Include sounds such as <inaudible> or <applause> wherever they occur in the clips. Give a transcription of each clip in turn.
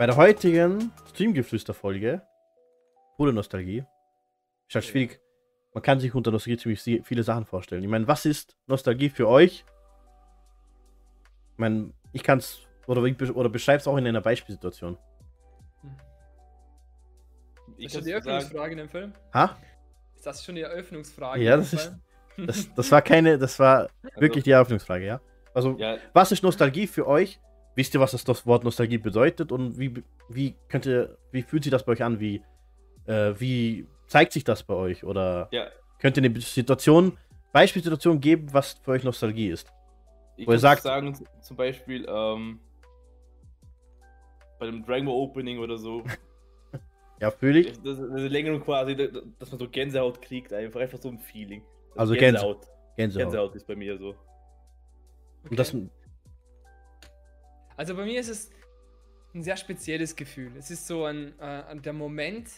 Bei der heutigen Streamgeflüster-Folge, pure Nostalgie, ist halt schwierig. Man kann sich unter Nostalgie ziemlich viele Sachen vorstellen. Ich meine, was ist Nostalgie für euch? Ich meine, ich kann es, oder, oder beschreib's auch in einer Beispielsituation. Ich ist das die Eröffnungsfrage in dem Film? Ha? Ist das schon die Eröffnungsfrage? Ja, das ist. Das, das war keine, das war <laughs> also, wirklich die Eröffnungsfrage, ja. Also, ja. was ist Nostalgie für euch? Wisst ihr, was das Wort Nostalgie bedeutet und wie, wie könnt ihr, wie fühlt sich das bei euch an? Wie, äh, wie zeigt sich das bei euch? Oder ja. könnt ihr eine Situation, Beispielsituation geben, was für euch Nostalgie ist? Ich Wo ihr sagt, sagen, zum Beispiel ähm, bei dem Dragon Ball Opening oder so. <laughs> ja, fühle ich. Das, das, das Längerung quasi, dass man so Gänsehaut kriegt, einfach, einfach so ein Feeling. Also Gänsehaut. Gänsehaut. Gänsehaut ist bei mir so. Okay. Und das, also bei mir ist es ein sehr spezielles Gefühl. Es ist so ein, äh, der Moment,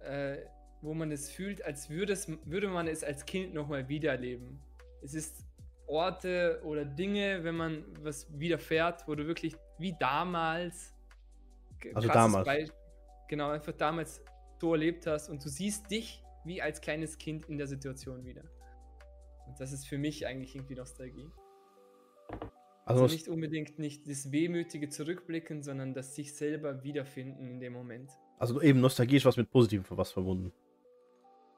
äh, wo man es fühlt, als würde, es, würde man es als Kind nochmal wiedererleben. Es ist Orte oder Dinge, wenn man was widerfährt, wo du wirklich wie damals. Also damals. Beispiel, genau, einfach damals so erlebt hast und du siehst dich wie als kleines Kind in der Situation wieder. Und das ist für mich eigentlich irgendwie Nostalgie. Also, also nicht unbedingt nicht das wehmütige Zurückblicken, sondern das sich selber wiederfinden in dem Moment. Also eben Nostalgie ist was mit Positivem für was verbunden.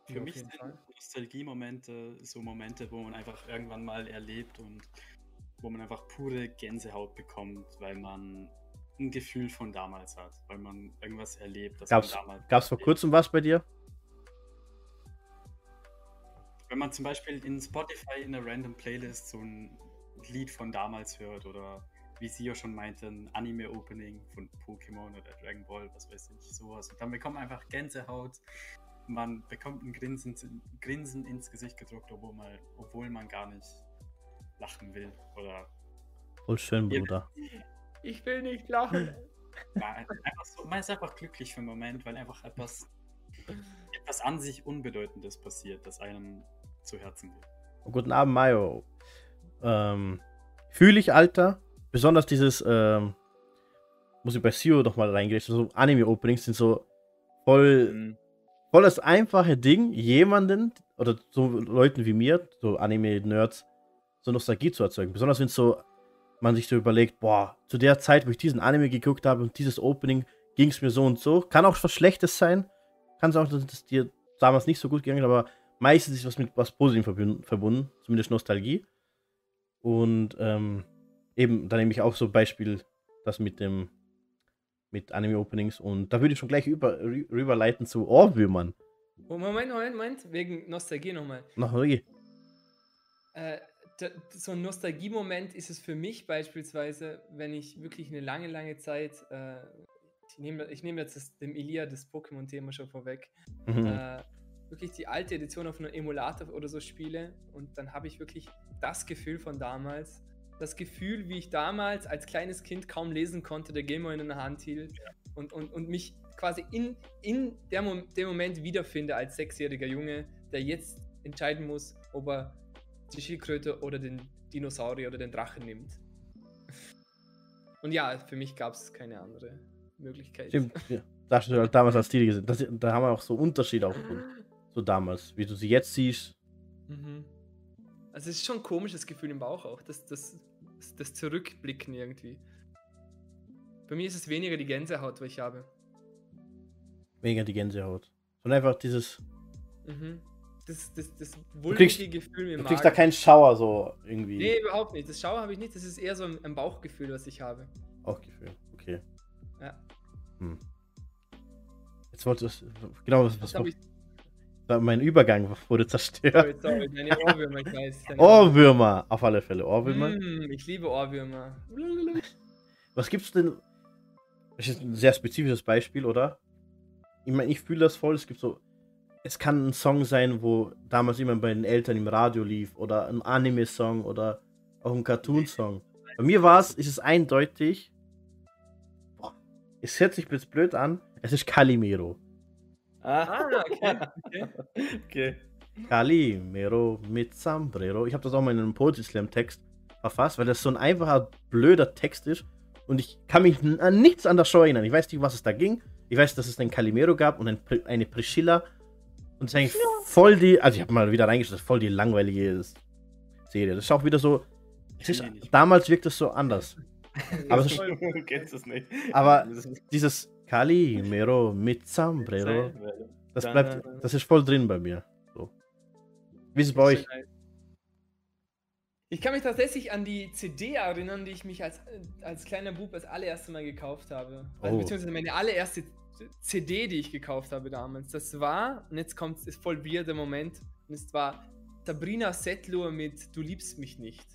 Für ja, mich sind Nostalgie-Momente so Momente, wo man einfach irgendwann mal erlebt und wo man einfach pure Gänsehaut bekommt, weil man ein Gefühl von damals hat, weil man irgendwas erlebt. Das gab's, gab's vor kurzem was bei dir? Wenn man zum Beispiel in Spotify in einer random Playlist so ein Lied von damals hört oder wie sie ja schon meinte, ein Anime-Opening von Pokémon oder Dragon Ball, was weiß ich, sowas. Und dann bekommt man einfach Gänsehaut, man bekommt ein Grinsen, Grinsen ins Gesicht gedruckt, obwohl man, obwohl man gar nicht lachen will oder. Voll schön, Bruder. Ich will nicht lachen. <laughs> Ja, so, man ist einfach glücklich für einen Moment, weil einfach etwas, etwas an sich Unbedeutendes passiert, das einem zu Herzen geht. Guten Abend, Mayo. Ähm, Fühle ich, Alter. Besonders dieses, ähm, muss ich bei Sio noch mal reingehen, so Anime-Openings sind so voll, mhm. voll das einfache Ding, jemanden oder so Leuten wie mir, so Anime-Nerds, so Nostalgie zu erzeugen. Besonders wenn so man sich so überlegt, boah, zu der Zeit, wo ich diesen Anime geguckt habe und dieses Opening ging es mir so und so. Kann auch was Schlechtes sein. Kann es auch, dass es dir damals nicht so gut gegangen aber meistens ist was mit was Positivem verbunden, zumindest Nostalgie. Und ähm, eben, da nehme ich auch so Beispiel das mit dem mit Anime-Openings und da würde ich schon gleich über, rüberleiten zu Ohrwürmern. Oh, Moment, Moment, Moment, wegen Nostalgie nochmal. Nostalgie. Äh, so ein Nostalgie-Moment ist es für mich beispielsweise, wenn ich wirklich eine lange, lange Zeit, äh, ich nehme ich nehm jetzt das, dem Elia das Pokémon-Thema schon vorweg, mhm. äh, wirklich die alte Edition auf einem Emulator oder so spiele und dann habe ich wirklich das Gefühl von damals. Das Gefühl, wie ich damals als kleines Kind kaum lesen konnte, der Gameboy in der Hand hielt ja. und, und, und mich quasi in, in der Mom dem Moment wiederfinde als sechsjähriger Junge, der jetzt entscheiden muss, ob er die Schildkröte oder den Dinosaurier oder den Drachen nimmt. Und ja, für mich gab es keine andere Möglichkeit. Stimmt, ja. Das hast du halt damals als Titel gesehen. Das, da haben wir auch so Unterschiede auch gefunden. So damals, wie du sie jetzt siehst. Mhm. Also es ist schon ein komisches Gefühl im Bauch auch, das, das, das, Zurückblicken irgendwie. Bei mir ist es weniger die Gänsehaut, was ich habe. Weniger die Gänsehaut. Sondern einfach dieses. Mhm. Das, das, das wulmige Gefühl im Du kriegst Magen. da keinen Schauer so irgendwie. Nee, überhaupt nicht. Das Schauer habe ich nicht. Das ist eher so ein, ein Bauchgefühl, was ich habe. Bauchgefühl, okay. Ja. Hm. Jetzt wolltest du. Genau, was, was, was, mein Übergang wurde zerstört. Sorry, sorry, deine Ohrwürmer, ich weiß. <laughs> Ohrwürmer, auf alle Fälle. Ohrwürmer. Mm, ich liebe Ohrwürmer. <laughs> Was gibt's denn? Das ist ein sehr spezifisches Beispiel, oder? Ich meine, ich fühle das voll. Es gibt so. Es kann ein Song sein, wo damals jemand bei den Eltern im Radio lief, oder ein Anime-Song oder auch ein Cartoon-Song. Bei mir war es, ist es eindeutig. Boah, es hört sich jetzt blöd an. Es ist Calimero. Ah, ah <laughs> okay. okay. okay. Calimero mit Sombrero. Ich habe das auch mal in einem Poetry Slam Text verfasst, weil das so ein einfacher, blöder Text ist und ich kann mich an nichts an der Show erinnern. Ich weiß nicht, was es da ging. Ich weiß, dass es einen Calimero gab und ein, eine Priscilla. Und es ist eigentlich voll die, also ich habe mal wieder reingeschaut, das ist voll die langweilige Serie. Das ist auch wieder so, es ist, damals wirkt es so anders. <laughs> Aber, es ist, du kennst es nicht. aber dieses Calimero mit Sombrero, das bleibt, das ist voll drin bei mir. So. Wie ist es bei euch? Ich kann mich tatsächlich an die CD erinnern, die ich mich als, als kleiner Bub das allererste Mal gekauft habe. Also, Oh. beziehungsweise meine allererste CD, die ich gekauft habe damals. Das war, und jetzt kommt es voll weird der Moment, und es war Sabrina Settler mit Du liebst mich nicht.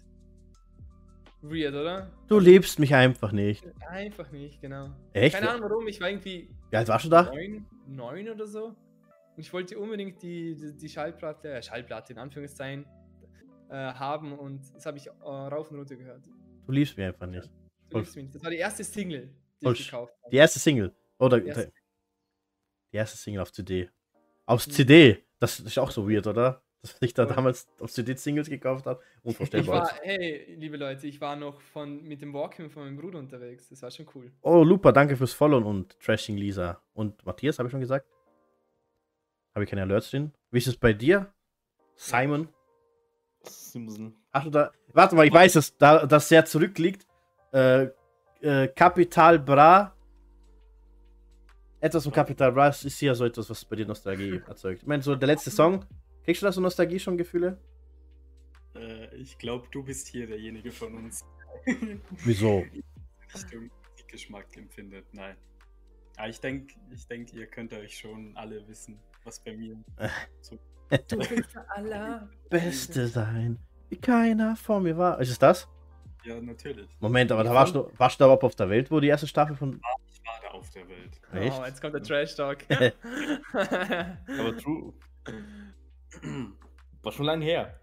Weird, oder? Du liebst mich einfach nicht. Einfach nicht, genau. Echt? Keine Ahnung warum, ich war irgendwie Wie alt warst du da? neun, neun oder so. Und ich wollte unbedingt die, die, die Schallplatte, äh, Schallplatte in Anführungszeichen, äh, haben und das habe ich äh, rauf und runter gehört. Du liebst mich einfach nicht. Du Voll- liebst mich nicht. Das war die erste Single, die Voll ich sch- gekauft habe. Die erste Single. Oder Die erste- die erste Single auf CD. Auf Mhm. CD. Das ist auch so weird, oder? Dass ich da damals auf CD Singles gekauft habe. Ich Unvorstellbar. war, hey, liebe Leute, ich war noch von, mit dem Walkman von meinem Bruder unterwegs. Das war schon cool. Oh, Lupa, danke fürs Followen und Trashing Lisa. Und Matthias, habe ich schon gesagt? Habe ich keine Alerts drin? Wie ist es bei dir? Simon? Simpson. Hast du da. Warte mal, ich weiß es, da das sehr zurückliegt. Äh, äh, Capital Bra. Etwas von Capital Bra ist hier so etwas, was bei dir Nostalgie erzeugt. Ich meine, so der letzte Song. Kriegst du da so Nostalgie schon Gefühle? Äh, ich glaube, du bist hier derjenige von uns, <laughs> Wieso? Richtung Musikgeschmack empfindet. Nein. Aber ich denke, ich denk, ihr könnt euch schon alle wissen, was bei mir <laughs> so. Du <laughs> bist der aller. Beste sein, wie keiner vor mir war. Ist es das? Ja, natürlich. Moment, aber da warst du, warst du da überhaupt auf der Welt, wo die erste Staffel von. Ich war da auf der Welt. Echt? Oh, jetzt kommt der Trash Talk. Aber true. War schon lange her.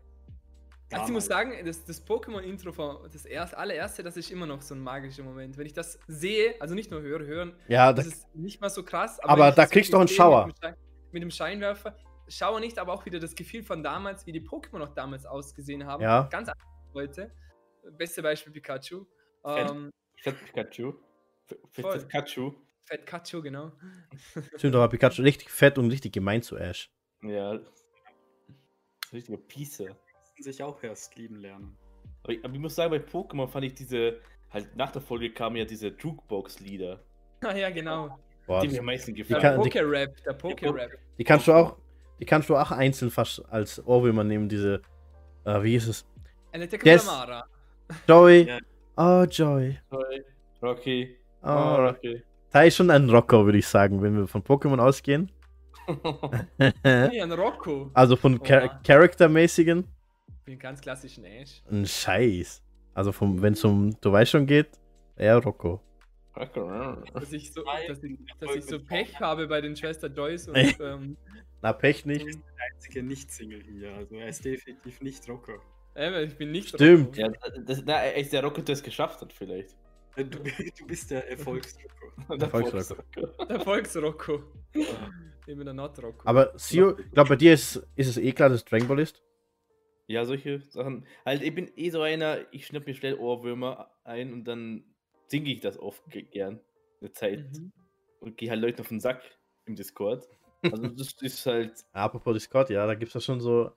Also ich muss sagen, das, das Pokémon-Intro, von- das erste, allererste, das ist immer noch so ein magischer Moment. Wenn ich das sehe, also nicht nur höre, hören, Ja, das da, ist nicht mal so krass. Aber ich da kriegst du doch einen Schauer. Mit dem, Schein, mit dem Scheinwerfer. Schauer nicht, aber auch wieder das Gefühl von damals, wie die Pokémon noch damals ausgesehen haben. Ja. Ganz anders heute. Beste Beispiel Pikachu. Fett. Ähm, Fett Pikachu. Fett Pikachu. Fett Pikachu, genau. stimmt aber Pikachu richtig fett und richtig gemein zu Ash. Ja. Ist richtiger Piecer. sich auch erst lieben lernen. Aber ich, aber ich muss sagen, bei Pokémon fand ich diese, halt nach der Folge kamen ja diese Jukebox-Lieder. Ah ja, genau. Boah, Die mir am meisten Der kann- gefallen. die- Poké-Rap, der Poké-Rap. die kannst du auch, die kannst du auch einzeln fast als Ohrwürmer nehmen, diese, äh, wie hieß es? Eine Yes. Mara. Joy, Ja. oh Joy, Rocky. Rocky. oh, Oh, Rocky. Da ist schon ein Rocker, würde ich sagen, wenn wir von Pokémon ausgehen. Hey, <laughs> ein Rocco. also von Char. Charaktermäßigen, Den ganz klassischen Ash. ein Scheiß. Also vom, wenn es um, du weißt schon geht, eher Rocco. Dass ich so, dass ich, dass ich so Pech habe bei den Schwester Joyce und <laughs> ähm, Na, Pech nicht. und- Einzige Nicht-Single hier. Also er ist definitiv nicht Rocker. äh, ich bin nicht Stimmt. Rocco. Ja, das, na, er ist der Rocky, der es geschafft hat, vielleicht. Äh, Du, <laughs> du bist der Erfolgsrocker. Der Volksrocker. Der Volksrocco. Eben der Not Rocco. Aber Sio, ich glaube, bei dir ist, ist es eh klar, dass es Dragon Ball ist. Ja, solche Sachen. Halt, ich bin eh so einer, ich schnapp mir schnell Ohrwürmer ein und dann singe ich das oft ge- gern. Eine Zeit. Mhm. Und gehe halt Leuten auf den Sack im Discord. Also das <laughs> ist halt. Apropos Discord, ja, da gibt es ja schon so,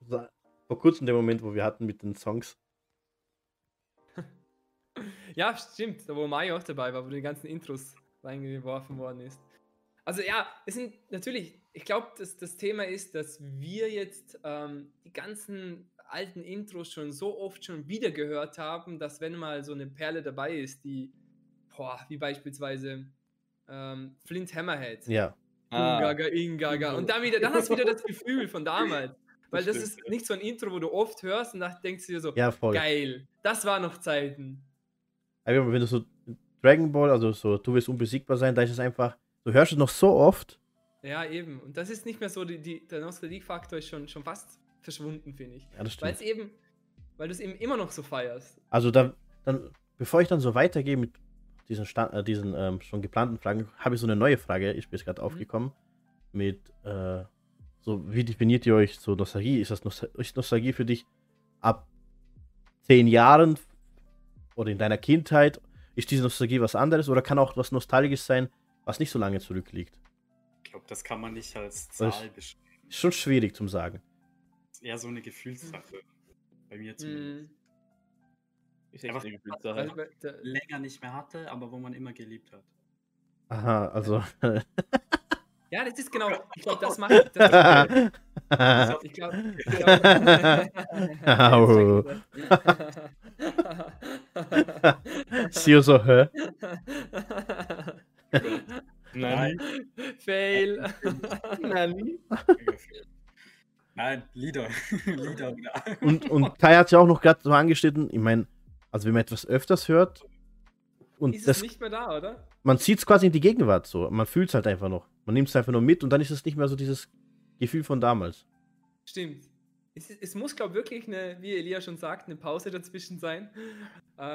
so vor kurzem den Moment, wo wir hatten mit den Songs. <laughs> Ja, stimmt. Da wo Mario auch dabei war, wo die ganzen Intros reingeworfen worden ist. Also ja, es sind natürlich, ich glaube, dass das Thema ist, dass wir jetzt ähm, die ganzen alten Intros schon so oft schon wieder gehört haben, dass wenn mal so eine Perle dabei ist, die, boah, wie beispielsweise ähm, Flint Hammerhead, Ja. Ah, Ungaga, Ingaga, und dann wieder, dann hast du wieder das Gefühl von damals. <laughs> Weil das stimmt, ist ja. nicht so ein Intro, wo du oft hörst und dann denkst du dir so, Ja, voll. geil, das war noch Zeiten. Aber wenn du so Dragon Ball, also so, du wirst unbesiegbar sein, da ist es einfach, du hörst es noch so oft. Ja, eben. Und das ist nicht mehr so, die, die, der Nostalgie-Faktor ist schon, schon fast verschwunden, finde ich. Ja, das Weil stimmt. es eben, weil du es eben immer noch so feierst. Also dann, dann, bevor ich dann so weitergehe mit diesen, Sta äh, diesen ähm, schon geplanten Fragen, habe ich so eine neue Frage, ist mir jetzt gerade Mhm. aufgekommen. Mit, äh, so, wie definiert ihr euch so Nostalgie? Ist das Nostal ist Nostalgie für dich ab zehn Jahren oder in deiner Kindheit? ist diese Nostalgie was anderes oder kann auch was Nostalgisches sein, was nicht so lange zurückliegt? Ich glaube, das kann man nicht als Zahl beschreiben. Ist schon schwierig zum sagen. Das ist eher so eine Gefühlssache. Bei mir zumindest. Mhm. Ich Einfach- eine Gefühlssache. Der- Länger nicht mehr hatte, aber wo man immer geliebt hat. Aha, also. <laughs> Ja, das ist genau. Ich glaube, <laughs> das macht. Das, ich glaube. <laughs> Ich Au. glaub, Sio so, hä? Nein. Fail. Nein. Nein, Lieder. <laughs> Lieder wieder. Und, und Kai hat ja auch noch gerade so angeschnitten, ich meine, also wenn man etwas öfters hört und Ist es das, nicht mehr da, oder? man zieht es quasi in die Gegenwart so, man fühlt es halt einfach noch. Man nimmt es einfach nur mit und dann ist es nicht mehr so dieses Gefühl von damals. Stimmt. Es, es muss, glaube ich, wirklich eine, wie Elia schon sagt, eine Pause dazwischen sein.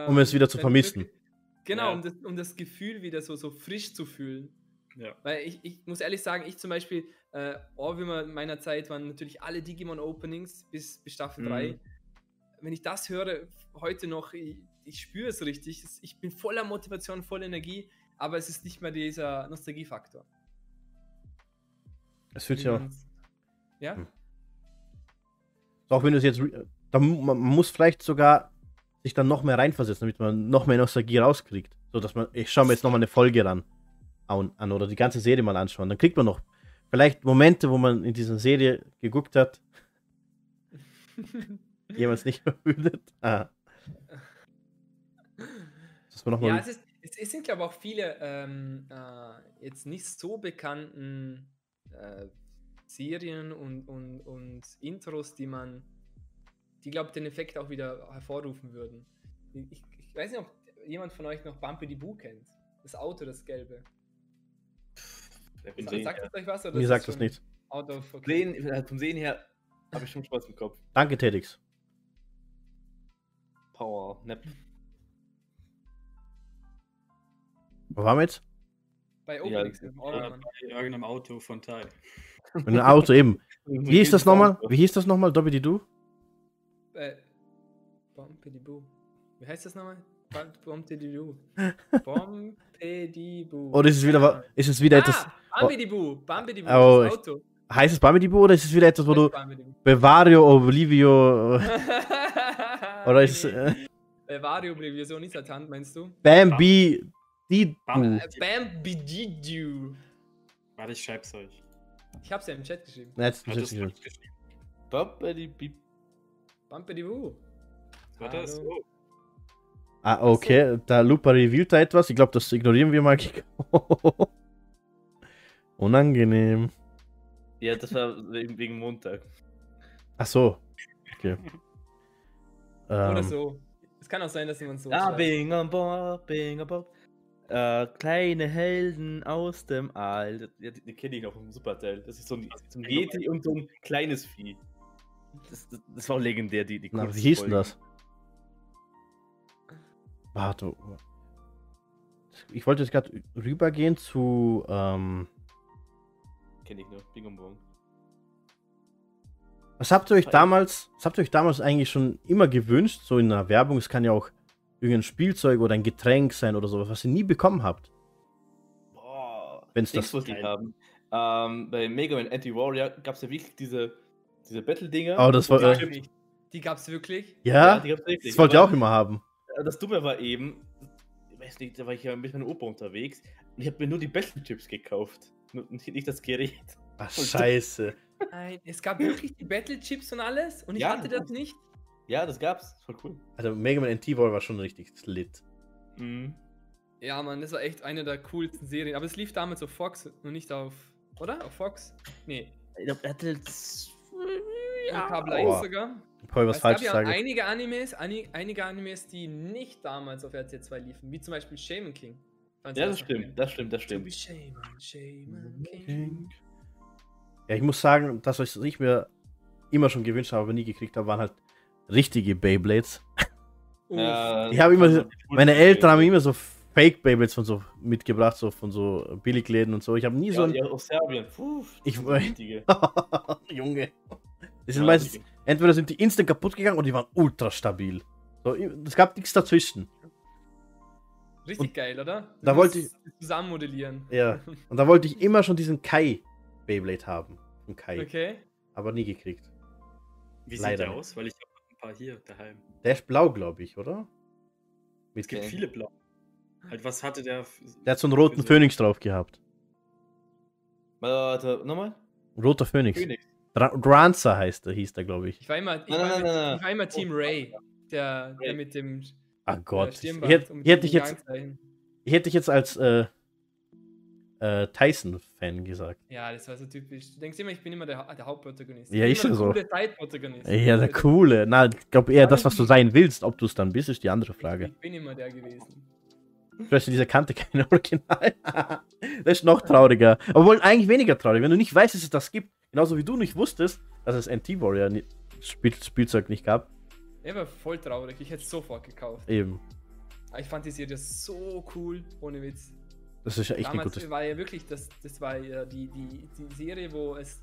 Um es wieder zu wenn vermissen. wirklich- Genau, Ja. um, das, um das Gefühl wieder so, so frisch zu fühlen. Ja. Weil ich, ich muss ehrlich sagen, ich zum Beispiel, äh, Ohrwürmer meiner Zeit waren natürlich alle Digimon-Openings bis, bis Staffel Mhm. 3. Wenn ich das höre, heute noch, ich, ich spüre es richtig. Ich bin voller Motivation, voller Energie, aber es ist nicht mehr dieser Nostalgiefaktor. Es fühlt Wie sich auch, man's- Ja? Hm. auch wenn du es jetzt, re- da, man muss vielleicht sogar sich dann noch mehr reinversetzen, damit man noch mehr Nostalgie rauskriegt. So dass man, ich schaue mir jetzt noch mal eine Folge ran an, an oder die ganze Serie mal anschauen. Dann kriegt man noch vielleicht Momente, wo man in dieser Serie geguckt hat, <laughs> jemals nicht verwüdet. Ah. Dass man noch Ja, mal es, ist, es sind, glaube ich, auch viele ähm, äh, jetzt nicht so bekannten äh, Serien und, und, und Intros, die man, die, glaube ich, den Effekt auch wieder hervorrufen würden. Ich, ich, weiß nicht, ob jemand von euch noch Bumpy the Boo kennt. Das Auto, das gelbe. Vom Sagt, das euch was? Oder Mir ist sagt das nichts. Out of, okay. Sehen, äh, vom Sehen her habe ich schon Spaß im Kopf. Danke, Tedix. Power, Nap. Wo waren wir jetzt? Bei Ja, im Ja, Orgelmann. bei irgendeinem Auto von Tai. Einem Auto eben. <laughs> Wie hieß das nochmal? Wie hieß das nochmal? Dobby Du? Äh, Bumpy the Boo. Wie heißt das nochmal? Bum- Bumpy the Boo. Bumpy the Boo. Oder ist es wieder, ist es wieder etwas, Ah, Bambi die Boo, Bambi die Boo, Oh, das Auto. heißt es Bambi oder ist es wieder etwas, wo du Bambi. Bevario, Oblivio, <laughs> oder ist es äh, nee. Äh, Vario Oblivion ist Hand, meinst du? Bambi, Äh, Bambi Didu. Warte, ich schreib's euch. Ich hab's ja im Chat geschrieben. Jetzt Ja, das hab nicht. ich geschrieben. Bambi Boo. War das? Oh, Ah, okay, da Lupa revealt da etwas. Ich glaube, das ignorieren wir mal. <laughs> Unangenehm. Ja, das war wegen, Montag. Ach so. Okay. <laughs> Oder Ähm, so. Es kann auch sein, dass jemand so. Ah. Bing on Bob, Bing on Bob. Äh, kleine Helden aus dem All. Die, die kenne ich noch vom Superteil. Das ist so ein, so ein Yeti und so ein kleines Vieh. Das, das, das war auch legendär, die, die Na, wie hieß denn das? Warte. Ich wollte jetzt gerade rübergehen zu. Ähm, Kenn ich nur. Bing on Bong. was habt ihr euch Ah, damals, was habt ihr euch damals eigentlich schon immer gewünscht? So in einer Werbung, es kann ja auch irgendein Spielzeug oder ein Getränk sein oder sowas, was ihr nie bekommen habt. Boah. Wenn's Dings das- wollte ich haben. Ähm, bei Mega Man Anti-Warrior gab es ja wirklich diese, diese Battle-Dinger. Oh, das war- Die äh, gab's wirklich. Die gab's wirklich. Ja, die gab's wirklich. das wollte ich auch immer haben. Das Dumme war eben, ich weiß nicht, da war ich ja mit meiner Opa unterwegs und ich habe mir nur die Battle Chips gekauft. Nicht das Gerät. Ach, scheiße. Nein, es gab wirklich die Battle Chips und alles und ich Ja, hatte das nicht. Ja, das gab's. Das war cool. Also Mega Man NT war schon richtig lit. Mhm. Ja, Mann, das war echt eine der coolsten Serien. Aber es lief damals auf Fox und nicht auf. Oder? Auf Fox? Nee, Ich glaub, Battles. Ja, Kabel Aua. 1 sogar. Ich was es gab falsch ja sage. einige Animes, ani einige Animes, die nicht damals auf RTL 2 liefen, wie zum Beispiel Shaman King. Ja, das stimmt, das stimmt, das stimmt. Shaman, Shaman King. Ja, ich muss sagen, das, was ich mir immer schon gewünscht habe, aber nie gekriegt habe, waren halt richtige Beyblades. Uff. Ja, Ich habe immer so- Meine Eltern haben immer so Fake Beyblades von so mitgebracht, so von so Billigläden und so. Ich habe nie so Ja, ein. ja, aus Serbien. Puh, Ich- richtige. <laughs> Junge. Die sind Ja, meistens, die- entweder sind die instant kaputt gegangen oder die waren ultra stabil. So, es gab nichts dazwischen. Richtig Und geil, oder? Du da wollte es Zusammen modellieren. Ja. <laughs> Und da wollte ich immer schon diesen Kai Beyblade haben. Von Kai. Okay. Aber nie gekriegt. Wie sieht Leider der nicht. aus? Weil ich habe ein paar hier daheim. Der ist blau, glaube ich, oder? Mit Es gibt viele blau. Halt, was hatte der? Der hat so einen roten Phönix drauf gehabt. Warte, nochmal? Ein roter Phönix. Phoenix. Dra Drancer heißt der, hieß der, glaube ich. Ich war immer, ich war nein. Ich war immer Team Ray. Der, der Ray. mit dem Ah äh, Gott. Ich, Stirnband hätte, ich ich jetzt, ich hätte ich jetzt als äh, äh, Tyson-Fan gesagt. Ja, das war so typisch. Du denkst immer, ich bin immer der, der Hauptprotagonist. Ja, Ich bin so. Der Zeitprotagonist. Ja, der coole. Na, ich glaube eher das, was du sein willst. Ob du es dann bist, ist die andere Frage. Ich bin immer der gewesen. Du hast in dieser Kante <laughs> kein Original. das ist noch trauriger. Obwohl eigentlich weniger traurig, wenn du nicht weißt, dass es das gibt. Genauso wie du nicht wusstest, dass es NT-Warrior ni- Spiel Spielzeug nicht gab. Er war voll traurig. Ich hätte es sofort gekauft. Eben. Aber ich fand die Serie so cool, ohne Witz. Das ist ja echt ein Damals gutes. war ja wirklich, das, das war ja die, die, die Serie, wo es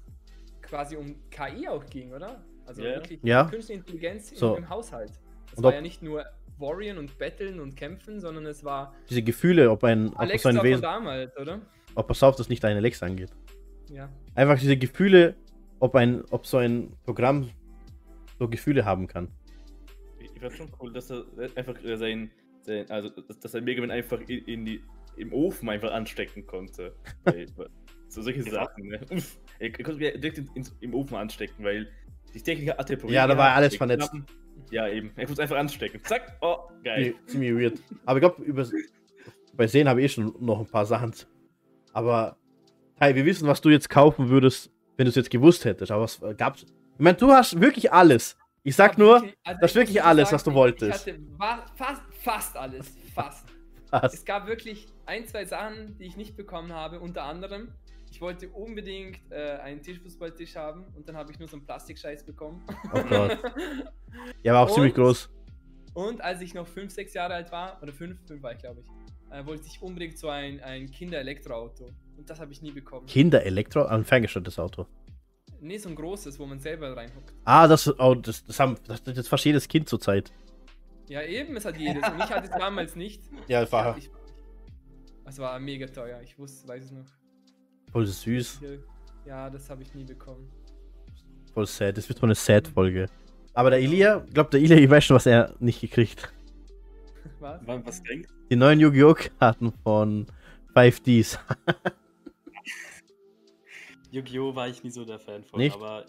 quasi um KI auch ging, oder? Also Ja. wirklich Ja. künstliche Intelligenz So. im, Haushalt. Es war ob- ja nicht nur Warrior und Betteln und Kämpfen, sondern es war Diese Gefühle, ob ein, ob es so Alexa ein von Wesen. damals, oder? Oh, pass auf, dass nicht deine Alexa angeht. Ja. Einfach diese Gefühle, ob ein, ob so ein Programm so Gefühle haben kann. Ich, ich fand schon cool, dass er einfach äh, sein, sein also dass, er Mega Man einfach in, in die, im Ofen einfach anstecken konnte. <laughs> So solche Sachen, ne? Er konnte mich direkt in, ins, im Ofen anstecken, weil die Technik hatte Probleme. Ja, da war alles vernetzt. Knappen- Ja, eben. Er konnte es einfach anstecken. Zack, oh, geil. Nee, ziemlich weird. Aber ich glaube, über bei Sehen habe ich eh schon noch ein paar Sachen. Aber hey, wir wissen, was du jetzt kaufen würdest, wenn du es jetzt gewusst hättest. Aber was äh, gab's? Ich meine, du hast wirklich alles. Ich sag nur, wirklich- also das ist ich wirklich alles, sagen, was du wolltest. Ich hatte fast, fast alles. Fast. <laughs> was? Es gab wirklich ein, zwei Sachen, die ich nicht bekommen habe. Unter anderem, ich wollte unbedingt äh, einen Tischfußballtisch haben und dann habe ich nur so einen Plastikscheiß bekommen. Oh Gott. <laughs> Ja, war auch Und- ziemlich groß. Und als ich noch 5, 6 Jahre alt war, oder 5, 5 war ich glaube ich, äh, wollte ich unbedingt so ein, ein Kinder-Elektroauto. Und das habe ich nie bekommen. Kinder-Elektro, ein ferngesteuertes Auto. Nee, so ein großes, wo man selber reinhockt. Ah, das, oh, das, das haben das, das fast jedes Kind zurzeit. Ja, eben, es hat jedes. Und ich hatte es <laughs> damals nicht. Ja, Ich, war ich, es war mega teuer, ich wusste, weiß es noch. voll süß, Ja, das habe ich nie bekommen. voll sad. Das wird so eine Sad-Folge. Aber der Ilia, ich glaube, der Ilia, ich weiß schon, was er nicht gekriegt. Was? Wa- Was denkst Die neuen Yu-Gi-Oh! Karten von 5Ds. Yu-Gi-Oh! war ich nie so der Fan von, Nicht? aber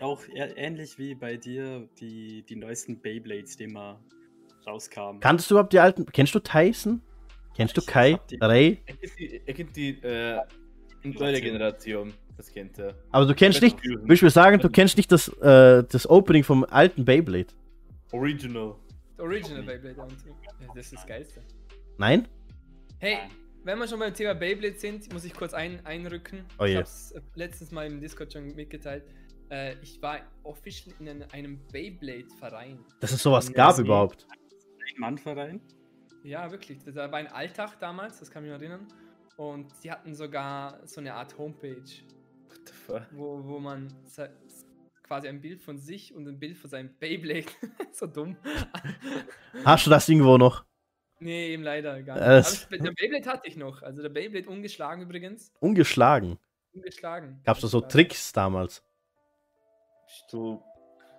auch ähnlich wie bei dir die, die neuesten Beyblades, die mal rauskamen. Kanntest du überhaupt die alten? Kennst du Tyson? Kennst du Ich Kai? die- Ray? Er kennt die, er kennt die äh, neue Generation. Das kennt er. Aber du kennst nicht. Willst du mir sagen, du kennst nicht das, äh, das Opening vom alten Beyblade? Original. Original Beyblade. Und, ja, das ist das Geilste. Nein? Hey, wenn wir schon beim Thema Beyblade sind, muss ich kurz ein, einrücken. Oh ich je. habe es letztens mal im Discord schon mitgeteilt. Äh, ich war official in einem, einem Beyblade-Verein. Dass es sowas Ja, gab sie- überhaupt. Ein Mannverein? Ja, wirklich. Das war ein Alltag damals, das kann ich mich erinnern. Und die hatten sogar so eine Art Homepage, What the fuck? wo, wo man quasi ein Bild von sich und ein Bild von seinem Beyblade, <laughs> so dumm. Hast du das irgendwo noch? nee, eben leider gar nicht. Aber ich, der Beyblade hatte ich noch. Also der Beyblade ungeschlagen übrigens. Ungeschlagen. Ungeschlagen. Gab's da so. Tricks damals? So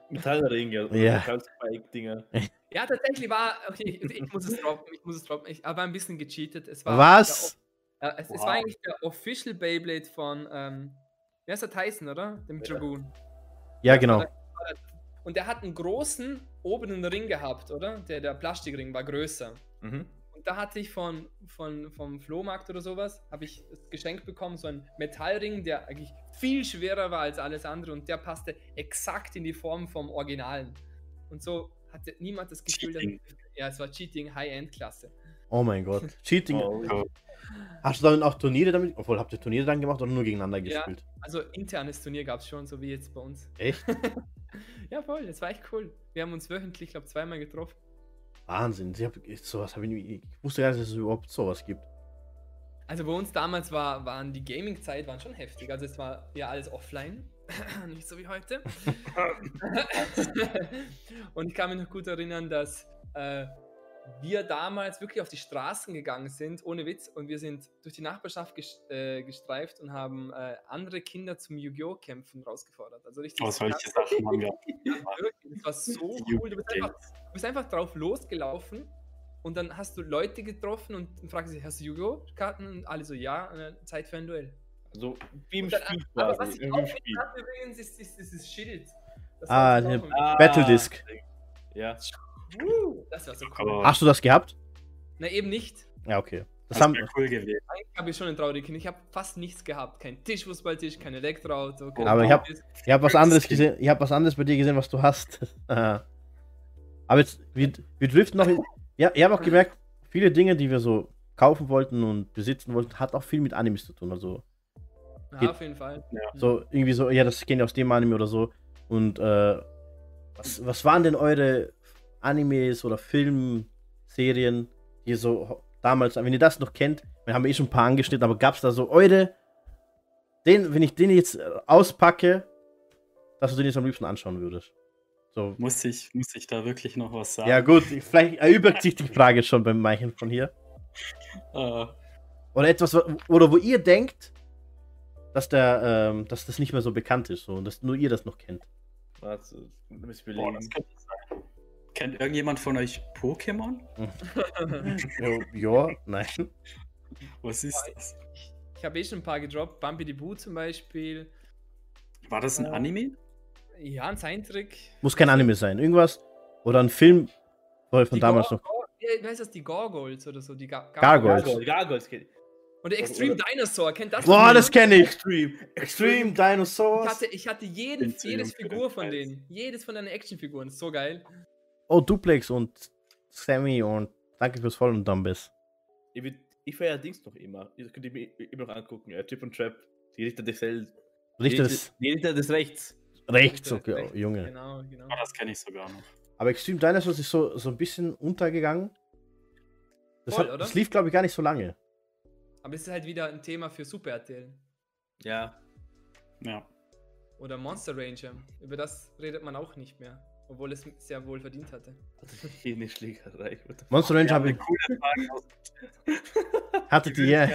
Metallringe oder Ja. Metallspike-Dinger. <laughs> Ja, tatsächlich war, okay, ich, muss es droppen, ich muss es droppen. Ich aber ein bisschen gecheatet. Es war Was? Der, es, es Wow. war eigentlich der Official Beyblade von, ähm, wer ist der Tyson, oder? Dem Ja. Dragoon. Ja, genau. Und der hat einen großen oberen Ring gehabt, oder? Der, der Plastikring war größer. Mhm. Und da hatte ich von, von, vom Flohmarkt oder sowas, habe ich das Geschenk bekommen, so einen Metallring, der eigentlich viel schwerer war als alles andere und der passte exakt in die Form vom Originalen. Und so hatte niemand das Gefühl, dass, ja, es war Cheating High-End-Klasse. Oh mein Gott. <laughs> Cheating. Oh, Oh. Hast du dann auch Turniere damit? Obwohl, habt ihr Turniere dann gemacht oder nur gegeneinander Ja. gespielt? Also internes Turnier gab es schon, so wie jetzt bei uns. Echt? <laughs> Ja, voll, das war echt cool. Wir haben uns wöchentlich, glaube zweimal getroffen. Wahnsinn. Ich hab, ich- sowas hab ich, nie, ich wusste gar nicht, dass es überhaupt sowas gibt. Also bei uns damals war, waren die Gaming-Zeit waren schon heftig. Also es war ja alles offline. <laughs> Nicht so wie heute. Und ich kann mich noch gut erinnern, dass äh, wir damals wirklich auf die Straßen gegangen sind, ohne Witz, und wir sind durch die Nachbarschaft äh, gestreift und haben äh, andere Kinder zum Yu-Gi-Oh! Kämpfen rausgefordert. Also richtig. Oh, solche Sachen haben wir. <laughs> Das war so cool. Du bist, einfach, du bist einfach drauf losgelaufen und dann hast du Leute getroffen und dann fragst sie, hast du Yu-Gi-Oh! Karten? Und alle so, ja, und dann Zeit für ein Duell. So wie im dann- Spiel Aber was quasi. ich wie auch Spiel. hatte übrigens, ist, ist, ist dieses Schild. Das Ah, auch- Ah, Battle Disc. Ja. Uh, das war so cool. Hast du das gehabt? Na, eben nicht. Ja, okay. Das das haben, cool gewesen. Eigentlich habe ich schon ein trauriges Kind. Ich habe fast nichts gehabt. Kein Tischfußballtisch, kein Elektroauto. kein Aber ich hab- habe was Das anderes gesehen. Ich habe was anderes bei dir gesehen, was du hast. <laughs> Aber jetzt, wir, wir driften noch in. Ja, ich habe auch gemerkt, viele Dinge, die wir so kaufen wollten und besitzen wollten, hat auch viel mit Animes zu tun. Also Ja, geht- auf jeden Fall. so irgendwie so, ja, das kenne ich aus dem Anime oder so. Und äh, was, was waren denn eure Animes oder Filmserien, die ihr so damals, wenn ihr das noch kennt, wir haben eh schon ein paar angeschnitten, aber gab es da so eure, den, wenn ich den jetzt äh, auspacke, dass du den jetzt am liebsten anschauen würdest? So. Muss ich, muss ich da wirklich noch was sagen? Ja, gut, vielleicht erübrigt sich die Frage schon beim Meichen von hier. Äh, <laughs> Oder etwas, wo- oder wo ihr denkt, dass der, ähm, dass das nicht mehr so bekannt ist, so, und dass nur ihr das noch kennt. Warte, muss ich boah, das könnte sein. Kennt irgendjemand von euch Pokémon? <laughs> ja, nein. Was ist das? Ich habe eh schon ein paar gedroppt. Bumpy the Boo zum Beispiel. War das ein Äh, Anime? Ja, ein Zeichentrick. Muss kein Anime sein. Irgendwas. Oder ein Film von Die damals noch. Wie heißt das? Die Gargoyles oder so? Die Gar Gargoyles. Gargoyle, Gargoyles ich. Und der Extreme Dinosaur. Kennt das? Boah, das kenne ich. Extreme. Extreme Ich Dinosaurs. hatte, ich hatte jedes für Figur von denen. Jedes von deinen Actionfiguren. So geil. Oh, Duplex und Sammy und danke fürs Follow und Dumbbis. Ich, ich feiere Dings noch immer. Das könnt ihr mir immer noch angucken. Ja, Chip und Trap. Die Richter des Hells. Richter des die Richter des Rechts. Rechts, Richter okay, des Rechts. oh, Junge. Genau, genau. Ah, das kenne ich sogar noch. Aber Extreme Dinosaurs ist so, so ein bisschen untergegangen. Das, Voll, hat, oder? das lief, glaube ich, gar nicht so lange. Aber es ist halt wieder ein Thema für Super RTL. Ja. Ja. Oder Monster Ranger. Über das redet man auch nicht mehr. Obwohl es sehr wohl verdient hatte. <laughs> Eine <laughs> Schlägerei. Monster Range habe ich. Hattet ihr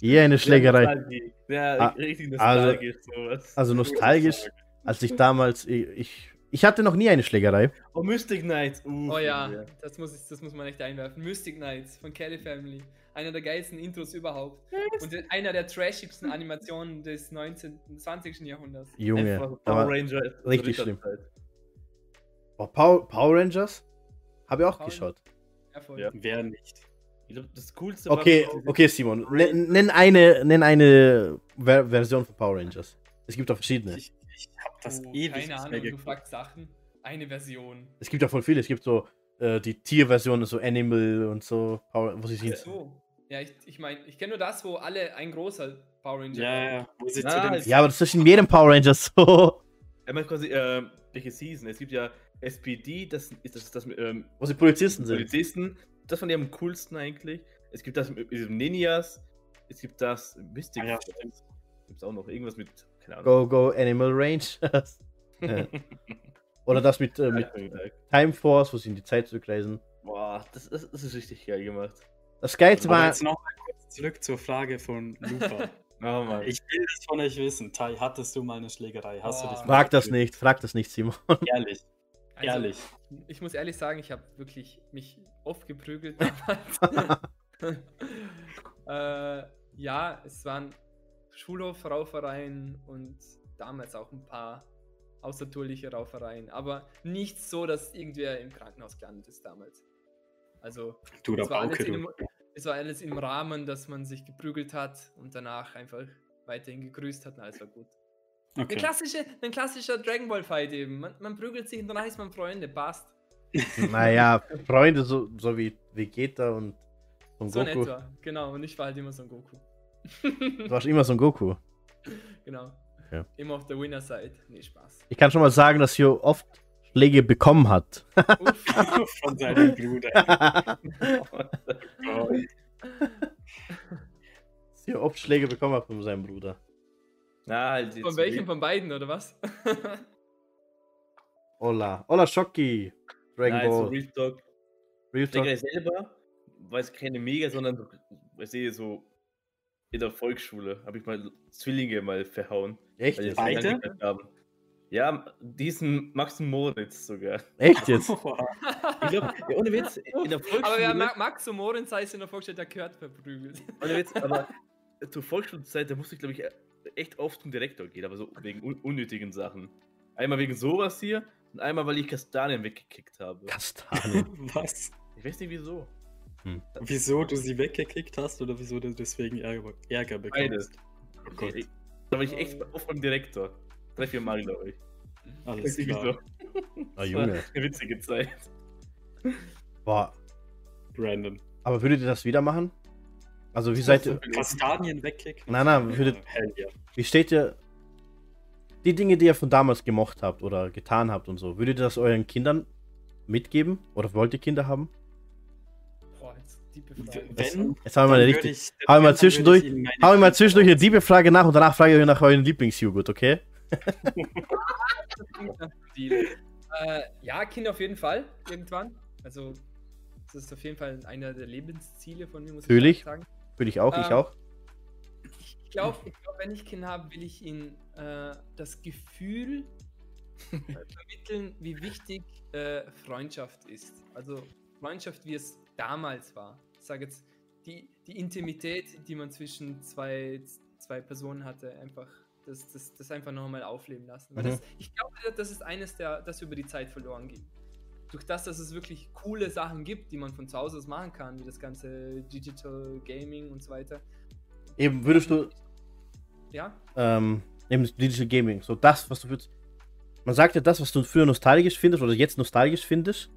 je, eine Schlägerei? Ja, Ah, richtig also- nostalgisch sowas. Also nostalgisch, als ich damals. Ich, ich, ich hatte noch nie eine Schlägerei. Oh, Mystic Knights. Uh, Oh ja, das muss, ich- das muss man echt einwerfen. Mystic Knights von Kelly Family. Einer der geilsten Intros überhaupt. Und der- einer der trashigsten Animationen des 19., 20. Jahrhunderts. Junge. Power war- Ranger. richtig schlimm. Ritterzeit. Oh, Power, Power Rangers? Habe ich auch Power- geschaut. Ja. Ja. Wer nicht? Ich glaube, das Coolste Okay, war- okay, Simon. Nenn, nenn eine, nenn eine Ver Version von Power Rangers. Es gibt auch verschiedene. Ich, ich habe das Oh, ewig keine Ahnung, du fragst Sachen. Eine Version. Es gibt ja voll viele. Es gibt so äh, die Tierversionen, so Animal und so, Power, wo sie Ach sind. so. Ja, ich, ich meine, ich kenne nur das, wo alle ein großer Power Ranger Ja, ja, wo sie zu den es- Ja, aber das ist in jedem Power Rangers so. Ich meine quasi, äh, welche Season? Es gibt ja SPD, das ist das, das mit ähm, Wo sie Polizisten sind. Polizisten. Das fand ich am coolsten eigentlich. Es gibt das mit diesem Ninjas. Es gibt das Mystic. Ah, ja. Gibt's auch noch irgendwas mit, keine Ahnung. Go, go, Animal Rangers. Ja. <laughs> Oder das mit, äh, mit Time Force, wo sie in die Zeit zurückreisen. Boah, das, das, das ist richtig geil gemacht. Das Geilste war. jetzt noch mal kurz zurück zur Frage von Luca. <laughs> Oh Mann. ich will das von euch wissen. Tai, hattest du mal eine Schlägerei? Hast du Boah. dich mal Frag das nicht, frag das nicht, Simon. Ehrlich, Also, ehrlich. Ich muss ehrlich sagen, ich habe wirklich mich oft geprügelt <laughs> damals. <laughs> äh, ja, es waren Schulhof-Raufereien und damals auch ein paar außertourliche Raufereien, aber nicht so, dass irgendwer im Krankenhaus gelandet ist damals. Also, Du, alles Bauke, in du. einem, es war alles im Rahmen, dass man sich geprügelt hat und danach einfach weiterhin gegrüßt hat und alles war gut. Okay. klassische, ein klassischer Dragon Ball Fight eben. Man, man prügelt sich und danach ist man Freunde, passt. <laughs> naja, Freunde, so, so wie Vegeta und, So in Goku. etwa, genau. Und ich war halt immer so ein Goku. <laughs> Du warst immer so ein Goku. genau. Ja. Immer auf der Winner-Side. Nee, Spaß. Ich kann schon mal sagen, dass Hio oft Schläge bekommen hat. Von seinem Bruder. <laughs> Oh, Hio oft Schläge bekommen hat von seinem Bruder. Na, halt Von welchem? Von beiden, oder was? <laughs> Hola. Hola, Schocki. Dragon Nein, Ball. Real Talk. Real Talk. Selber war es keine mega, sondern so- ich sehe so in der Volksschule habe ich mal Zwillinge mal verhauen. Echt Beide? haben. Ja, diesen Max und Moritz sogar. Echt jetzt? <laughs> Ich glaube, ja, ohne Witz, in der Volksschule. Aber ja, Ma- Max und Moritz heißt in der Volksstadt, der gehört verprügelt. Ohne Witz, aber <laughs> zur Volksschulzeit, da musste ich, glaube ich, echt oft zum Direktor gehen, aber so wegen un unnötigen Sachen. Einmal wegen sowas hier und einmal, weil ich Kastanien weggekickt habe. Kastanien. <laughs> Was? Ich weiß nicht wieso. Wieso du sie weggekickt hast oder wieso du deswegen Ärger, Ärger bekommst? Oh Gott, Ich- Da war ich echt oft beim Direktor. Drei, vier Mal, glaube ich. alles nicht klar. wieso. Ah, Junge. Eine witzige Zeit. Boah. Random. Aber würdet ihr das wieder machen? Also, wie seid ihr. Kastanien wegkicken? Nein, nein, würdet, yeah. wie steht ihr. Die Dinge, die ihr von damals gemocht habt oder getan habt und so, würdet ihr das euren Kindern mitgeben? Oder wollt ihr Kinder haben? Boah, jetzt tiefe W- Frage. Wenn, Jetzt haben wir mal richtig. ich- hau ich mal zwischendurch- mal zwischendurch eine diebe Frage nach und danach frage ich euch nach euren Lieblingsjoghurt, okay? <laughs> Äh, ja, Kinder auf jeden Fall, irgendwann. Also, das ist auf jeden Fall einer der Lebensziele von mir, muss Fühl ich. sagen. Will ich auch, ich Ähm, auch. Ich glaube, ich glaub, wenn ich Kinder habe, will ich ihnen äh, das Gefühl <laughs> vermitteln, wie wichtig äh, Freundschaft ist. Also Freundschaft, wie es damals war. Ich sage jetzt, die, die Intimität, die man zwischen zwei, zwei Personen hatte, einfach das, das, das einfach nochmal aufleben lassen. Weil Mhm. das, ich glaube, das ist eines, der, das über die Zeit verloren geht. Durch das, dass es wirklich coole Sachen gibt, die man von zu Hause aus machen kann, wie das ganze Digital Gaming und so weiter. Eben, würdest du, Ja, ähm, eben das Digital Gaming, so das, was du würdest. Man sagt ja, das, was du früher nostalgisch findest oder jetzt nostalgisch findest,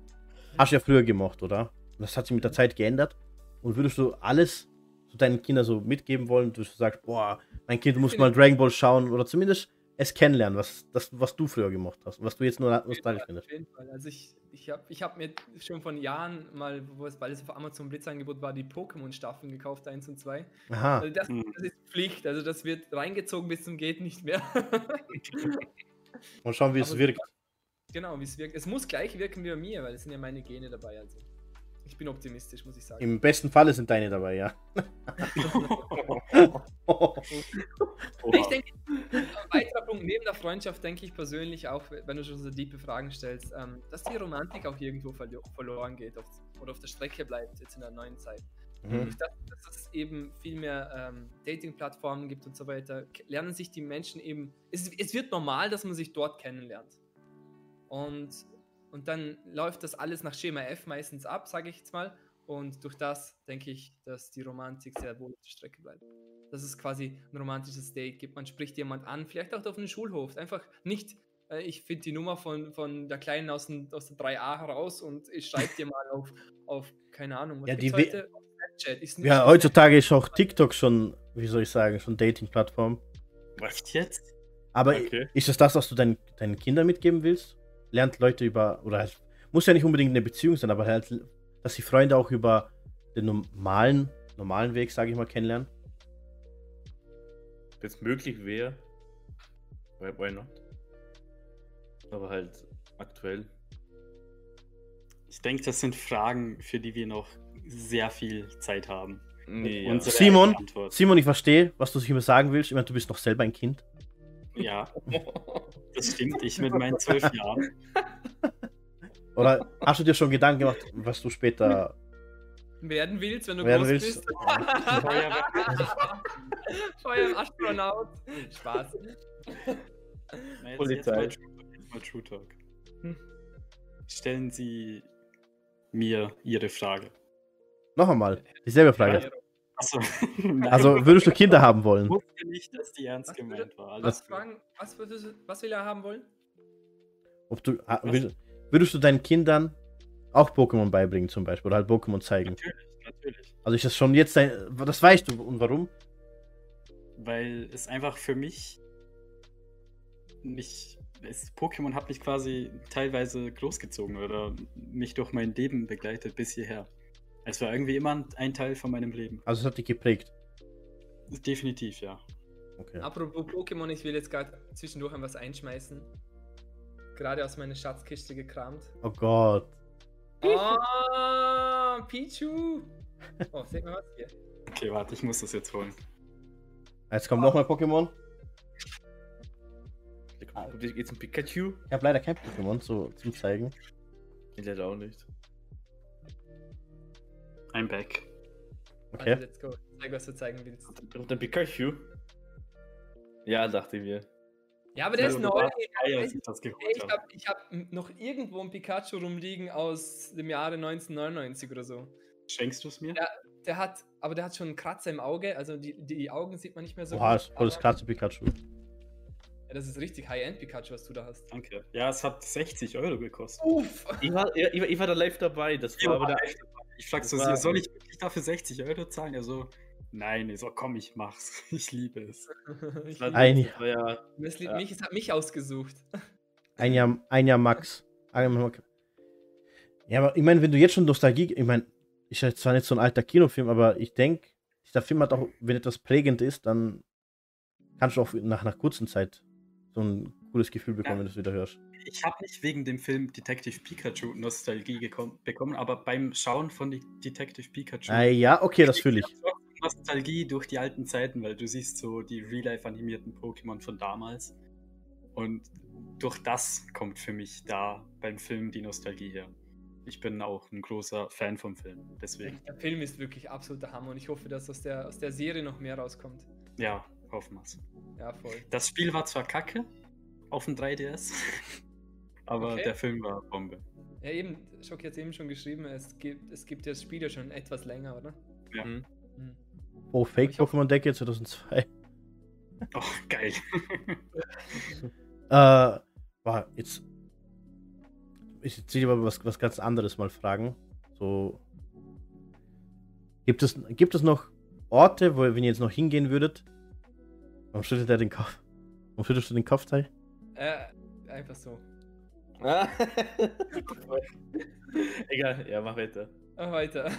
hast du ja früher gemocht, oder? Das hat sich mit der Zeit geändert. Und würdest du alles deinen Kindern so mitgeben wollen, du sagst, boah, mein Kind muss mal Dragon Ball schauen oder zumindest es kennenlernen, was, das, was du früher gemocht hast, was du jetzt nur nostalgisch findest. Auf jeden Fall. Also ich, ich habe ich hab mir schon von Jahren mal, wo es, weil es auf Amazon Blitzangebot war, die Pokémon-Staffeln gekauft, 1 und 2. Aha. Also das, Mhm. das ist Pflicht, also das wird reingezogen bis zum geht nicht mehr. Mal schauen, wie <laughs> es Aber- wirkt. genau, wie es wirkt. Es muss gleich wirken wie bei mir, weil es sind ja meine Gene dabei. Also ich bin optimistisch, muss ich sagen. Im besten Falle sind deine dabei, ja. <laughs> Ich denke, ein weiterer Punkt neben der Freundschaft denke ich persönlich auch, wenn du schon so tiefe Fragen stellst, ähm, dass die Romantik auch irgendwo verlo verloren geht auf, oder auf der Strecke bleibt jetzt in der neuen Zeit. Mhm. Durch das, dass es eben viel mehr ähm, Dating-Plattformen gibt und so weiter, lernen sich die Menschen eben. Es, es wird normal, dass man sich dort kennenlernt. Und, und dann läuft das alles nach Schema F meistens ab, sage ich jetzt mal. Und durch das denke ich, dass die Romantik sehr wohl auf der Strecke bleibt. Dass es quasi ein romantisches Date gibt. Man spricht jemand an, vielleicht auch auf einem Schulhof. Einfach nicht, äh, ich finde die Nummer von, von der Kleinen aus, dem, aus der 3a heraus und ich schreibe dir mal auf, auf, keine Ahnung, was Ja, die heute? Auf Snapchat. Ja, heutzutage ist auch TikTok schon, wie soll ich sagen, schon Dating-Plattform. Echt jetzt? Aber Okay. ist das das, was du deinen, deinen Kindern mitgeben willst? Lernt Leute über, oder halt, muss ja nicht unbedingt eine Beziehung sein, aber halt, dass die Freunde auch über den normalen, normalen Weg, sage ich mal, kennenlernen. Wenn es möglich wäre, why, why not? Aber halt aktuell. Ich denke, das sind Fragen, für die wir noch sehr viel Zeit haben. Nee, Unsere Simon? Simon, ich verstehe, was du immer sagen willst. Ich meine, du bist noch selber ein Kind. Ja, <laughs> das stimmt. Ich mit meinen zwölf Jahren. <laughs> Oder hast du dir schon Gedanken gemacht, was du später. werden willst, wenn du Werden groß willst. bist. <laughs> Feuerwehr. Feuerastronaut. Spaß. Na, jetzt, Polizei. Jetzt mal, True- jetzt mal True Talk. Stellen Sie mir Ihre Frage. Noch einmal, dieselbe Frage. Achso. <laughs> Also, würdest du Kinder haben wollen? ich wusste nicht, dass die ernst Was, gemeint war. Alles was fragen, was, würdest du- was will er haben wollen? Ob du, ah, würd- würdest du deinen Kindern auch Pokémon beibringen, zum Beispiel? Oder halt Pokémon zeigen? Natürlich, natürlich. Also, ist das schon jetzt dein. Das weißt du. Und warum? Weil es einfach für mich mich. Es, Pokémon hat mich quasi teilweise großgezogen oder mich durch mein Leben begleitet bis hierher. Es war irgendwie immer ein Teil von meinem Leben. Also, es hat dich geprägt. Definitiv, ja. Okay. Apropos Pokémon, ich will jetzt gerade zwischendurch was einschmeißen. Gerade aus meiner Schatzkiste gekramt. Oh Gott. Oh, Pichu. <laughs> Oh, seht mal was hier. Okay, warte, ich muss das jetzt holen. Jetzt kommt nochmal Pokémon. Jetzt ein Pikachu? Ich habe leider kein Pokémon so zum Zeigen. Ich leider auch nicht. I'm back. Okay. Also, let's go. Zeig, was du zeigen willst. Und ein Pikachu? Ja, dachte ich mir. Ja, aber der ist neu. als ich Ich habe. hab noch irgendwo ein Pikachu rumliegen aus dem Jahre 1999 oder so. Schenkst du es mir? Ja. Der hat, aber der hat schon einen Kratzer im Auge, also die, die Augen sieht man nicht mehr so. Oha, gut, ist voll das aber- klasse Pikachu. Ja, das ist richtig High-End Pikachu, was du da hast. Danke. Ja, es hat 60 Euro gekostet. Uff! Ich war, ich, war- ich war da live dabei. Das war aber der, Ich frag so, war- soll ich wirklich dafür 60 Euro zahlen? Er so, nein, ich so, komm, ich mach's. <laughs> Ich liebe es. <laughs> Ich das lieb- Ein- ja. es, liebt ja. mich, es hat mich ausgesucht. Ein Jahr, ein Jahr Max. Ein Jahr Max. Ja, aber ich meine, wenn du jetzt schon Nostalgie, ich meine, ist ja zwar nicht so ein alter Kinofilm, aber ich denke, der Film hat auch, wenn etwas prägend ist, dann kannst du auch nach einer kurzen Zeit so ein cooles Gefühl bekommen, Ja. wenn du es wieder hörst. Ich habe nicht wegen dem Film Detective Pikachu Nostalgie gekommen, bekommen, aber beim Schauen von De- Detective Pikachu. Ah, ja, okay, das fühle ich. Nostalgie durch die alten Zeiten, weil du siehst so die Real-Life-animierten Pokémon von damals. Und durch das kommt für mich da beim Film die Nostalgie her. Ich bin auch ein großer Fan vom Film, deswegen. Der Film ist wirklich absoluter Hammer und ich hoffe, dass aus der, aus der Serie noch mehr rauskommt. Ja, hoffen wir's. Ja, voll. Das Spiel war zwar kacke auf dem 3DS, <laughs> aber Okay. der Film war Bombe. Ja, eben, Schock hat eben schon geschrieben, es gibt, es gibt ja das Spiel ja schon etwas länger, oder? Ja. Hm. Hm. Oh, Fake Ich hoffe- Pokémon Decke 2002. <laughs> Oh, geil. <laughs> Äh, war jetzt. Ich will dich aber was, was ganz anderes mal fragen. So. Gibt es, gibt es noch Orte, wo, wenn ihr jetzt noch hingehen würdet? Warum schüttelt er den Kopf? Warum schüttelst du den Kopfteil? Äh, einfach so. <laughs> Egal, ja, mach weiter. Ah, weiter.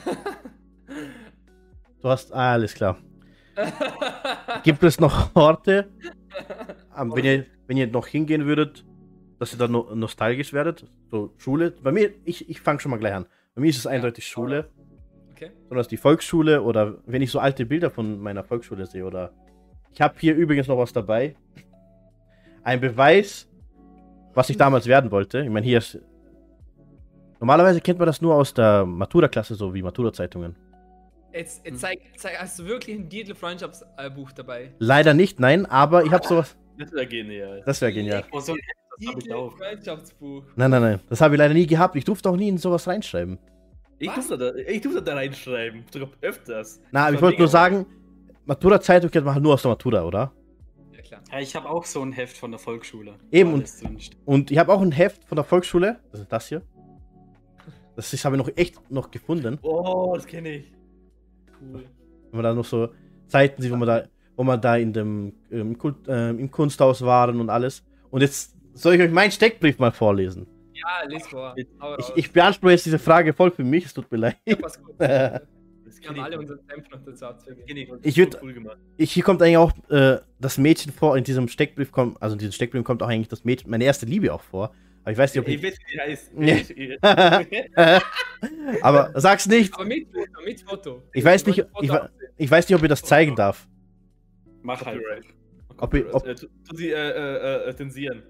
Du hast. Ah, alles klar. <laughs> Gibt es noch Orte, wenn, ihr, wenn ihr noch hingehen würdet, dass ihr dann no nostalgisch werdet? So Schule? Bei mir, ich, ich fange schon mal gleich an. Bei mir ist es eindeutig Schule. okay. sondern es ist die Volksschule oder wenn ich so alte Bilder von meiner Volksschule sehe oder ich habe hier übrigens noch was dabei. Ein Beweis, was ich damals werden wollte. Ich meine, hier ist. Normalerweise kennt man das nur aus der Matura-Klasse, so wie Matura-Zeitungen. Jetzt, jetzt zeig, zeig, hast du wirklich ein Dietl-Freundschaftsbuch dabei? Leider nicht, nein, aber ich habe sowas. Das wäre genial. Das wäre genial. Oh, so. Dietl-Freundschaftsbuch. Nein, nein, nein. Das habe ich leider nie gehabt. Ich durfte auch nie in sowas reinschreiben. Ich durfte, da, ich durfte da reinschreiben. Sogar öfters. Na, aber ich wollte nur sagen, Matura-Zeitung kennt man halt nur aus der Matura, oder? Ja, klar. Ja, ich habe auch so ein Heft von der Volksschule. Eben, und-. Und ich habe auch ein Heft von der Volksschule. Das ist das hier. Das habe ich noch echt noch gefunden. Oh, das kenne ich. Cool. Wenn man da noch so Zeiten sieht, wo man da, wo man da in dem ähm, Kult, ähm, im Kunsthaus waren und alles. Und jetzt soll ich euch meinen Steckbrief mal vorlesen. Ja, lies vor. Ich, ich beanspruche jetzt diese Frage voll für mich, es tut mir leid. Ja, <laughs> Äh, Das ich. alle unseren Senf noch dazu. Kenn ich. Ich So würd- cool. Ich, hier kommt eigentlich auch äh, das Mädchen vor, in diesem Steckbrief kommt, also in diesem Steckbrief kommt auch eigentlich das Mädchen, meine erste Liebe auch vor. Aber ich weiß nicht, ob Ich ich. weiß, wie die heißt. Nee. Ich- <laughs> aber sag's nicht. Aber mit Foto, mit Foto. Ich weiß nicht, ich, ich weiß nicht, ob ihr das zeigen darf. Mach halt. Ob ich- ob- Äh, tu- tu sie äh, äh, äh, zensieren.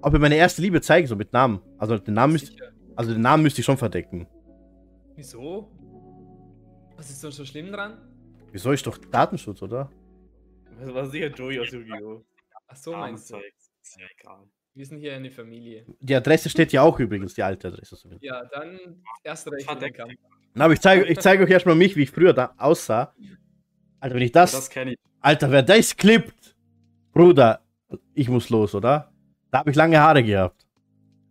Ob ihr meine erste Liebe zeigen, so mit Namen. Also den Namen müsst, also den Namen müsste ich schon verdecken. Wieso? Was ist so so schlimm dran? Wieso ist doch Datenschutz, oder? Das war sicher Joey aus Yu-Gi-Oh! Ach so meinst du. Ist ja egal. Wir sind hier eine Familie. Die Adresse steht ja auch übrigens, die alte Adresse. so. Ja, dann erst recht. Na, aber ich zeige ich zeig euch erstmal mich, wie ich früher da aussah. Alter, wenn ich Das, das. das kenne ich. Alter, wer das klippt, Bruder, ich muss los, oder? Da habe ich lange Haare gehabt.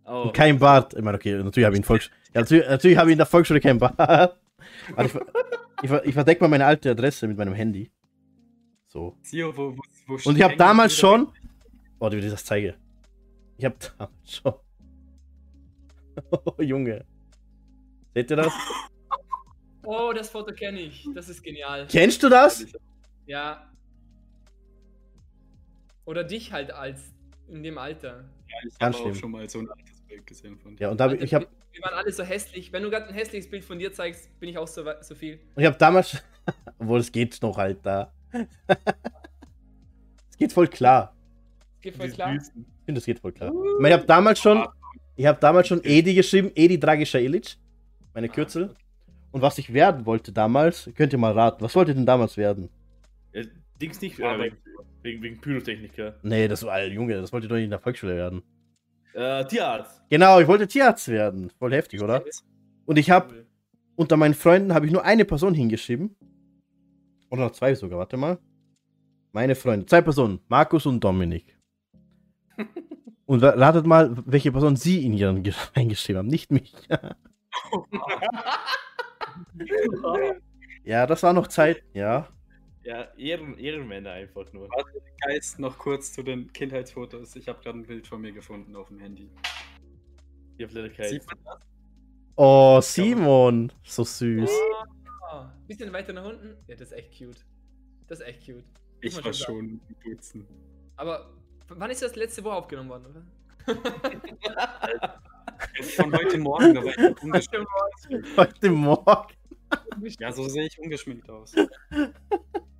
Oh. Und kein Bart. Ich meine, okay, natürlich habe ich in ja, natürlich, natürlich habe ich in der Volksschule kein Bart. <laughs> Ich, ich, ver- ich verdecke mal meine alte Adresse mit meinem Handy. So. Sio, wo, wo, wo Und ich habe damals schon. Oh, wie ich das zeige. Ich habe damals schon. Oh, <laughs> Junge. Seht ihr das? <laughs> Oh, das Foto kenne ich. Das ist genial. Kennst du das? Ja. Oder dich halt als in dem Alter. Ja, ich Ganz habe auch schon mal so ein altes Bild gesehen von dir. Ja, und da ich, Alter, ich habe wir, waren alle so hässlich. Wenn du gerade ein hässliches Bild von dir zeigst, bin ich auch so, so viel. ich hab damals, <laughs> obwohl es geht noch, Alter. <laughs> es geht voll klar. Geht voll klar. Ich finde, es geht voll klar. Ich, mein, ich habe damals schon, ich habe damals schon Edi geschrieben, Edi Dragischer Illich, meine Kürzel. Und was ich werden wollte damals, könnt ihr mal raten. Was wollt ihr denn damals werden? Ja, Dings nicht, äh, wegen, wegen, wegen Pyrotechniker. Nee, das war, Junge, das wollt ihr doch nicht in der Volksschule werden. Äh, Tierarzt. Genau, ich wollte Tierarzt werden. Voll heftig, oder? Und ich habe unter meinen Freunden habe ich nur eine Person hingeschrieben. Oder noch zwei sogar, warte mal. Meine Freunde, zwei Personen, Markus und Dominik. <laughs> Und ra- ratet mal, welche Person sie in ihren Ge- <laughs> eingeschrieben haben, nicht mich. <laughs> ja, das war noch Zeit, ja. Ja, Ehren, Ehrenmänner einfach nur. Geist noch kurz zu den Kindheitsfotos. Ich habe gerade ein Bild von mir gefunden auf dem Handy. Leider kein. Sieht man das? Oh, Simon, so süß. Ah, bisschen weiter nach unten. Ja, das ist echt cute. Das ist echt cute. Ich man war schon Dutzend. Aber wann ist das letzte Woche aufgenommen worden, oder? <laughs> Von heute Morgen, war ich ungeschminkt. Heute Morgen. Ja, so sehe ich ungeschminkt aus. <laughs>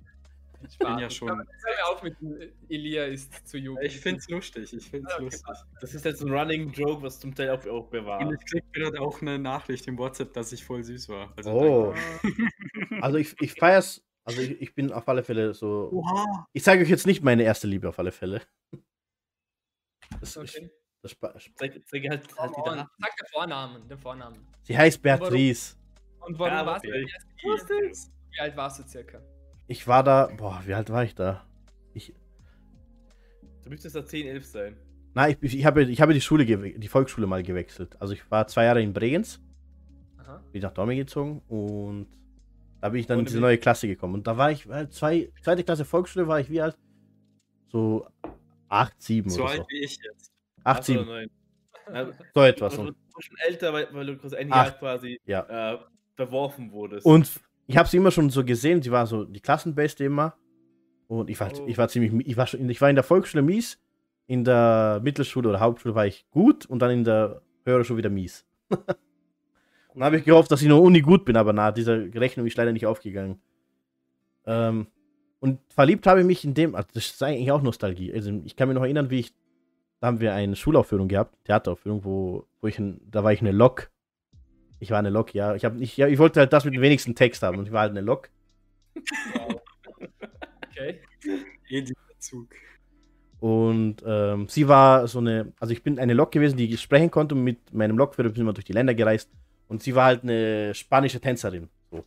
Ich bin ja schon- Hör mir auf mit dem Elia ist zu jung. Ich finde es lustig, ich finde es Ah, okay. lustig. Das ist jetzt ein Running Joke, was zum Teil auch, auch Und bewahrt. ich krieg gerade auch eine Nachricht im WhatsApp, dass ich voll süß war. Also Oh. <laughs> Also ich, ich feier's. Also ich, ich bin auf alle Fälle so. Oha! Ich zeige euch jetzt nicht meine erste Liebe auf alle Fälle. Das, okay. das, spa- Zeig, zeig halt, halt. Daten. Sag den Vornamen, den Vornamen. sie heißt Beatrice. Und warum Ja, warst du okay. deine erste Liebe? Wie alt warst du circa? Ich war da. Boah, wie alt war ich da? Ich, Du müsstest da 10, 11 sein. nein, ich, ich, habe, ich habe die Schule, die Volksschule mal gewechselt. Also ich war zwei Jahre in Bregenz, Aha. bin nach Dortmund gezogen und da bin ich dann in Ohne diese mich. neue Klasse gekommen. Und da war ich, äh, zwei, zweite Klasse Volksschule war ich wie alt? So 8, 7 So oder alt so. wie ich jetzt. 8, Acht oder 7, neun. Ja, so etwas. Du warst schon älter, weil, weil du quasi ein. Jahr quasi ja. äh, verworfen wurdest. Und ich habe sie immer schon so gesehen, sie war so die Klassenbeste immer. Und ich war, Oh. ich war ziemlich, ich war schon, ich war in der Volksschule mies, in der Mittelschule oder Hauptschule war ich gut und dann in der höheren Schule wieder mies. <laughs> Dann habe ich gehofft, dass ich nur Uni gut bin, aber na, diese Rechnung ist leider nicht aufgegangen. Ähm, und verliebt habe ich mich in dem, also das ist eigentlich auch Nostalgie. Also ich kann mich noch erinnern, wie ich, da haben wir eine Schulaufführung gehabt, Theateraufführung, wo, wo ich, da war ich eine Lok. Ich war eine Lok, ja. Ich, hab, ich, ja, ich wollte halt das mit dem wenigsten Text haben und ich war halt eine Lok. Okay. Eh dieser Zug. Und ähm, sie war so eine, also ich bin eine Lok gewesen, die sprechen konnte und mit meinem Lokführer sind wir durch die Länder gereist. Und sie war halt eine spanische Tänzerin. So.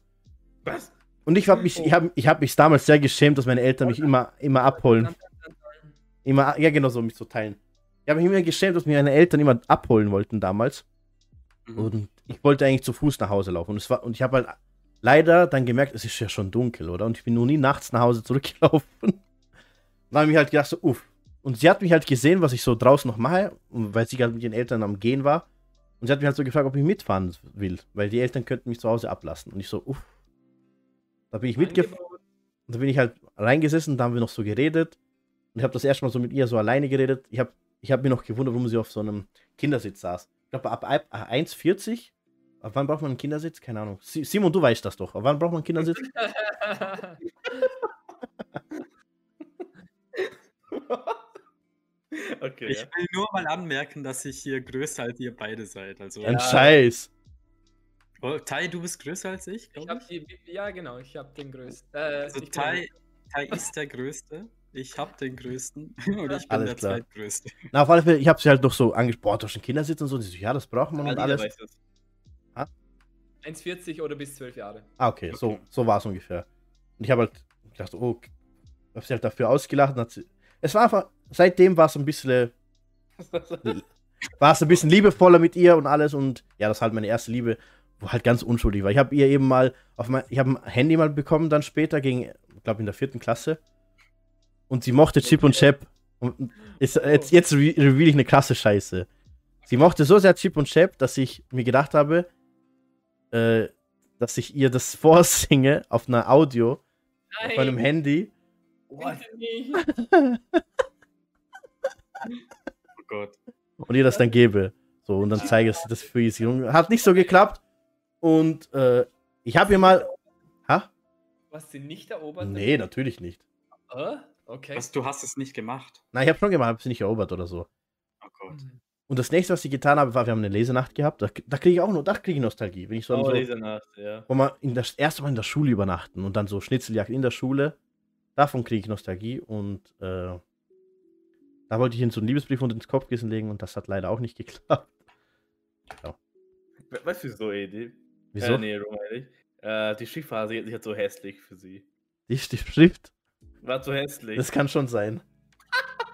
Was? Und ich habe mich, ich habe ich hab mich damals sehr geschämt, dass meine Eltern mich immer, immer abholen. Immer, ja genau so, mich zu teilen. Ich habe mich immer geschämt, dass mich meine Eltern immer abholen wollten damals. Mhm. Und ich wollte eigentlich zu Fuß nach Hause laufen. Und, es war, und ich habe halt leider dann gemerkt, es ist ja schon dunkel, oder? Und ich bin noch nie nachts nach Hause zurückgelaufen. Und <laughs> dann habe ich halt gedacht, so, uff. Und sie hat mich halt gesehen, was ich so draußen noch mache, weil sie halt mit ihren Eltern am Gehen war. Und sie hat mich halt so gefragt, ob ich mitfahren will, weil die Eltern könnten mich zu Hause ablassen. Und ich so, uff. Da bin ich mitgefahren. Und da bin ich halt reingesessen, da haben wir noch so geredet. Und ich habe das erste Mal so mit ihr so alleine geredet. Ich habe ich hab mir noch gewundert, warum sie auf so einem Kindersitz saß. Ich glaube, ab, ab 1,40. Ab wann braucht man einen Kindersitz? Keine Ahnung. Si- Simon, du weißt das doch. Ab wann braucht man einen Kindersitz? <laughs> okay, Ich ja. will nur mal anmerken, dass ich hier größer als ihr beide seid. Also, Ein Ja. Scheiß. oh, Tai, du bist größer als ich, Ich ich. die, ja, genau, ich habe den größten. Äh, Also, Tai ist der Größte. Ich habe den Größten. <laughs> Und ich bin Alles der klar. Zweitgrößte. Na, auf alle Fälle, ich habe sie halt noch so angesprochen, du hast einen Kindersitz und so. Und sie so, ja, das braucht man und Alida alles. weiß das. 1,40 oder bis 12 Jahre. Ah, okay, so, Okay. so war es ungefähr. Und ich habe halt gedacht, oh, habe sie halt dafür ausgelacht. Und hat sie, es war einfach, seitdem war es ein bisschen, <laughs> war es ein bisschen liebevoller mit ihr und alles. Und ja, das ist halt meine erste Liebe, wo halt ganz unschuldig war. Ich habe ihr eben mal auf mein, ich habe ein Handy mal bekommen, dann später, gegen, ich glaube in der vierten Klasse. Und sie mochte Chip und Chap. Und ist, jetzt, jetzt re reveal ich eine krasse Scheiße. Sie mochte so sehr Chip und Chap, dass ich mir gedacht habe, äh, dass ich ihr das <laughs> vorsinge auf einer Audio, auf meinem Handy. Nicht. Oh Gott. und ihr das dann gebe. So, und dann zeige ich das für sie. Und hat nicht so geklappt. Und äh, ich habe ihr mal. Ha? Was sie nicht erobert? Nee, natürlich nicht. Äh? Okay. Was, du hast es nicht gemacht. Nein, ich habe schon gemacht, habe sie nicht erobert oder so. Oh Gott. Mhm. Und das nächste, was ich getan habe, war, wir haben eine Lesenacht gehabt. Da, da kriege ich auch noch, da kriege ich Nostalgie. Wenn ich so, Oh, so Lesenacht, ja. wo wir in das erste Mal in der Schule übernachten und dann so Schnitzeljagd in der Schule. Davon kriege ich Nostalgie und äh, da wollte ich ihnen so einen Liebesbrief unter ins Kopfkissen legen und das hat leider auch nicht <laughs> geklappt. We- Weißt du, so Idee? Wieso? Äh, nee. Äh, die Schriftphase ist jetzt so hässlich für sie. Die, die Schrift, War zu hässlich. das kann schon sein.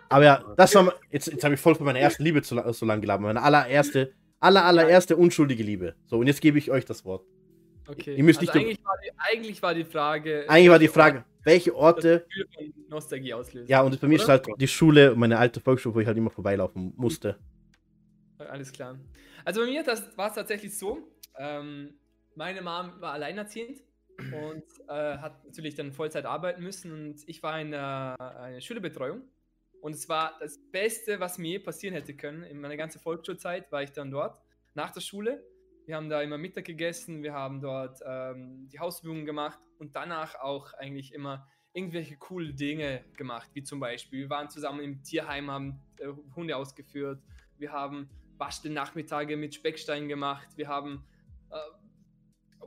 Aber ja, das war, jetzt, jetzt habe ich voll von meiner ersten Liebe zu, so lange gelabert. Meine allererste, aller, allererste unschuldige Liebe. So, und jetzt gebe ich euch das Wort. Okay. Ihr müsst also nicht- eigentlich, war die, eigentlich war die Frage. Eigentlich war die welche Frage, welche Orte Nostalgie auslösen. Ja, und bei mir ist Oder? halt die Schule, meine alte Volksschule, wo ich halt immer vorbeilaufen musste. Alles klar. Also bei mir das war es tatsächlich so. Ähm, meine Mom war alleinerziehend und äh, hat natürlich dann Vollzeit arbeiten müssen und ich war in der eine Schülerbetreuung. Und es war das Beste, was mir je passieren hätte können. In meiner ganzen Volksschulzeit war ich dann dort nach der Schule. Wir haben da immer Mittag gegessen, wir haben dort ähm, die Hausübungen gemacht und danach auch eigentlich immer irgendwelche coole Dinge gemacht, wie zum Beispiel, wir waren zusammen im Tierheim, haben äh, Hunde ausgeführt, wir haben Bastelnachmittage mit Speckstein gemacht, wir haben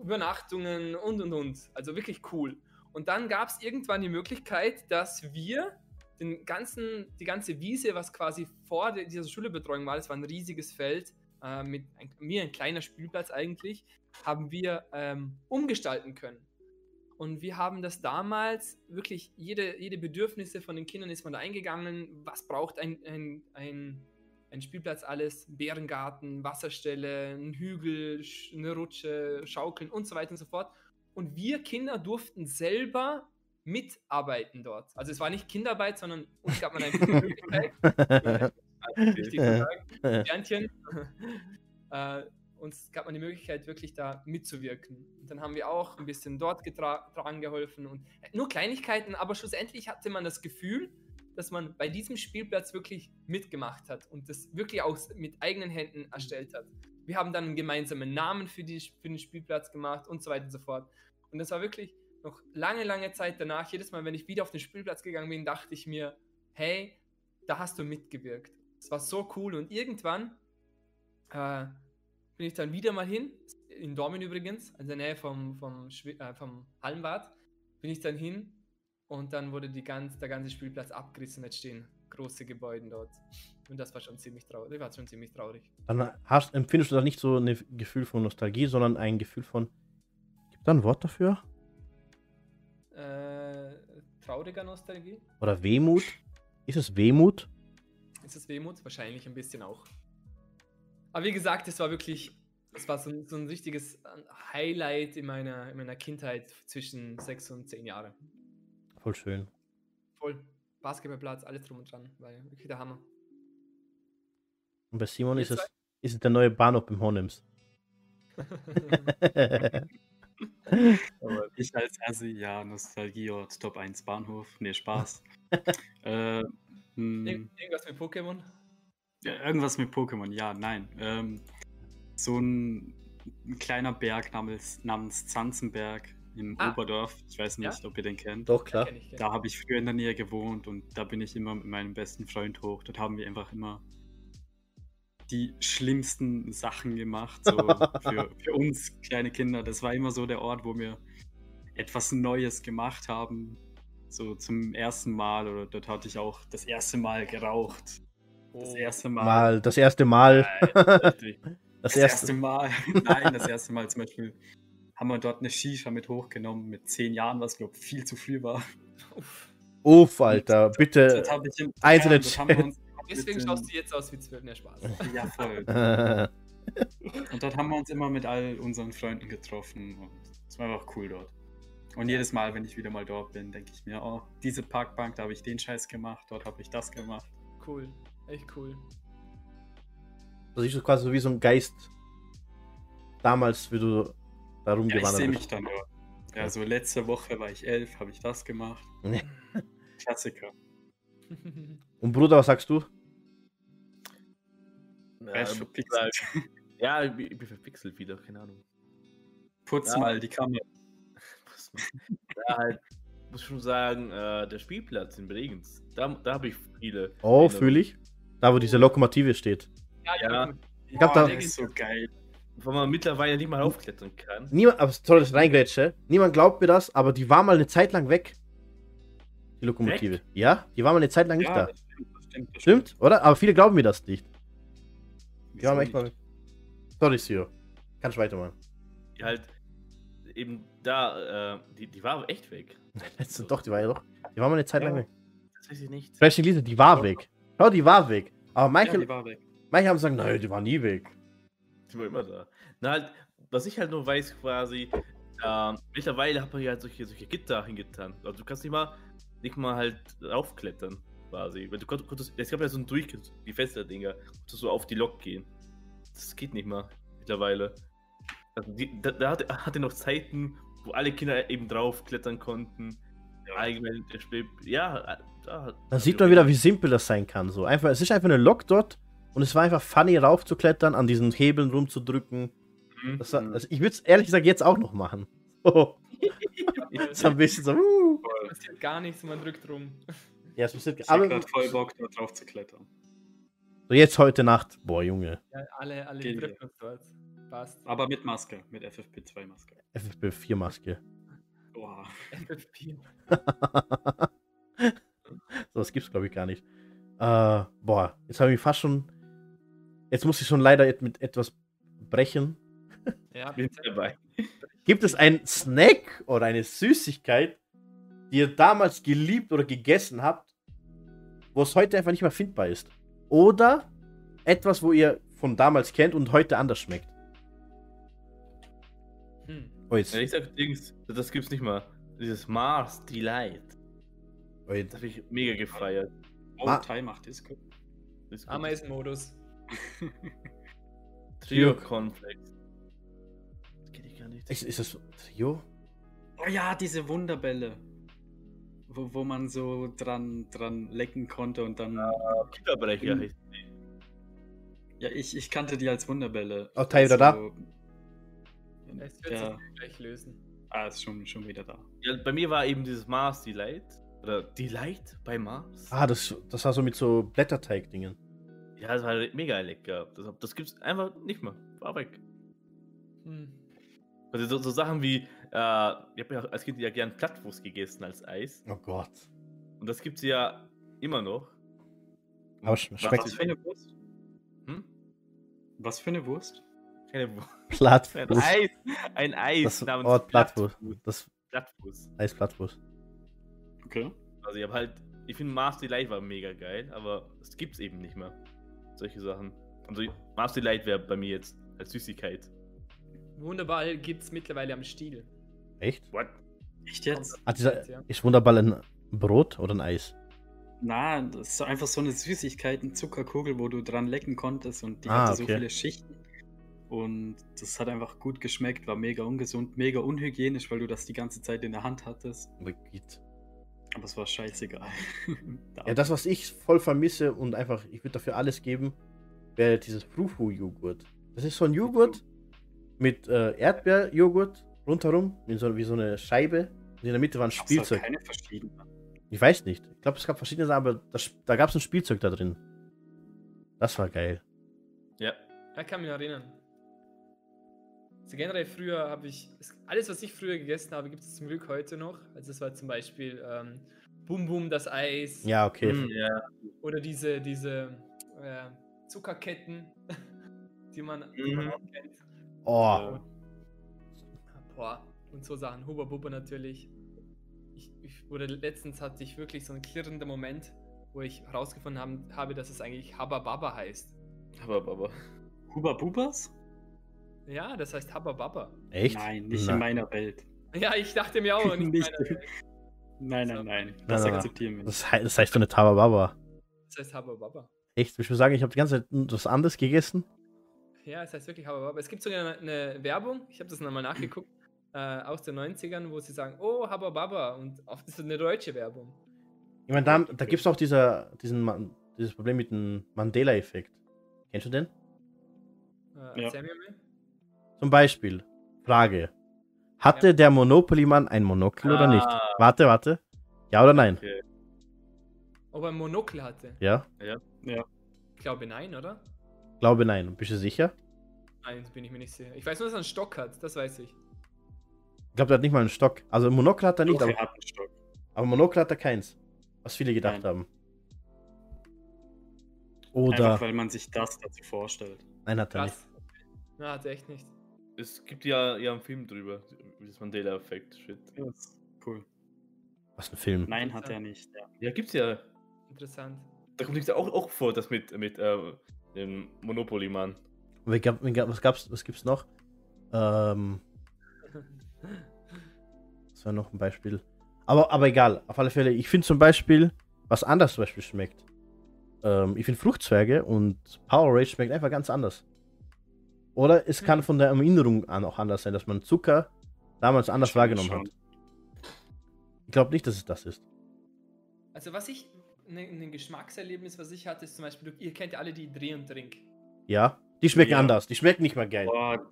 Übernachtungen und und und. Also wirklich cool. Und dann gab es irgendwann die Möglichkeit, dass wir den ganzen, die ganze Wiese, was quasi vor dieser Schulbetreuung war, das war ein riesiges Feld, äh, mit ein, mir ein kleiner Spielplatz eigentlich, haben wir ähm, umgestalten können. Und wir haben das damals wirklich, jede, jede Bedürfnisse von den Kindern ist man da eingegangen. Was braucht ein, ein, ein, ein Spielplatz alles? Bärengarten, Wasserstelle, ein Hügel, eine Rutsche, Schaukeln und so weiter und so fort. Und wir Kinder durften selber mitarbeiten dort. Also es war nicht Kinderarbeit, sondern uns gab man eine Möglichkeit, <laughs> Sternchen. <laughs> äh, uns gab man die Möglichkeit, wirklich da mitzuwirken. Und dann haben wir auch ein bisschen dort getra- dran geholfen und äh, nur Kleinigkeiten, aber schlussendlich hatte man das Gefühl, dass man bei diesem Spielplatz wirklich mitgemacht hat und das wirklich auch mit eigenen Händen erstellt hat. Wir haben dann einen gemeinsamen Namen für, die, für den Spielplatz gemacht und so weiter und so fort. Und das war wirklich noch lange, lange Zeit danach. Jedes Mal, wenn ich wieder auf den Spielplatz gegangen bin, dachte ich mir, hey, da hast du mitgewirkt. Es war so cool und irgendwann äh, bin ich dann wieder mal hin, in Dormen übrigens, in der Nähe vom, vom, äh, vom Hallenbad, bin ich dann hin und dann wurde die ganz, der ganze Spielplatz abgerissen. Jetzt stehen große Gebäude dort. Und das war schon ziemlich traurig. Das war schon ziemlich traurig. Dann hast, empfindest du da nicht so ein Gefühl von Nostalgie, sondern ein Gefühl von. Gibt da ein Wort dafür? Äh, trauriger Nostalgie? Oder Wehmut? Ist es Wehmut? Ist es Wehmut? Wahrscheinlich ein bisschen auch. Aber wie gesagt, es war wirklich, es war so, ein- so ein richtiges Highlight in meiner, in meiner Kindheit zwischen sechs und zehn Jahren. Voll schön. Voll. Basketballplatz, alles drum und dran. War wirklich der Hammer. Und bei Simon ist es, ist es der neue Bahnhof im Honems. Aber Ich als Assi, ja, Nostalgieort, Top 1 Bahnhof. Nee, Spaß. <laughs> äh, Ir irgendwas mit Pokémon? ja, irgendwas mit Pokémon, ja, nein. Ähm, so ein, ein kleiner Berg namens, namens Zanzenberg in Ah. Oberdorf. Ich weiß nicht, ob ihr den kennt. Doch, klar. Kenn ich, kenn Da habe ich früher in der Nähe gewohnt und da bin ich immer mit meinem besten Freund hoch. Dort haben wir einfach immer die schlimmsten Sachen gemacht, so <laughs> für, für uns kleine Kinder. Das war immer so der Ort, wo wir etwas Neues gemacht haben. So zum ersten Mal oder dort hatte ich auch das erste Mal geraucht. Das Oh. erste Mal. Mal, das erste Mal. richtig. <laughs> Das Das erste. erste Mal. <laughs> Nein, das erste Mal zum Beispiel haben wir dort eine Shisha mit hochgenommen mit zehn Jahren, was glaube ich viel zu früh war. Uff. Uff, Alter, Das bitte. ich Einzelne Deswegen schaust du jetzt aus wie zwölf. Ne, Spaß. Ja, voll. <laughs> Und dort haben wir uns immer mit all unseren Freunden getroffen und es war einfach cool dort. Und jedes Mal, wenn ich wieder mal dort bin, denke ich mir, oh, diese Parkbank, da habe ich den Scheiß gemacht, dort habe ich das gemacht. Cool. Echt cool. Das ist so quasi so wie so ein Geist. Damals, wie du da Ja, ich sehe mich dann dort. Ja, so letzte Woche war ich elf, habe ich das gemacht. Klassiker. <laughs> Und Bruder, was sagst du? Muss verpixelt? sagen- Ja, ich bin ich bin verpixelt wieder, keine Ahnung. Putz Ja. mal die Kamera. <laughs> Ja, halt, muss schon sagen, äh, der Spielplatz in Bregenz, da, da habe ich viele. Oh, fühle ich. Da, wo diese Lokomotive steht. Ja, Ja. Ich glaub, Oh, da- der ist so geil. Wo man mittlerweile nicht mal aufklettern kann. Niemand, aber sorry, dass ich reingrätsche. Niemand glaubt mir das, aber die war mal eine Zeit lang weg. Die Lokomotive. Ja, die war mal eine Zeit lang nicht Ja, da. das stimmt, das stimmt. Das Stimmt, oder? Aber viele glauben mir das nicht. Die waren echt mal nicht? weg. Sorry, Sio. Kannst weitermachen. Die halt eben da, äh, die, die war echt weg. <laughs> Letzte, doch, die war ja doch. Die war mal eine Zeit lang Ja. weg. Das weiß ich nicht. Vielleicht nicht Lisa, die war weg. Schau, die war weg. Aber Ja, manche, die war weg. manche haben gesagt, nein, die war nie weg. Die war immer da. Na halt, was ich halt nur weiß quasi, ähm, mittlerweile hat man ja halt solche, solche Gitter hingetan. Also du kannst nicht mal, nicht mal halt raufklettern, quasi. Weil du konntest, es gab ja so ein Durchgang, die Fensterdinger, konntest so auf die Lok gehen. Das geht nicht mal mittlerweile. Also die, da, da hatte, hatte noch Zeiten, wo alle Kinder eben draufklettern konnten. Allgemein der Spiel, ja, da. Da sieht man wieder, wie simpel das sein kann. So einfach, es ist einfach eine Lok dort und es war einfach funny raufzuklettern, an diesen Hebeln rumzudrücken. Mhm. Das war, also ich würde es ehrlich gesagt jetzt auch noch machen. <laughs> So. Das ist ein bisschen so. Uh. passiert gar nichts, man drückt rum. Ja, es passiert, Ich hab aber grad voll Bock, da drauf zu klettern. so jetzt heute Nacht. Boah, Junge. Ja, alle alle drücken uns dort. Passt. Aber mit Maske, mit FFP2-Maske. FFP4-Maske. Boah. FFP. <laughs> so, das gibt's, glaube ich, gar nicht. Äh, boah, jetzt habe ich mich fast schon. Jetzt muss ich schon leider mit etwas brechen. Ja, Bin dabei. Gibt es einen Snack oder eine Süßigkeit, die ihr damals geliebt oder gegessen habt, wo es heute einfach nicht mehr findbar ist? Oder etwas, wo ihr von damals kennt und heute anders schmeckt? Hm. Oh, jetzt, Ja, ich sag Dings, das gibt's nicht mal. Dieses Mars Delight. oh, jetzt. Das habe ich mega gefeiert. Oh, Ma- Thai macht Disco. Das ist gut. Ameisenmodus. Trio Cornflakes. Das kenne ich gar nicht. Ist, ist das Trio? Oh ja, diese Wunderbälle. Wo, wo man so dran, dran lecken konnte und dann. Kipperbrecher Mhm. heißt Ja, ich, ich kannte die als Wunderbälle. Oh, Thai wieder da? Es wird Ja, sich gleich lösen. ah, ist schon, schon wieder da. Ja, bei mir war eben dieses Mars Delight. Oder Delight bei Mars. Ah, das, das war so mit so Blätterteig-Dingen. Ja, das war mega lecker. Das, das gibt's einfach nicht mehr. War weg. Hm. Also so, so Sachen wie, äh, ich habe ja als Kind ja gern Plattwurst gegessen als Eis. Oh Gott. Und das gibt's ja immer noch. Aber sch- Was- schmeckt- Was für eine Wurst? Hm? Was für eine Wurst? Keine Wurst. <laughs> Ein Plattfuß. Eis. Ein Eis Das namens Wort Plattfuß. Plattfuß. Das Plattfuß. Eis Plattfuß. Okay. Also ich habe halt, ich finde Mars Delight war mega geil, aber es gibt's eben nicht mehr. Solche Sachen. Also Mars Delight wäre bei mir jetzt als Süßigkeit. Wunderball gibt es mittlerweile am Stiel. Echt? What? Echt jetzt? Ah, dieser, Ja. ist Wunderball ein Brot oder ein Eis? Na, das ist einfach so eine Süßigkeit, eine Zuckerkugel, wo du dran lecken konntest und die Ah, hatte so okay. viele Schichten. Und das hat einfach gut geschmeckt, war mega ungesund, mega unhygienisch, weil du das die ganze Zeit in der Hand hattest. Aber es war scheißegal. <laughs> Ja, das, was ich voll vermisse und einfach, ich würde dafür alles geben, wäre dieses Frufu-Joghurt. Das ist so ein Joghurt mit äh, Erdbeerjoghurt rundherum, wie so, wie so eine Scheibe. Und in der Mitte war ein Gab's Spielzeug. keine verschiedenen. Ich weiß nicht. Ich glaube, es gab verschiedene Sachen, aber das, da gab es ein Spielzeug da drin. Das war geil. Ja. Ja, kann mich erinnern. Also generell früher habe ich, es- alles was ich früher gegessen habe, gibt es zum Glück heute noch. Also es war zum Beispiel ähm, Bum Bum das Eis Ja, okay. Hm, ja. oder diese, diese äh, Zuckerketten, <laughs> die man, die man Mhm. auch kennt. Oh, Boah, und so Sachen. Huba Bubba natürlich. Ich, ich, oder letztens hatte ich wirklich so einen klirrenden Moment, wo ich herausgefunden haben, habe, dass es eigentlich Habba Baba heißt. Aber. Huba Bubas? Ja, das heißt Habba Baba. echt? Nein, nicht Na. in meiner Welt. Ja, ich dachte mir auch. Nicht, Nicht. <laughs> Nein, nein, nein. Das nein, nein. akzeptieren wir nicht. Das, hei- das heißt doch eine Tabababa. Das heißt Habba Baba. Echt? Ich würde sagen, ich habe die ganze Zeit was anderes gegessen. Ja, es heißt wirklich Habba Baba. Es gibt sogar eine, eine Werbung, ich habe das nochmal nachgeguckt, äh, aus den 90ern, wo sie sagen, oh, Habba Baba. Und das ist eine deutsche Werbung. Ich meine, da, da gibt es auch dieser, diesen, dieses Problem mit dem Mandela-Effekt. Kennst du den? Äh, Ja. erzähl mir mal. Zum Beispiel, Frage. Hatte der Monopoly-Mann ein Monokel oder nicht? Ah. Warte, warte. Ja oder nein? Okay. Ob er ein Monokel hatte? Ja? Ich glaube nein, oder? Glaube nein. Bist du sicher? Nein, bin ich mir nicht sicher. Ich weiß nur, dass er einen Stock hat, das weiß ich. Ich glaube, der hat nicht mal einen Stock. Also Monokel hat er nicht, Doch, aber, er hat einen Stock. aber Monokel hat er keins. Was viele gedacht Nein. haben. Oder. Einfach weil man sich das dazu vorstellt. Nein, hat er nicht. Krass. Na, hat er echt nicht. Es gibt ja, ja einen Film drüber, wie das Mandela-Effekt. Shit. Ja, ist cool. Was ein Film. Nein, hat er nicht. Ja. Ja, gibt's ja. Interessant. Da kommt es auch, auch vor, das mit, mit äh, dem Monopoly-Mann. Was gab's, was gibt's noch? Ähm, das war noch ein Beispiel. Aber, aber egal, auf alle Fälle. Ich finde zum Beispiel, was anders zum Beispiel schmeckt. Ähm, ich finde Fruchtzwerge und Power Rage schmeckt einfach ganz anders. Oder es kann von der Erinnerung an auch anders sein, dass man Zucker damals anders Stimmt wahrgenommen schon. hat. Ich glaube nicht, dass es das ist. Also was ich, ein ne, ne Geschmackserlebnis, was ich hatte, ist zum Beispiel, ihr kennt ja alle die Dreh und Trink. Ja, die schmecken Ja. anders. Die schmecken nicht mehr geil. Boah,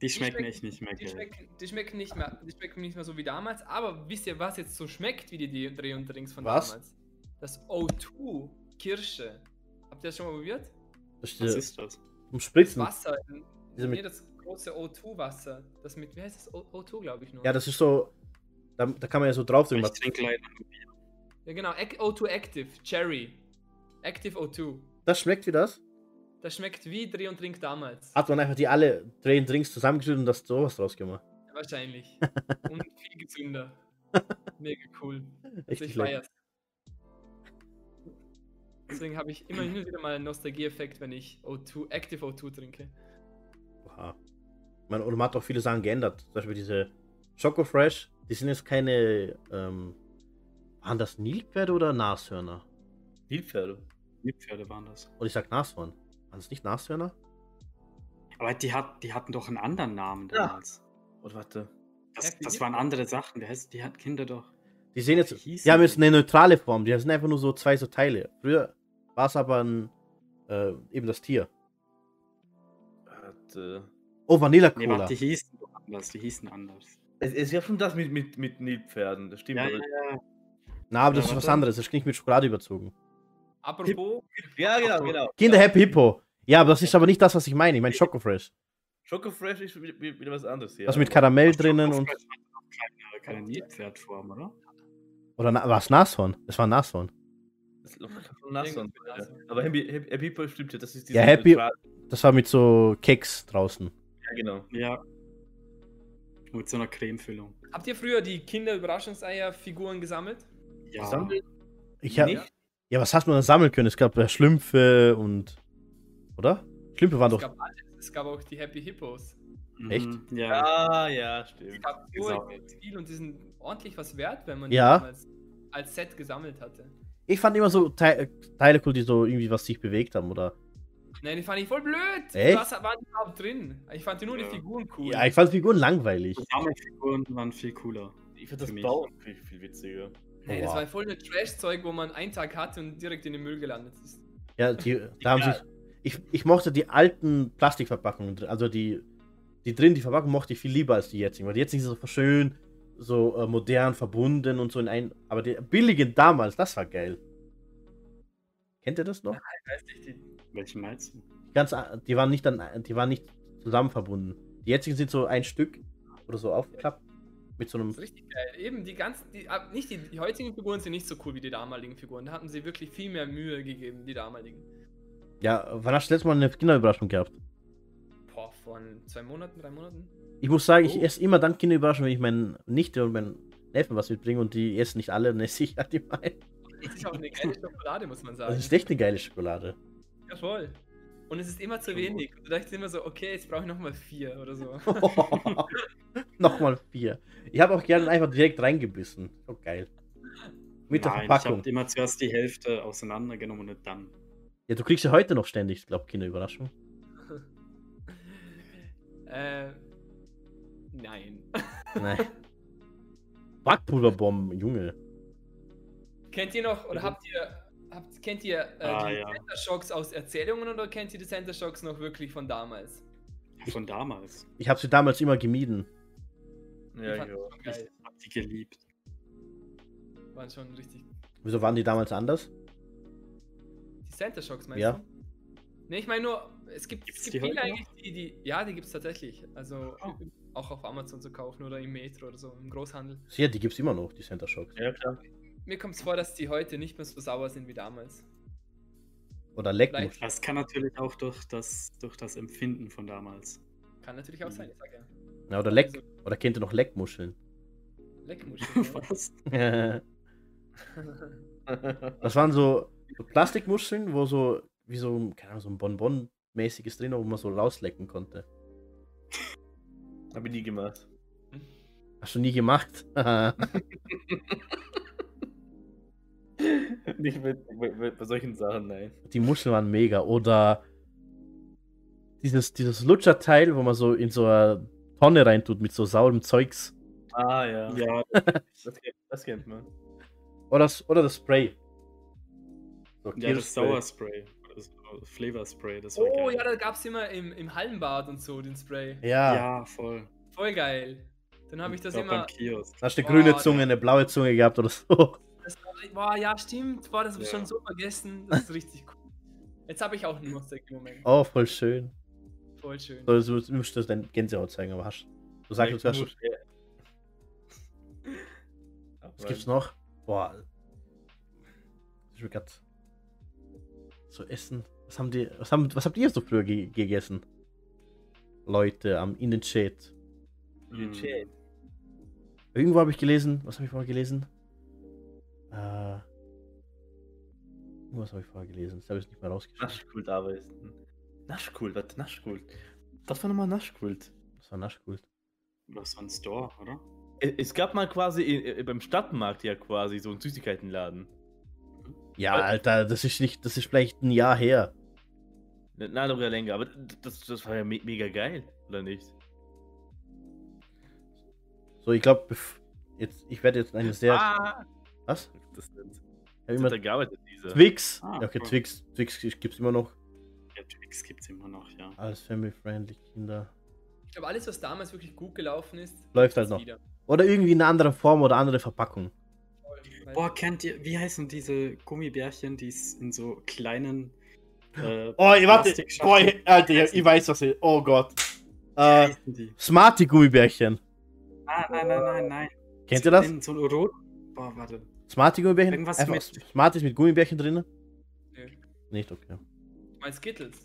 die schmecken echt nicht mehr Die geil. schmecken, die schmecken nicht mehr, die schmecken nicht mehr so wie damals, aber wisst ihr, was jetzt so schmeckt wie die Dreh und Drinks von Was? damals? Das O2 Kirsche. Habt ihr das schon mal probiert? Was ist das? Um Spritzen. Wasser. Diese mit- Nee, das große O2 Wasser. Das mit, wie heißt das? O- O2, glaube ich nur. Ja, das ist so. Da, da kann man ja so drauf drücken. Ich trinke leider Bier. Ja, genau. Ac- O2 Active. Cherry. Active O2. Das schmeckt wie das? Das schmeckt wie Dreh und Trink damals. Hat man einfach die alle Dreh Drinks zusammengeschüttet und das sowas draus gemacht. Wahrscheinlich. <laughs> und viel gesünder. <laughs> Mega cool. Echt Also ich lecker. feier's. Deswegen habe ich immer hin und wieder mal einen Nostalgie-Effekt, wenn ich O2, Active O2 trinke. Oha. Man, und man hat auch viele Sachen geändert. Zum Beispiel diese Choco Fresh, die sind jetzt keine. Ähm, waren das Nilpferde oder Nashörner? Nilpferde. Nilpferde waren das. Und ich sag Nashorn. Waren es nicht Nashörner? Aber die, hat, die hatten doch einen anderen Namen Ja. damals. Und warte. Das, das waren andere Sachen. Die, heißt, die hatten Kinder doch. Die sehen jetzt. Die haben jetzt eine neutrale Form. Die sind einfach nur so zwei so Teile. Früher war es aber ein. Äh, eben das Tier. warte. Oh, Vanilla Nee, Cola. warte, die hießen doch anders. Die hießen anders. Es ist ja schon das mit, mit, mit Nilpferden, das stimmt. Ja, aber- ja, ja. Na, aber das Ja, ist was anderes. Das ist nicht mit Schokolade überzogen. Apropos, ja genau, genau. Kinder Happy Hippo. Ja, aber das ist aber nicht das, was ich meine. Ich meine Choco Fresh. Schoko Fresh ist wieder, wieder was anderes. Ja. Das mit Karamell drinnen und. Schokofresh hat keine, keine Nilpferdform, oder? Oder na, war es Nashorn? Das war Nashorn. Nashorn. Aber Happy, Happy, Hippo stimmt ja, das ist Ja, Happy- Neutral- Das war mit so Keks draußen. Ja, genau. Ja. Mit so einer Cremefüllung. habt ihr früher die Kinder-Überraschungseier-Figuren gesammelt? Ja. Gesammelt? Ich hab, Nicht? ja, was hast man da sammeln können? Es gab ja Schlümpfe und. Oder? Schlümpfe waren Es doch. gab alles. Es gab auch die Happy Hippos. Mhm, Echt? Ja. Ah, ja, Es stimmt. gab so viel und die sind ordentlich was wert, wenn man Ja. die damals als Set gesammelt hatte. Ich fand immer so Te Teile cool, die so irgendwie was sich bewegt haben, oder? Nein, die fand ich voll blöd. Echt? Was waren die überhaupt drin? Ich fand die nur die. Figuren cool. Ja, ich fand Figuren langweilig. Die Sammelfiguren waren viel cooler. Ich finde das. Bauen viel, viel witziger. Das Wow. war voll eine Trash-Zeug, wo man einen Tag hatte und direkt in den Müll gelandet ist. Ja, die, da haben sich. Ich, ich mochte die alten Plastikverpackungen drin. Also die, die drin, die Verpackung mochte ich viel lieber als die jetzigen. Weil die jetzigen sind so schön, so äh, modern verbunden und so in ein. Aber die billigen damals, das war geil. Kennt ihr das noch? Ich weiß nicht, die, Welche meinst du? Ganz, a- die waren nicht dann, die waren nicht zusammen verbunden. Die jetzigen sind so ein Stück oder so aufgeklappt mit so einem. das ist richtig geil. Eben, die ganzen, die, nicht die, die heutigen Figuren sind nicht so cool wie die damaligen Figuren. Da hatten sie wirklich viel mehr Mühe gegeben, die damaligen. Ja, wann hast du letztes Mal eine Kinderüberraschung gehabt? Boah, vor zwei Monaten, drei Monaten? Ich muss sagen, ich Oh. esse immer dann Kinderüberraschung, wenn ich meinen Nichte und meinen Neffen was mitbringe und die essen nicht alle, dann esse ich halt immer ein. Das ist auch eine geile Schokolade, muss man sagen. Das ist echt eine geile Schokolade. Ja, voll. Und es ist immer zu wenig. Und da dachte ich immer so, okay, jetzt brauche ich nochmal vier oder so. <laughs> Nochmal vier. Ich habe auch gerne einfach direkt reingebissen. So geil. Mit der Nein, ich Verpackung. habe immer zuerst die Hälfte auseinandergenommen und dann. Ja, du kriegst ja heute noch ständig, ich glaube, Kinderüberraschung. <laughs> äh, nein. Nein. <laughs> Backpulverbomben, Junge. Kennt ihr noch, oder habt ihr, habt, kennt ihr äh, Ah, die ja. Center Shocks aus Erzählungen oder kennt ihr die Center Shocks noch wirklich von damals? Von damals. Ich habe sie damals immer gemieden. Ja, Die ja. ich hab die geliebt. Waren schon richtig. Wieso waren die damals anders? Die Center Shocks meinst Ja. du? Ne, ich meine nur, es gibt, Gibt's es die gibt viele heute eigentlich, die, die. Ja, die gibt es tatsächlich. Also Oh. Auch auf Amazon zu kaufen oder im Metro oder so, im Großhandel. Ja, die gibt's immer noch, die Center Shocks. Ja, klar. Mir kommt es vor, dass die heute nicht mehr so sauer sind wie damals. Oder Leckmuscheln. Das kann natürlich auch durch das, durch das Empfinden von damals. Kann natürlich auch Mhm. sein, ich sag ja. Ja, oder Leck. Oder kennt ihr noch Leckmuscheln? Leckmuscheln. ja. <laughs> Was? <laughs> Das waren so, so Plastikmuscheln, wo so, wie so, keine Ahnung, so ein Bonbon-mäßiges drin, war, wo man so rauslecken konnte. Hab ich nie gemacht. Hast du nie gemacht? <laughs> nicht mit, mit, mit, bei solchen Sachen, nein. die Muscheln waren mega. Oder dieses, dieses Lutscherteil, wo man so in so eine Tonne reintut mit so saurem Zeugs. Ah, ja. Ja, Das, kennt, das kennt man. Oder das, oder das Spray. So, ja das. Sauerspray. Das Flavor Spray, das war oh geil. ja, da gab es immer im, im Hallenbad und so den Spray. Ja, ja, voll. Voll geil. Dann habe ich das Auch immer. beim Kiosk. da hast du eine grüne der- Zunge, eine blaue Zunge gehabt oder so. Das, boah, ja, stimmt. Boah, das habe ich Ja. schon so vergessen. Das ist richtig cool. Jetzt habe ich auch einen Nostalgie-Moment. Oh, voll schön. Voll schön. So, du du musst das dein Gänsehaut zeigen, aber hast du sagst, du hast, Muss- ja. was gibt's noch? Boah. Ich will grad so essen. Was haben die, was haben, was habt ihr so früher ge gegessen? Leute am in den Chat. In den Chat. Irgendwo habe ich gelesen, was habe ich vorher gelesen? Äh, irgendwas habe ich vorher gelesen, das habe ich nicht mehr rausgeschrieben. Naschkult arbeiten. Naschkult, was? Naschkult. Das war nochmal Naschkult. Das war Naschkult. Das war ein Store, oder? Es, gab mal quasi beim Stadtmarkt ja quasi so einen Süßigkeitenladen. Ja, Alter, das ist nicht, das ist vielleicht ein Jahr her. Nein, noch länger, aber das, das war ja me mega geil, oder nicht? So, ich glaube, jetzt, ich werde jetzt eine sehr. Ah! Was? Das sind. Ich hab Immer gearbeitet, diese. Twix. Ah, ja, okay, cool. Twix. Twix gibt's immer noch. Ja, Twix gibt's immer noch, ja. Alles family-friendly, Kinder. Ich glaube, alles, was damals wirklich gut gelaufen ist, Läuft halt noch. wieder. Oder irgendwie in einer anderen Form oder andere Verpackung. Boah, kennt ihr, wie heißen diese Gummibärchen, die es in so kleinen. Äh, Oh, warte. Boah, Alter, ich, ich weiß, was ich. Oh Gott. Wie Äh, heißen die? Smarty Gummibärchen. Ah, nein, nein, nein, nein. Kennt ihr das? In so ein rot. Boah, warte. Smarty Gummibärchen? Irgendwas Einfach mit- Smarties mit Gummibärchen drin? Nö. Nicht, okay. Ich meine Skittles.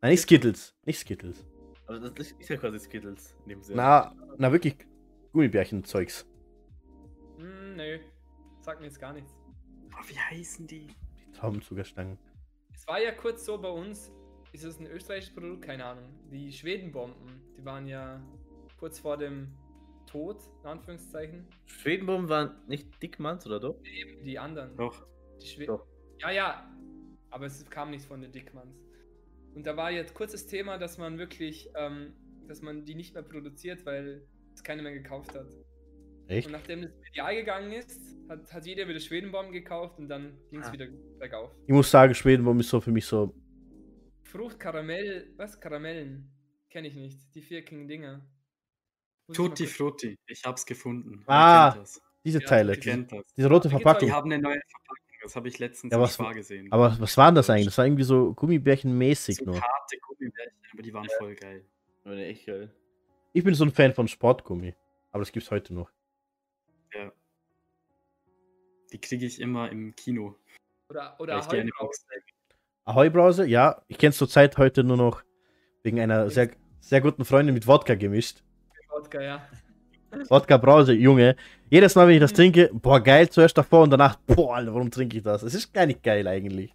Nein, nicht Skittles. Nicht Skittles. Aber das ist ja quasi Skittles in dem Sinne. Na, na wirklich Gummibärchen-Zeugs. Hm, nö. Sagt mir jetzt gar nichts. Boah, wie heißen die? Die Traubenzuckerstangen. Es war ja kurz so bei uns, ist es ein österreichisches Produkt? Keine Ahnung. Die Schwedenbomben, die waren ja kurz vor dem Tod, in Anführungszeichen. Schwedenbomben waren nicht Dickmanns, oder doch? Eben die anderen. Doch. Die Schwe Doch. Ja, ja. Aber es kam nicht von den Dickmanns. Und da war jetzt kurzes Thema, dass man wirklich, ähm, dass man die nicht mehr produziert, weil es keiner mehr gekauft hat. Echt? Und nachdem das medial gegangen ist, hat, hat jeder wieder Schwedenbomben gekauft und dann ging es Ah. wieder bergauf. Ich muss sagen, Schwedenbomb ist so für mich so. Frucht, Karamell, was? Karamellen? Kenne ich nicht. Die viereckigen Dinger. Muss ich mal Tutti Frutti. Ich hab's gefunden. Ah. Diese Ja, Teile. Diese, das? diese rote Verpackung. Die haben eine neue Verpackung. Das habe ich letztens Ja, was- gesehen. Aber was waren das eigentlich? Das war irgendwie so Gummibärchen-mäßig so nur. harte Gummibärchen, aber die waren voll geil. Ja, echt geil. Ich bin so ein Fan von Sportgummi. Aber das gibt's heute noch. Ja. Die kriege ich immer im Kino. Oder, oder eine Heubrause. Box Ahoi-Brause? Ja, ich kenne es zurzeit heute nur noch wegen einer sehr, sehr guten Freundin mit Wodka gemischt. Wodka, ja. Wodka-Brause, Junge. Jedes Mal, wenn ich das trinke, boah, geil zuerst davor und danach, boah, Alter, warum trinke ich das? Es ist gar nicht geil eigentlich.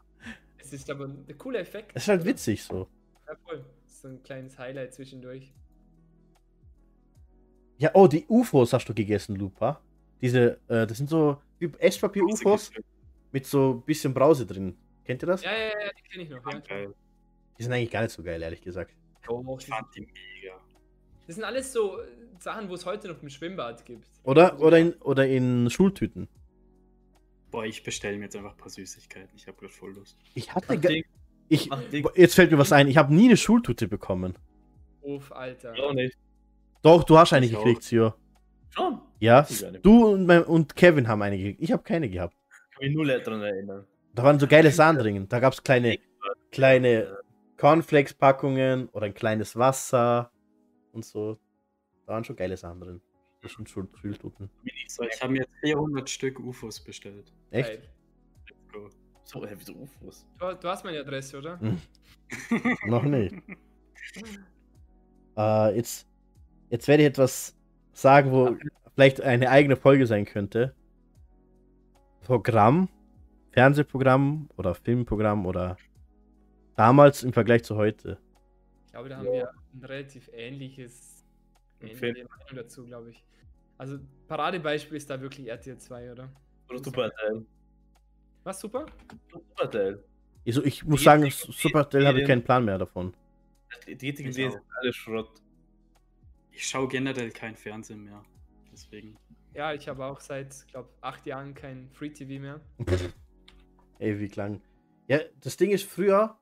Es ist aber ein cooler Effekt. Es ist halt oder? witzig so. Ja, voll. So ein kleines Highlight zwischendurch. Ja, oh, die UFOs hast du gegessen, Lupa. Diese, äh, das sind so wie Esspapier-UFOs mit so ein bisschen Brause drin. Kennt ihr das? Ja, ja, ja, die kenne ich noch. Ja. Die sind eigentlich gar nicht so geil, ehrlich gesagt. Doch, Ich fand die mega. Das sind alles so Sachen, wo es heute noch im Schwimmbad gibt. Oder, oder, in, oder in Schultüten. Boah, ich bestelle mir jetzt einfach ein paar Süßigkeiten. Ich habe gerade voll Lust. Ich hatte. Mach ga- Ding. Ich, Mach Ding. jetzt fällt mir was ein. Ich habe nie eine Schultute bekommen. Uff, Alter. Auch nicht. Doch, du hast eine Ich auch. gekriegt, Sio. Schon. Ja, du und, mein, und Kevin haben eine gekriegt. Ich habe keine gehabt. Ich kann mich null daran erinnern. Da waren so geile Sahndringen. Da gab es kleine, kleine Cornflakes-Packungen oder ein kleines Wasser und so. Da waren schon geile Sachen drin. Das sind schon so, Ich habe mir jetzt 400 Stück UFOs bestellt. Echt? Geil. Let's go. so, hä, wieso UFOs? Du, du hast meine Adresse, oder? Hm. Noch nicht. <laughs> Äh, jetzt, jetzt werde ich etwas sagen, wo vielleicht eine eigene Folge sein könnte. Programm, Fernsehprogramm oder Filmprogramm oder damals im Vergleich zu heute. Ich glaube, da haben wir ein relativ ähnliches ähnliche. Meinung dazu, glaube ich. Also Paradebeispiel ist da wirklich RTL 2, oder? Oder Superteil. Was super? Superteil. Also ich muss Die sagen, Supertell habe ich keinen Plan mehr davon. Die die jetzigen auch. sind alle Schrott. Ich schaue generell kein Fernsehen mehr. Deswegen. Ja, ich habe auch seit, glaube acht Jahren kein Free TV mehr. <laughs> Ey, wie klang. Ja, das Ding ist früher,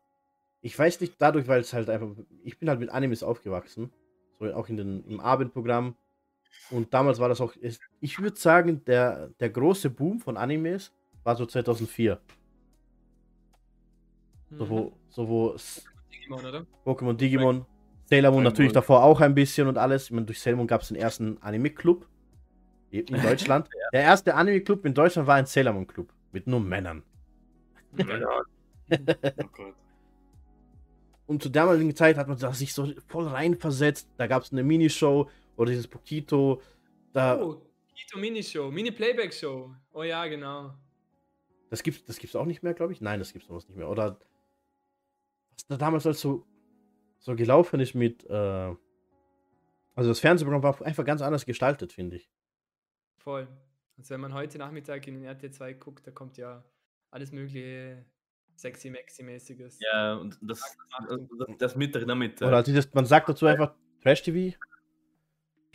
ich weiß nicht dadurch, weil es halt einfach, ich bin halt mit Animes aufgewachsen, so auch in den, im Abendprogramm. Und damals war das auch, ich würde sagen, der, der große Boom von Animes war so 2004. So wo, Mhm. so wo Digimon, oder? Pokémon, Digimon, Sailor Moon natürlich Ball. davor auch ein bisschen und alles. Ich meine, durch Sailor Moon gab es den ersten Anime-Club in <laughs> Deutschland. Der erste Anime-Club in Deutschland war ein Sailor Moon-Club mit nur Männern. <laughs> Oh Gott. Und zu damaligen Zeit hat man sich so voll reinversetzt. Da gab es eine Minishow oder dieses Pokito. Da, Oh, Kito Minishow, Mini-Playback-Show. Oh ja, genau. Das gibt's, das gibt's auch nicht mehr, glaube ich. Nein, das gibt's sowas nicht mehr. Oder was da damals halt so, so gelaufen ist mit. Äh, also das Fernsehprogramm war einfach ganz anders gestaltet, finde ich. Voll. Also wenn man heute Nachmittag in den RTL 2 guckt, da kommt ja alles mögliche sexy maxi mäßiges Ja, und das, das, das Mittag Nachmittag. Oder halt dieses, man sagt dazu einfach Trash TV.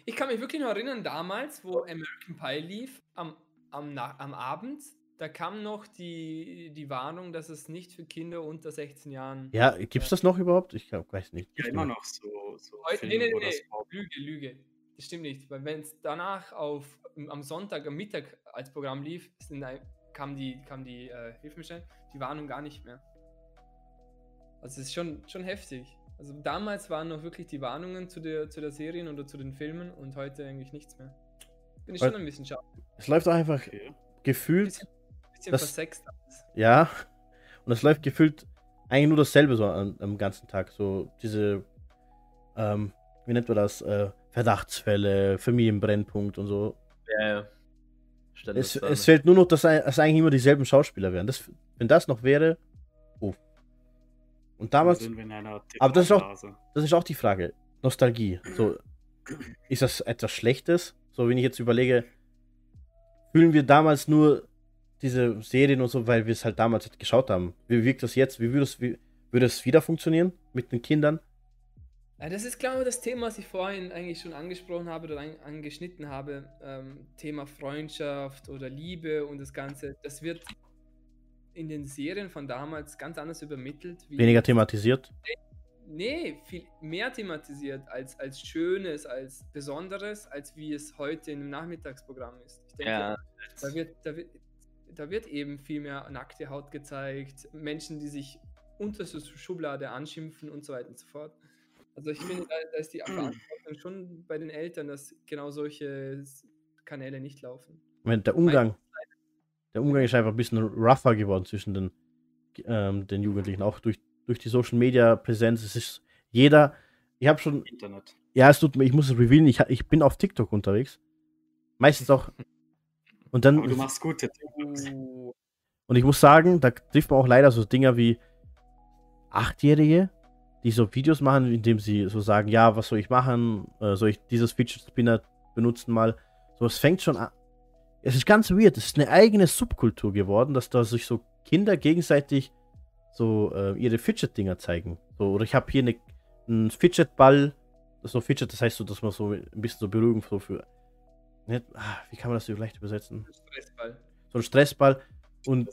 Ich kann mich wirklich noch erinnern, damals, wo American Pie lief, am, am, am Abend, da kam noch die, die Warnung, dass es nicht für Kinder unter 16 Jahren. Ja, gibt's das noch überhaupt? Ich glaub, weiß nicht. Ja, immer noch so. so Heute, nee, Filme, nee, nee, nee. Lüge, Lüge. Das stimmt nicht, weil wenn es danach auf, am Sonntag, am Mittag als Programm lief, sind, kam die, kam die, äh, hilf mir schnell, die Warnung gar nicht mehr. Also es ist schon, schon heftig. Also damals waren noch wirklich die Warnungen zu der, zu der Serien oder zu den Filmen und heute eigentlich nichts mehr. Bin ich Weil- schon ein bisschen schade. Es läuft auch einfach Okay. gefühlt, Bisschen, Das- versext alles. ja. Und es läuft gefühlt eigentlich nur dasselbe so am, am ganzen Tag. So diese, ähm, wie nennt man das? Äh, Verdachtsfälle, Familienbrennpunkt und so. ja, ja. Es, es fehlt nur noch, dass dass eigentlich immer dieselben Schauspieler wären. Das, wenn das noch wäre, oh. Und damals, aber das ist auch- das ist auch die Frage. Nostalgie. So, ist das etwas Schlechtes? So, wenn ich jetzt überlege, fühlen wir damals nur diese Serien und so, weil wir es halt damals halt geschaut haben. Wie wirkt das jetzt? Wie würde es, wie, würde es wieder funktionieren mit den Kindern? Ja, das ist, glaube ich, das Thema, was ich vorhin eigentlich schon angesprochen habe oder an, angeschnitten habe. Ähm, Thema Freundschaft oder Liebe und das Ganze. Das wird in den Serien von damals ganz anders übermittelt. wie- Weniger thematisiert? Nee, viel mehr thematisiert als, als Schönes, als Besonderes, als wie es heute im Nachmittagsprogramm ist. Ich denke, Ja, da wird, da, wird, da wird eben viel mehr nackte Haut gezeigt, Menschen, die sich unter so Schublade anschimpfen und so weiter und so fort. Also ich finde, da, da ist die Verantwortung schon bei den Eltern, dass genau solche Kanäle nicht laufen. Meine, der Umgang, der Umgang ist einfach ein bisschen rougher geworden zwischen den, ähm, den Jugendlichen, auch durch, durch die Social Media Präsenz. Es ist jeder, ich habe schon, Internet. ja, es tut mir, ich muss es revealen, ich, ich bin auf TikTok unterwegs. Meistens auch. Und dann, Aber du machst gute TikToks. Uh, und ich muss sagen, da trifft man auch leider so Dinger wie Achtjährige, die so Videos machen, indem sie so sagen, ja, was soll ich machen? Äh, soll ich dieses Fidget Spinner benutzen mal? So, es fängt schon an. Es ist ganz weird. Es ist eine eigene Subkultur geworden, dass da sich so Kinder gegenseitig so äh, ihre Fidget-Dinger zeigen. So, oder ich habe hier eine, einen Fidget-Ball. Das ist so Fidget, das heißt so, dass man so ein bisschen so Beruhigung so für. Ne, ah, wie kann man das so leicht übersetzen? Stressball. so ein Stressball. Und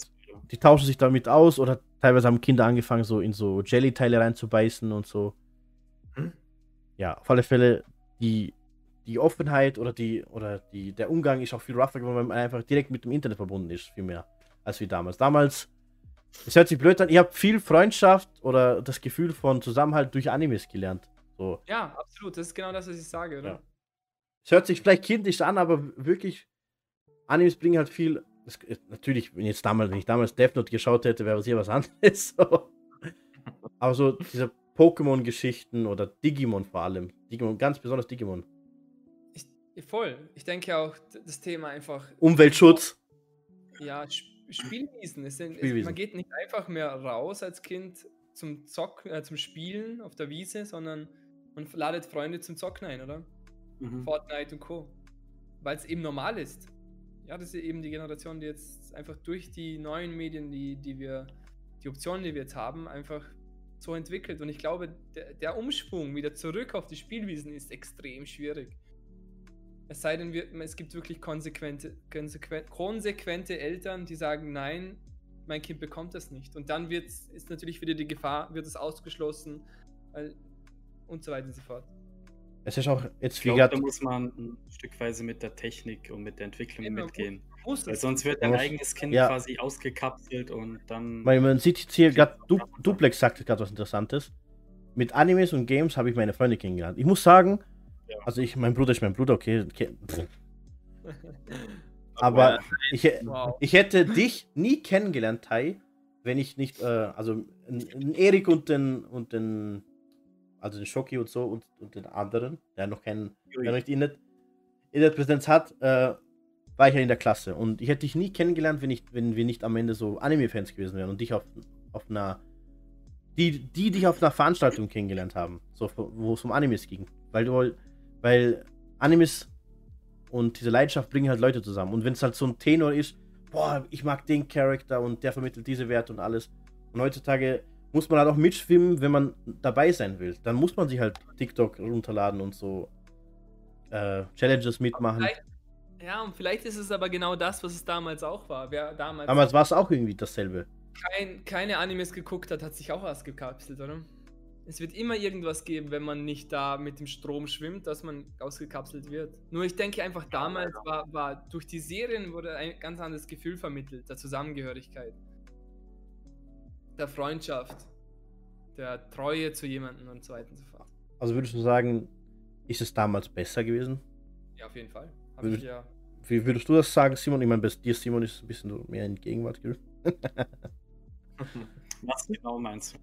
die tauschen sich damit aus oder teilweise haben Kinder angefangen, so in so Jelly-Teile reinzubeißen und so. Hm? Ja, auf alle Fälle, die, die Offenheit oder die oder die, der Umgang ist auch viel rougher geworden, weil man einfach direkt mit dem Internet verbunden ist, viel mehr als wie damals. Damals, es hört sich blöd an, ich habe viel Freundschaft oder das Gefühl von Zusammenhalt durch Animes gelernt. So. Ja, absolut. Das ist genau das, was ich sage, oder? Ja. Es hört sich vielleicht kindisch an, aber wirklich, Animes bringen halt viel. Das, natürlich, wenn, jetzt damals, wenn ich damals Death Note geschaut hätte, wäre es hier was <laughs> anderes. So. Aber so diese Pokémon-Geschichten oder Digimon vor allem. Digimon, ganz besonders Digimon. Ich, voll. Ich denke auch, das Thema einfach. Umweltschutz. Ja, Sp Spielwiesen. Es sind, Spielwiesen. Es, man geht nicht einfach mehr raus als Kind zum Zocken, äh, zum Spielen auf der Wiese, sondern man ladet Freunde zum Zocken ein, oder? Mhm. Fortnite und Co. Weil es eben normal ist. Ja, das ist eben die Generation, die jetzt einfach durch die neuen Medien, die, die wir, die Optionen, die wir jetzt haben, einfach so entwickelt. Und ich glaube, der, der Umschwung wieder zurück auf die Spielwiesen ist extrem schwierig. Es sei denn, wir, es gibt wirklich konsequente, konsequente, konsequente Eltern, die sagen, nein, mein Kind bekommt das nicht. Und dann wird ist natürlich wieder die Gefahr, wird es ausgeschlossen weil, und so weiter und so fort. Es ist auch jetzt Ich wie glaube, da muss man ein Stückweise mit der Technik und mit der Entwicklung man mitgehen. Muss sonst wird dein muss- eigenes Kind ja. quasi ausgekapselt und dann. weil man sieht jetzt hier gerade, du, Duplex sagte gerade was Interessantes. Mit Animes und Games habe ich meine Freunde kennengelernt. Ich muss sagen, Ja. also ich, mein Bruder ist mein Bruder, okay. okay. <laughs> Aber ich, wow. Ich hätte dich nie kennengelernt, Tai, wenn ich nicht, äh, also Erik und den, und den, also den Schoki und so und, und den anderen, der noch keinen, der noch nicht Internet, Internetpräsenz hat, äh, war ich ja in der Klasse. Und ich hätte dich nie kennengelernt, wenn, ich, wenn wir nicht am Ende so Anime-Fans gewesen wären und dich auf, auf einer, die, die dich auf einer Veranstaltung kennengelernt haben, so, wo es um Animes ging. Weil du, weil Animes und diese Leidenschaft bringen halt Leute zusammen. Und wenn es halt so ein Tenor ist, boah, ich mag den Charakter und der vermittelt diese Werte und alles. Und heutzutage muss man halt auch mitschwimmen, wenn man dabei sein will. Dann muss man sich halt TikTok runterladen und so äh, Challenges mitmachen. Ja, und vielleicht ist es aber genau das, was es damals auch war. Wer damals Damals war es auch irgendwie dasselbe. kein, keine Animes geguckt hat, hat sich auch ausgekapselt, oder? Es wird immer irgendwas geben, wenn man nicht da mit dem Strom schwimmt, dass man ausgekapselt wird. Nur ich denke einfach, damals war, war durch die Serien wurde ein ganz anderes Gefühl vermittelt, der Zusammengehörigkeit, der Freundschaft, der Treue zu jemandem und so weiter und so fort. Also würdest du sagen, ist es damals besser gewesen? Ja, auf jeden Fall. Hab Würde- ich ja. Wie würdest du das sagen, Simon? Ich meine, bei dir, Simon, ist ein bisschen so mehr in Gegenwart. gell? <laughs> Was genau meinst du?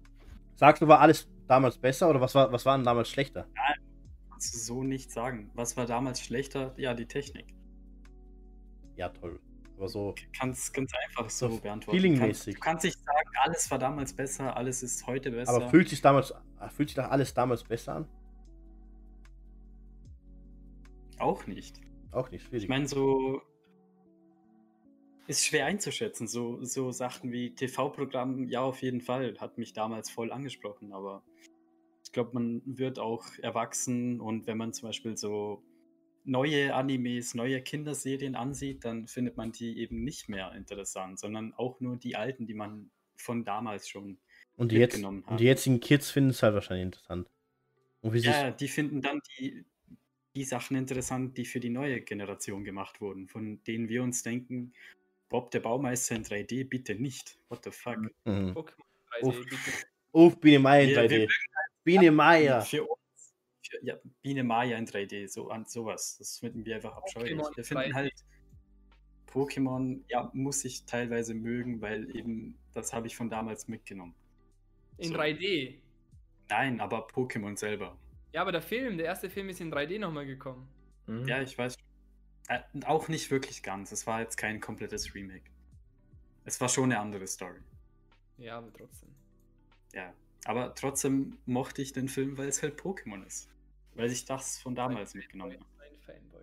Sagst du, war alles damals besser oder was war, was war denn damals schlechter? Kannst du so nicht sagen. Was war damals schlechter? Ja, die Technik. Ja, toll. Aber so, Ganz, ganz einfach so, So beantworten. feelingmäßig. Du kannst nicht sagen, alles war damals besser, alles ist heute besser. aber fühlt sich damals, fühlt sich doch alles damals besser an? auch nicht. Auch nicht, schwierig. Ich meine, so ist schwer einzuschätzen. So, so Sachen wie TV-Programm, ja, auf jeden Fall, hat mich damals voll angesprochen, aber ich glaube, man wird auch erwachsen und wenn man zum Beispiel so neue Animes, neue Kinderserien ansieht, dann findet man die eben nicht mehr interessant, sondern auch nur die alten, die man von damals schon. und, die jetzt, mitgenommen und die jetzigen Kids finden es halt wahrscheinlich interessant. Und wie sie Ja, die finden dann die, die Sachen interessant, die für die neue Generation gemacht wurden, von denen wir uns denken, Bob der Baumeister in 3D bitte nicht. What the fuck? Mhm. Pokémon 3D, Uff. bitte. Uff, Biene Maya in Wir- wir 3D. mögen Biene Maya. Für uns. Ja, Biene Maya in 3D, so an sowas. Das finden wir einfach abscheulich. Pokémon Wir finden 3D. halt Pokémon, ja, muss ich teilweise mögen, weil eben das habe ich von damals mitgenommen. In So. 3D. Nein, aber Pokémon selber. Ja, aber der Film, der erste Film ist in 3D nochmal gekommen. Mhm. Ja, ich weiß. Äh, auch nicht wirklich ganz. Es war jetzt kein komplettes Remake. Es war schon eine andere Story. Ja, aber trotzdem. Ja. Aber trotzdem mochte ich den Film, weil es halt Pokémon ist. Weil ich das von damals mitgenommen habe. Ein Fanboy.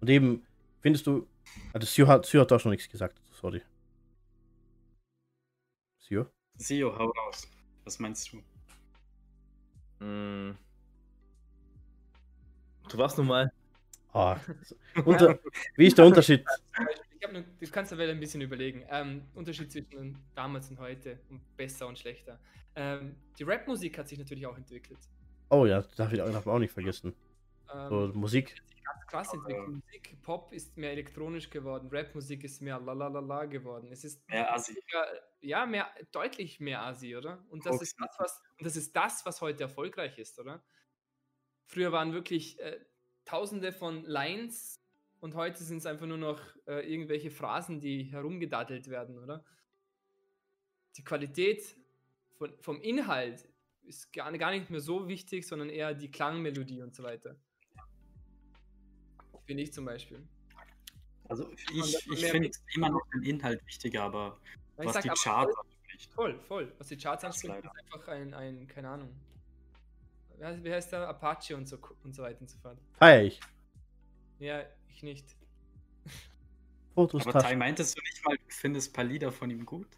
Und eben, findest du. Also, Sio hat, Sio hat auch schon nichts gesagt. Sorry. Sio? Sio, hau raus. Was meinst du? Mhm. Du warst nun mal. Oh, unter, wie ist der <laughs> Unterschied? Ich hab nur, du kannst dir ein bisschen überlegen. Ähm, Unterschied zwischen damals und heute und besser und schlechter. Ähm, die Rap-Musik hat sich natürlich auch entwickelt. Oh ja, das darf ich auch, darf man auch nicht vergessen. Ähm, So, Musik. ganz krass entwickelt. Musik, Pop ist mehr elektronisch geworden, Rap-Musik ist mehr lalalala geworden. Es ist Mehr Assi. ja, ja mehr, deutlich mehr Asi, oder? Und das ist das, was, und das ist das, was heute erfolgreich ist, oder? Früher waren wirklich äh, tausende von Lines und heute sind es einfach nur noch äh, irgendwelche Phrasen, die herumgedattelt werden, oder? Die Qualität von, vom Inhalt ist gar, gar nicht mehr so wichtig, sondern eher die Klangmelodie und so weiter. Finde ich zum Beispiel. Also ich, ich finde immer noch den Inhalt wichtiger, aber Ja, ich was sag die aber Charts voll- anspricht. Voll, voll. Was die Charts anspricht, ist einfach ein, ein keine Ahnung. Wie heißt, der? Apache und so, und so weiter und so fort. Feier ich. Ja, ich nicht. Fotos, Aber Tai, meintest du nicht mal, du findest ein paar Lieder von ihm gut?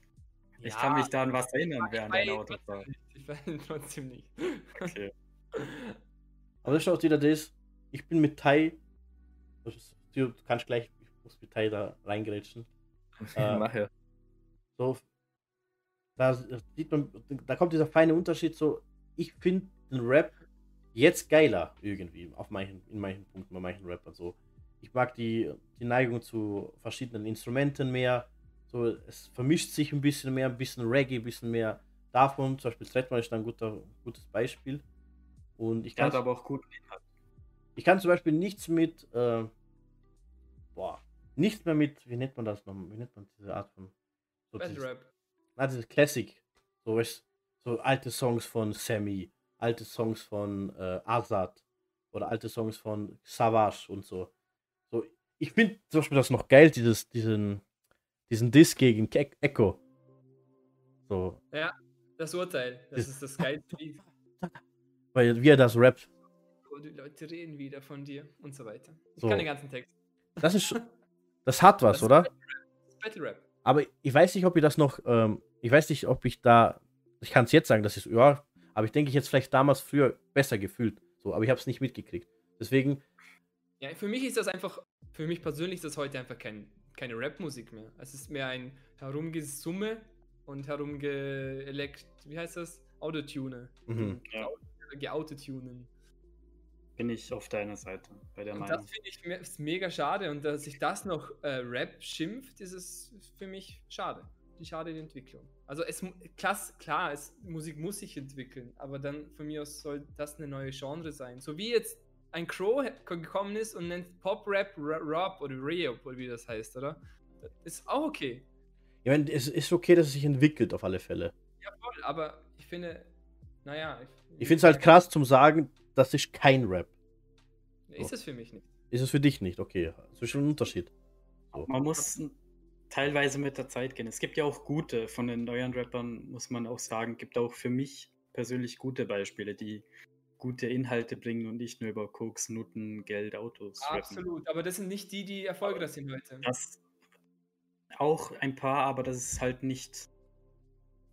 Ich Ja, kann mich da an was erinnern während Autofahrt. trotzdem nicht. Ich ihn trotzdem nicht. Okay. <laughs> Aber das ist auch wieder das. Ich bin mit Tai. Du kannst gleich, ich muss mit Tai da reingerätschen. Äh, Mach ja. So, da sieht man, da kommt dieser feine Unterschied. So, ich finde den Rap jetzt geiler irgendwie auf manchen, in manchen Punkten bei manchen Rappern. So, ich mag die, die Neigung zu verschiedenen Instrumenten mehr. So, es vermischt sich ein bisschen mehr, ein bisschen Reggae, ein bisschen mehr davon. Zum Beispiel Trettmann ist ein guter, gutes Beispiel. Und ich kann, aber auch Inhalt. ich kann zum Beispiel nichts mit, äh, boah, nichts mehr mit, wie nennt man das noch? Wie nennt man diese Art von so Battle dieses- Rap. na, dieses Classic. So, weißt, so alte Songs von Sammy, alte Songs von äh, Azad oder alte Songs von Savage und so. So, ich finde zum Beispiel das noch geil, dieses, diesen, diesen Diss gegen Ke Echo. So, Das Urteil. Das Das- ist das geilste Lied. <laughs> weil wie er das rappt. Oh, die Leute reden wieder von dir und so weiter. Ich So. kann den ganzen Text. Das ist, das hat was, Das oder? Battle Rap. Aber ich weiß nicht, ob ich das noch, ähm, ich weiß nicht, ob ich da, ich kann es jetzt sagen, das ist, ja, aber ich denke, ich hätte es vielleicht damals früher besser gefühlt. So, aber ich habe es nicht mitgekriegt. Deswegen, Ja, für mich ist das einfach, für mich persönlich ist das heute einfach kein, keine Rap-Musik mehr. Es ist mehr ein Herumgesumme und herumgeelekt, wie heißt das? Autotune. mhm. Ja, Geautotunen. bin ich auf deiner Seite bei der Und Meinung. das finde ich me- ist mega schade. Und dass sich das noch äh, Rap schimpft, ist es für mich schade. Die schade die Entwicklung. Also es klass, klar, es, Musik muss sich entwickeln, aber dann von mir aus soll das eine neue Genre sein. So wie jetzt ein Crow gekommen ist und nennt Pop-Rap Ra- Rap oder Reop oder wie das heißt, oder? Das ist auch okay. Ich meine, es ist okay, dass es sich entwickelt, auf alle Fälle. Ja, voll, aber ich finde, naja. Ich finde es halt krass zum sagen, das ist kein Rap. Ist es für mich nicht. Ist es für dich nicht, okay. Das ist schon ein Unterschied. Man muss teilweise mit der Zeit gehen. Es gibt ja auch gute, von den neuen Rappern muss man auch sagen, gibt auch für mich persönlich gute Beispiele, die gute Inhalte bringen und nicht nur über Koks, Nutten, Geld, Autos rappen. Absolut, aber das sind nicht die, die erfolgreich sind heute. Das auch ein paar, aber das ist halt nicht,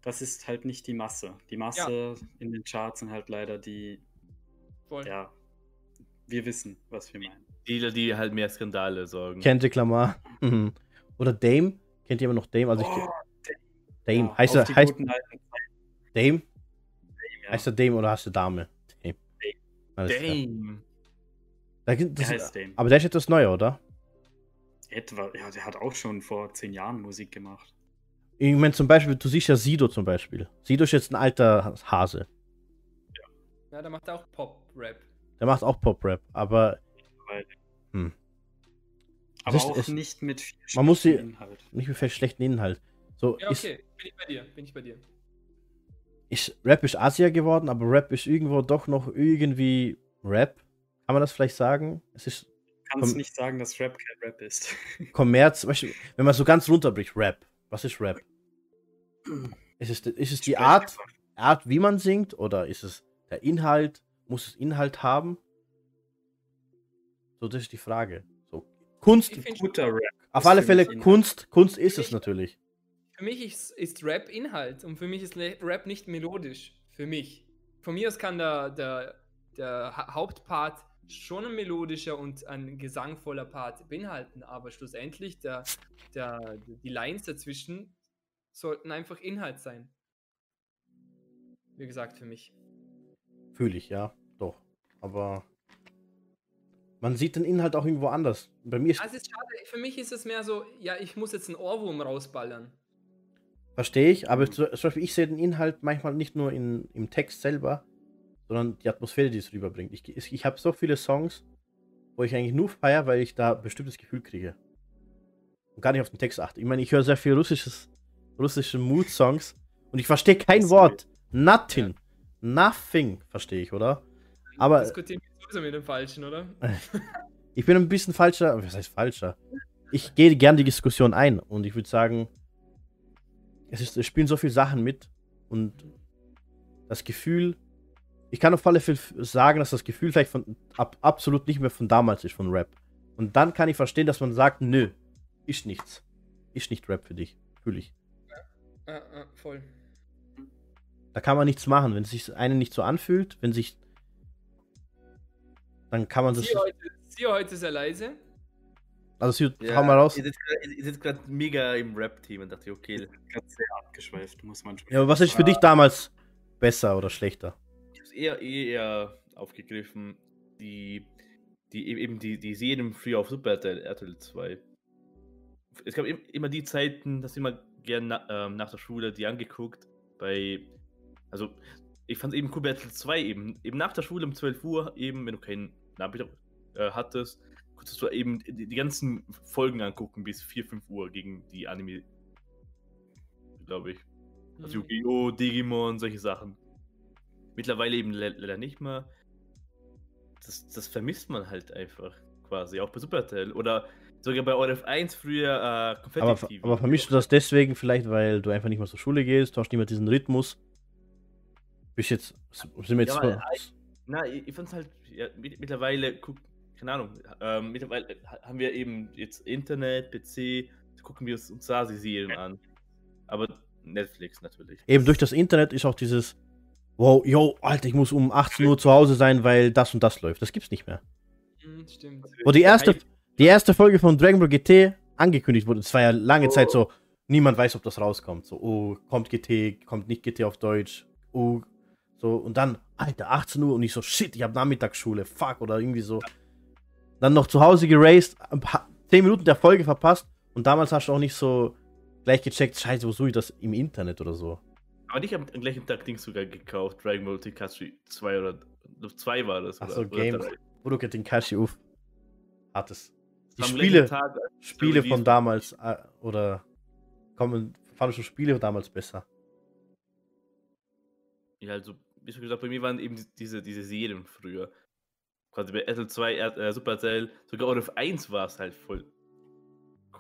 das ist halt nicht die Masse. Die Masse in den Charts sind halt leider die, Voll. ja, wir wissen, was wir meinen. Die, die halt mehr Skandale sorgen. Kendrick Lamar. Mhm. Oder Dame. Kennt jemand noch Dame? Also ich, Oh, Dame. ja, heißt er, heißt alten Dame? ja. Heißt er Dame oder heißt er Dame? Dame. Alles klar. Damn. Da gibt- Der das, heißt Dame. aber der ist etwas neuer, oder? Etwa, ja, der hat auch schon vor zehn Jahren Musik gemacht. Ich meine, zum Beispiel, du siehst ja Sido zum Beispiel. Sido ist jetzt ein alter Hase. Ja, der macht auch Pop-Rap. Der macht auch Pop-Rap, aber Hm. aber ist- auch es- nicht mit viel man muss sie- schlechtem Inhalt. nicht mit schlechten Inhalt. So, Ja, ist, okay, bin ich bei dir, bin ich bei dir. Ist, Rap ist Asia geworden, aber Rap ist irgendwo doch noch irgendwie Rap. Kann man das vielleicht sagen? Es ist kannst nicht sagen, dass Rap kein Rap ist. <laughs> Kommerz, wenn man so ganz runterbricht, Rap. Was ist Rap? <clears throat> Ist es, ist es die Art, Art, wie man singt, oder ist es der Inhalt? Muss es Inhalt haben? So, das ist die Frage. So, Kunst, Ich Guter Rap. auf alle Fälle. Kunst, Kunst ist es Ich- natürlich. Für mich ist, ist Rap Inhalt und für mich ist Rap nicht melodisch. Für mich. Von mir aus kann der, der, der Ha- Hauptpart schon ein melodischer und ein gesangvoller Part beinhalten, aber schlussendlich der, der, die Lines dazwischen sollten einfach Inhalt sein. Wie gesagt, für mich. Fühle ich, ja, doch. Aber man sieht den Inhalt auch irgendwo anders. Bei mir ist. Also ist schade. Für mich ist es mehr so, ja, ich muss jetzt einen Ohrwurm rausballern. Verstehe ich, aber zum Beispiel, ich sehe den Inhalt manchmal nicht nur in, im Text selber, sondern die Atmosphäre, die es rüberbringt. Ich, ich, habe so viele Songs, wo ich eigentlich nur feiere, weil ich da ein bestimmtes Gefühl kriege. Und gar nicht auf den Text achte. Ich meine, ich höre sehr viel russisches, russische Mood-Songs und ich verstehe kein Wort. Nothing. Ja. Nothing, verstehe ich, oder? Aber. Diskutieren wir sowieso mit dem Falschen, oder? <laughs> ich bin ein bisschen falscher. Was heißt falscher? Ich gehe gerne die Diskussion ein und ich würde sagen, es, ist, es spielen so viele Sachen mit und das Gefühl, ich kann auf alle Fälle sagen, dass das Gefühl vielleicht von ab, absolut nicht mehr von damals ist, von Rap. Und dann kann ich verstehen, dass man sagt, nö, ist nichts. Ist nicht Rap für dich. Fühle ich. Ja, ja, voll. Da kann man nichts machen. Wenn es sich einen nicht so anfühlt, wenn sich. Dann kann man das. Sie heute, sie heute sehr leise. Also, sie, ja, hau mal raus. Ihr sitzt gerade mega im Rap-Team und dachte, okay. Gerade sehr abgeschweift, muss man schon. Ja, aber was ist für dich damals besser oder schlechter? Ich habe es eher, eher aufgegriffen, die, die eben die, die Serien früher auf Super RTL, RTL 2. Es gab immer die Zeiten, dass immer gern na, ähm, nach der Schule die angeguckt. Bei, also ich fand eben cool bei RTL 2 eben, eben nach der Schule um 12 Uhr, eben, wenn du keinen Nachmittag äh, hattest, konntest du eben die, die, ganzen Folgen angucken bis 4, 5 Uhr gegen die Anime. Glaube ich. Also mhm. Yu-Gi-Oh!, Digimon, solche Sachen. Mittlerweile eben leider nicht mehr. Das, das vermisst man halt einfach quasi, auch bei Supertell. Oder sogar bei ORF 1 früher äh, aber, aber vermischst du das deswegen vielleicht, weil du einfach nicht mehr zur Schule gehst, du hast nicht mehr diesen Rhythmus? Bis jetzt, sind wir jetzt... Ja, na, ich, ich fand's halt, ja, mittlerweile, guck, keine Ahnung, ähm, mittlerweile haben wir eben jetzt Internet, PC, gucken wir uns da die Serien an. Aber Netflix natürlich. Eben durch das Internet ist auch dieses, wow, yo, Alter, ich muss um 18 Uhr zu Hause sein, weil das und das läuft. Das gibt's nicht mehr. Mhm, stimmt. Wo die erste, die erste Folge von Dragon Ball GT angekündigt wurde, es war ja lange oh. Zeit so, niemand weiß, ob das rauskommt. So, oh, kommt GT, kommt nicht GT auf Deutsch. Oh, so, und dann, Alter, 18 Uhr und ich so, shit, ich habe Nachmittagsschule, fuck, oder irgendwie so. Dann noch zu Hause geraced, 10 Minuten der Folge verpasst und damals hast du auch nicht so gleich gecheckt, scheiße, wo suche ich das im Internet oder so. Aber ich habe am gleichen Tag Dings sogar gekauft, Dragon Ball Tenkaichi 2 oder 2 war das. Achso, Game, Budokai Tenkaichi Uff. Hattest. Die Spiele, Tag, Spiele von damals äh, oder kommen, fand ich schon Spiele damals besser. Ja, also, wie schon gesagt, bei mir waren eben diese, diese Serien früher. Quasi bei RTL 2, äh, Supercell, sogar auf 1 war es halt voll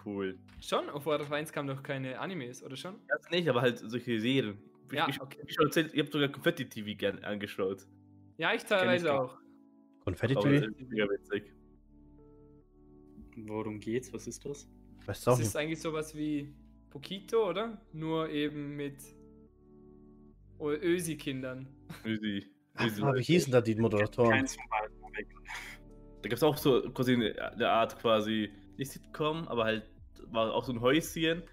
cool. Schon? Auf World of 1 kamen doch keine Animes, oder schon? Das nicht, aber halt solche Serien. Ja, ich, okay. ich, erzählt, ich habe sogar Confetti TV gern angeschaut. Ja, ich teilweise auch. Confetti TV? Mega witzig. Worum geht's? Was ist das? Weißt das ist eigentlich sowas wie Pokito, oder? Nur eben mit Ösi-Kindern. Ösi. Ah, wie hießen da die Moderatoren? Da gab es auch so quasi eine Art quasi, nicht Sitcom, aber halt war auch so ein Häuschen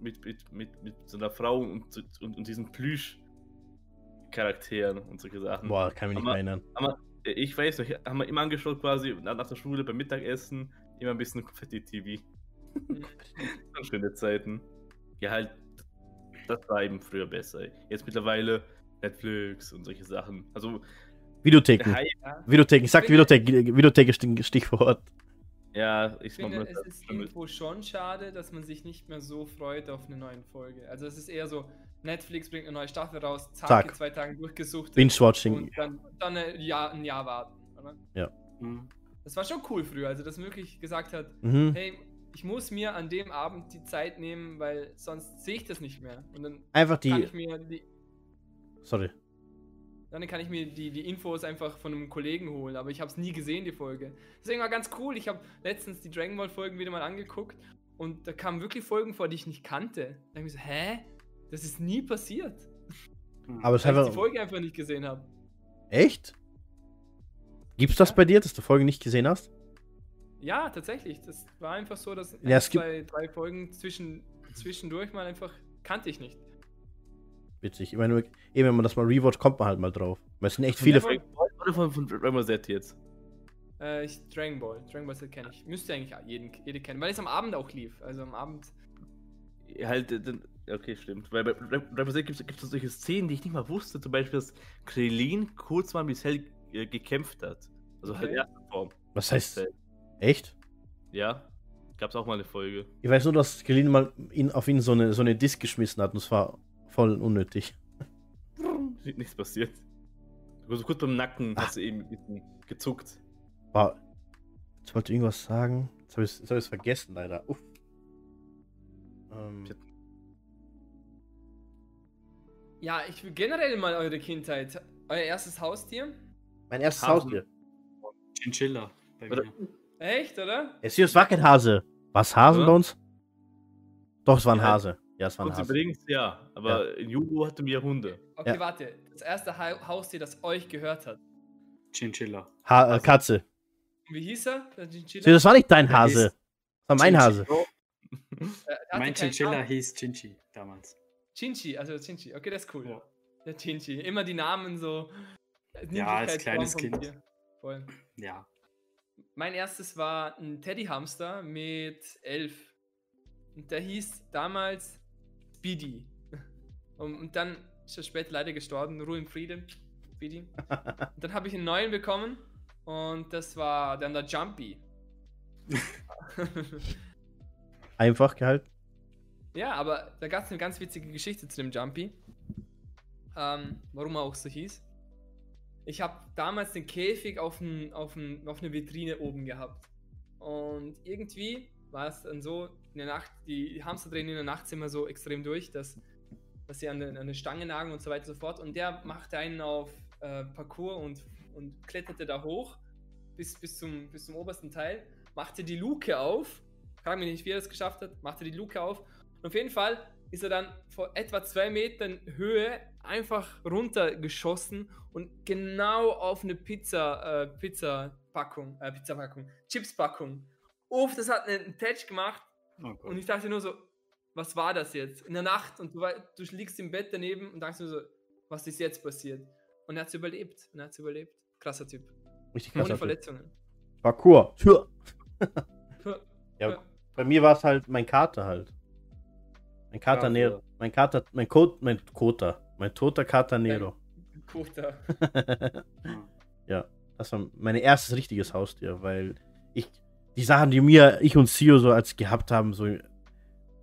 mit, mit, mit, mit so einer Frau und, und, und diesen Plüsch-Charakteren und solche Sachen. Boah, kann mich nicht mehr erinnern. Aber ich weiß noch, haben wir immer angeschaut quasi nach der Schule beim Mittagessen immer ein bisschen Konfetti-TV. <laughs> Schöne Zeiten. Ja, halt, das war eben früher besser. Jetzt mittlerweile Netflix und solche Sachen. Also. Videotheken. Videotheken, ich sag Videothek, Videothek ist Stichwort. Ja, ich, ich finde, es ist irgendwo schon schade, dass man sich nicht mehr so freut auf eine neue Folge. Also es ist eher so, Netflix bringt eine neue Staffel raus, zack, zack. in zwei Tagen durchgesucht. Binge-Watching. Und dann, dann ein, Jahr, ein Jahr warten, oder? Ja. Mhm. Das war schon cool früher, also dass man wirklich gesagt hat, mhm. hey, ich muss mir an dem Abend die Zeit nehmen, weil sonst sehe ich das nicht mehr. Und dann einfach die. Kann ich mir die Sorry. Dann kann ich mir die, die Infos einfach von einem Kollegen holen, aber ich habe es nie gesehen, die Folge. Deswegen war ganz cool. Ich habe letztens die Dragon Ball Folgen wieder mal angeguckt und da kamen wirklich Folgen vor, die ich nicht kannte. Da habe ich mir so, hä? Das ist nie passiert. Aber es Weil ich die Folge einfach nicht gesehen habe. Echt? Gibt's das Ja. bei dir, dass du Folgen nicht gesehen hast? Ja, tatsächlich. Das war einfach so, dass Ja, ein, zwei, drei Folgen zwischen, zwischendurch mal einfach kannte ich nicht. Witzig. Ich meine, eben wenn man das mal rewatcht, kommt man halt mal drauf. Weil es sind echt viele Dragon Folgen. Oder von, von Dragon Ball Z jetzt. Äh, ich, Dragon Ball. Dragon Ball Z kenne ich. Müsste eigentlich jeden, jede kennen, weil es am Abend auch lief. Also am Abend. Halt, äh, dann- okay, stimmt. Weil bei Dragon Ball Z gibt es solche Szenen, die ich nicht mal wusste. Zum Beispiel, dass Krillin kurz mal mit Cell äh, gekämpft hat. Also halt Okay. erste Form. Was heißt, Cell. echt? Ja. Gab's auch mal eine Folge. Ich weiß nur, dass Krillin mal ihn, auf ihn so eine, so eine Disc geschmissen hat und es war voll unnötig. Nichts passiert. Also kurz beim Nacken Ah. hast du eben ein bisschen gezuckt. War. Jetzt wollte ich irgendwas sagen. Jetzt habe ich es vergessen, leider. Uff. Ähm, Ja, ich will generell mal eure Kindheit. Euer erstes Haustier? mein erstes Hasen. Haustier. Chinchilla Oder-. Echt, oder? Es war kein Hase. War es Hasen Ja. bei uns? Doch, es war ein Ja. Hase. Ja, es war ein Kurz Hase. übrigens, ja. Aber in Jugo hatten wir Hunde. Okay, Ja. warte. Das erste ha Haustier, das euch gehört hat. Chinchilla. Ha äh, Hase. Katze. Wie hieß er? Der Chinchilla? Das war nicht dein Hase. Das war mein. Hase. Äh, Mein Chinchilla hieß Chinchi damals. Chinchi, also Chinchi. Okay, das ist cool. Ja. Der Chinchi. Immer die Namen so. Ja, als kleines Kind. Voll. Ja. Mein erstes war ein Teddyhamster mit elf. Und der hieß damals Speedy. Und, und dann ist er später leider gestorben. Ruhe im Frieden. Speedy. Und <laughs> dann habe ich einen neuen bekommen. Und das war dann der Jumpy. <laughs> Einfach gehalten. ja, aber da gab es eine ganz witzige Geschichte zu dem Jumpy. Ähm, warum er auch so hieß. Ich habe damals den Käfig auf, ein, auf, ein, auf eine Vitrine oben gehabt. Und irgendwie war es dann so, in der Nacht, die Hamster drehen in der Nachtzimmer so extrem durch, dass, dass sie an an eine Stange nagen und so weiter und so fort. Und der machte einen auf äh, Parcours und, und kletterte da hoch bis, bis, zum, bis zum obersten Teil, machte die Luke auf. Frag mich nicht, wie er das geschafft hat, machte die Luke auf. Und auf jeden Fall ist er dann vor etwa zwei Metern Höhe einfach runtergeschossen und genau auf eine Pizza, äh, Pizza-Packung, äh, Pizza-Packung, Chips-Packung. Uff, das hat einen Touch gemacht Oh und ich dachte nur so, was war das jetzt? In der Nacht und du, du liegst im Bett daneben und dachtest nur so, was ist jetzt passiert? Und er hat es überlebt. Und er hat es überlebt. Krasser Typ. Richtig krass. Ohne Verletzungen. Parcours. Tür. Puh. Ja, <laughs> Ja. bei mir war es halt mein Kater halt. Mein Kater Kater. Nero. Mein Kater, mein Kot, mein Kota. Mein toter Kater Nero. Kota. <laughs> ja, das war mein erstes richtiges Haustier, weil ich, die Sachen, die mir, ich und Sio so als gehabt haben, so,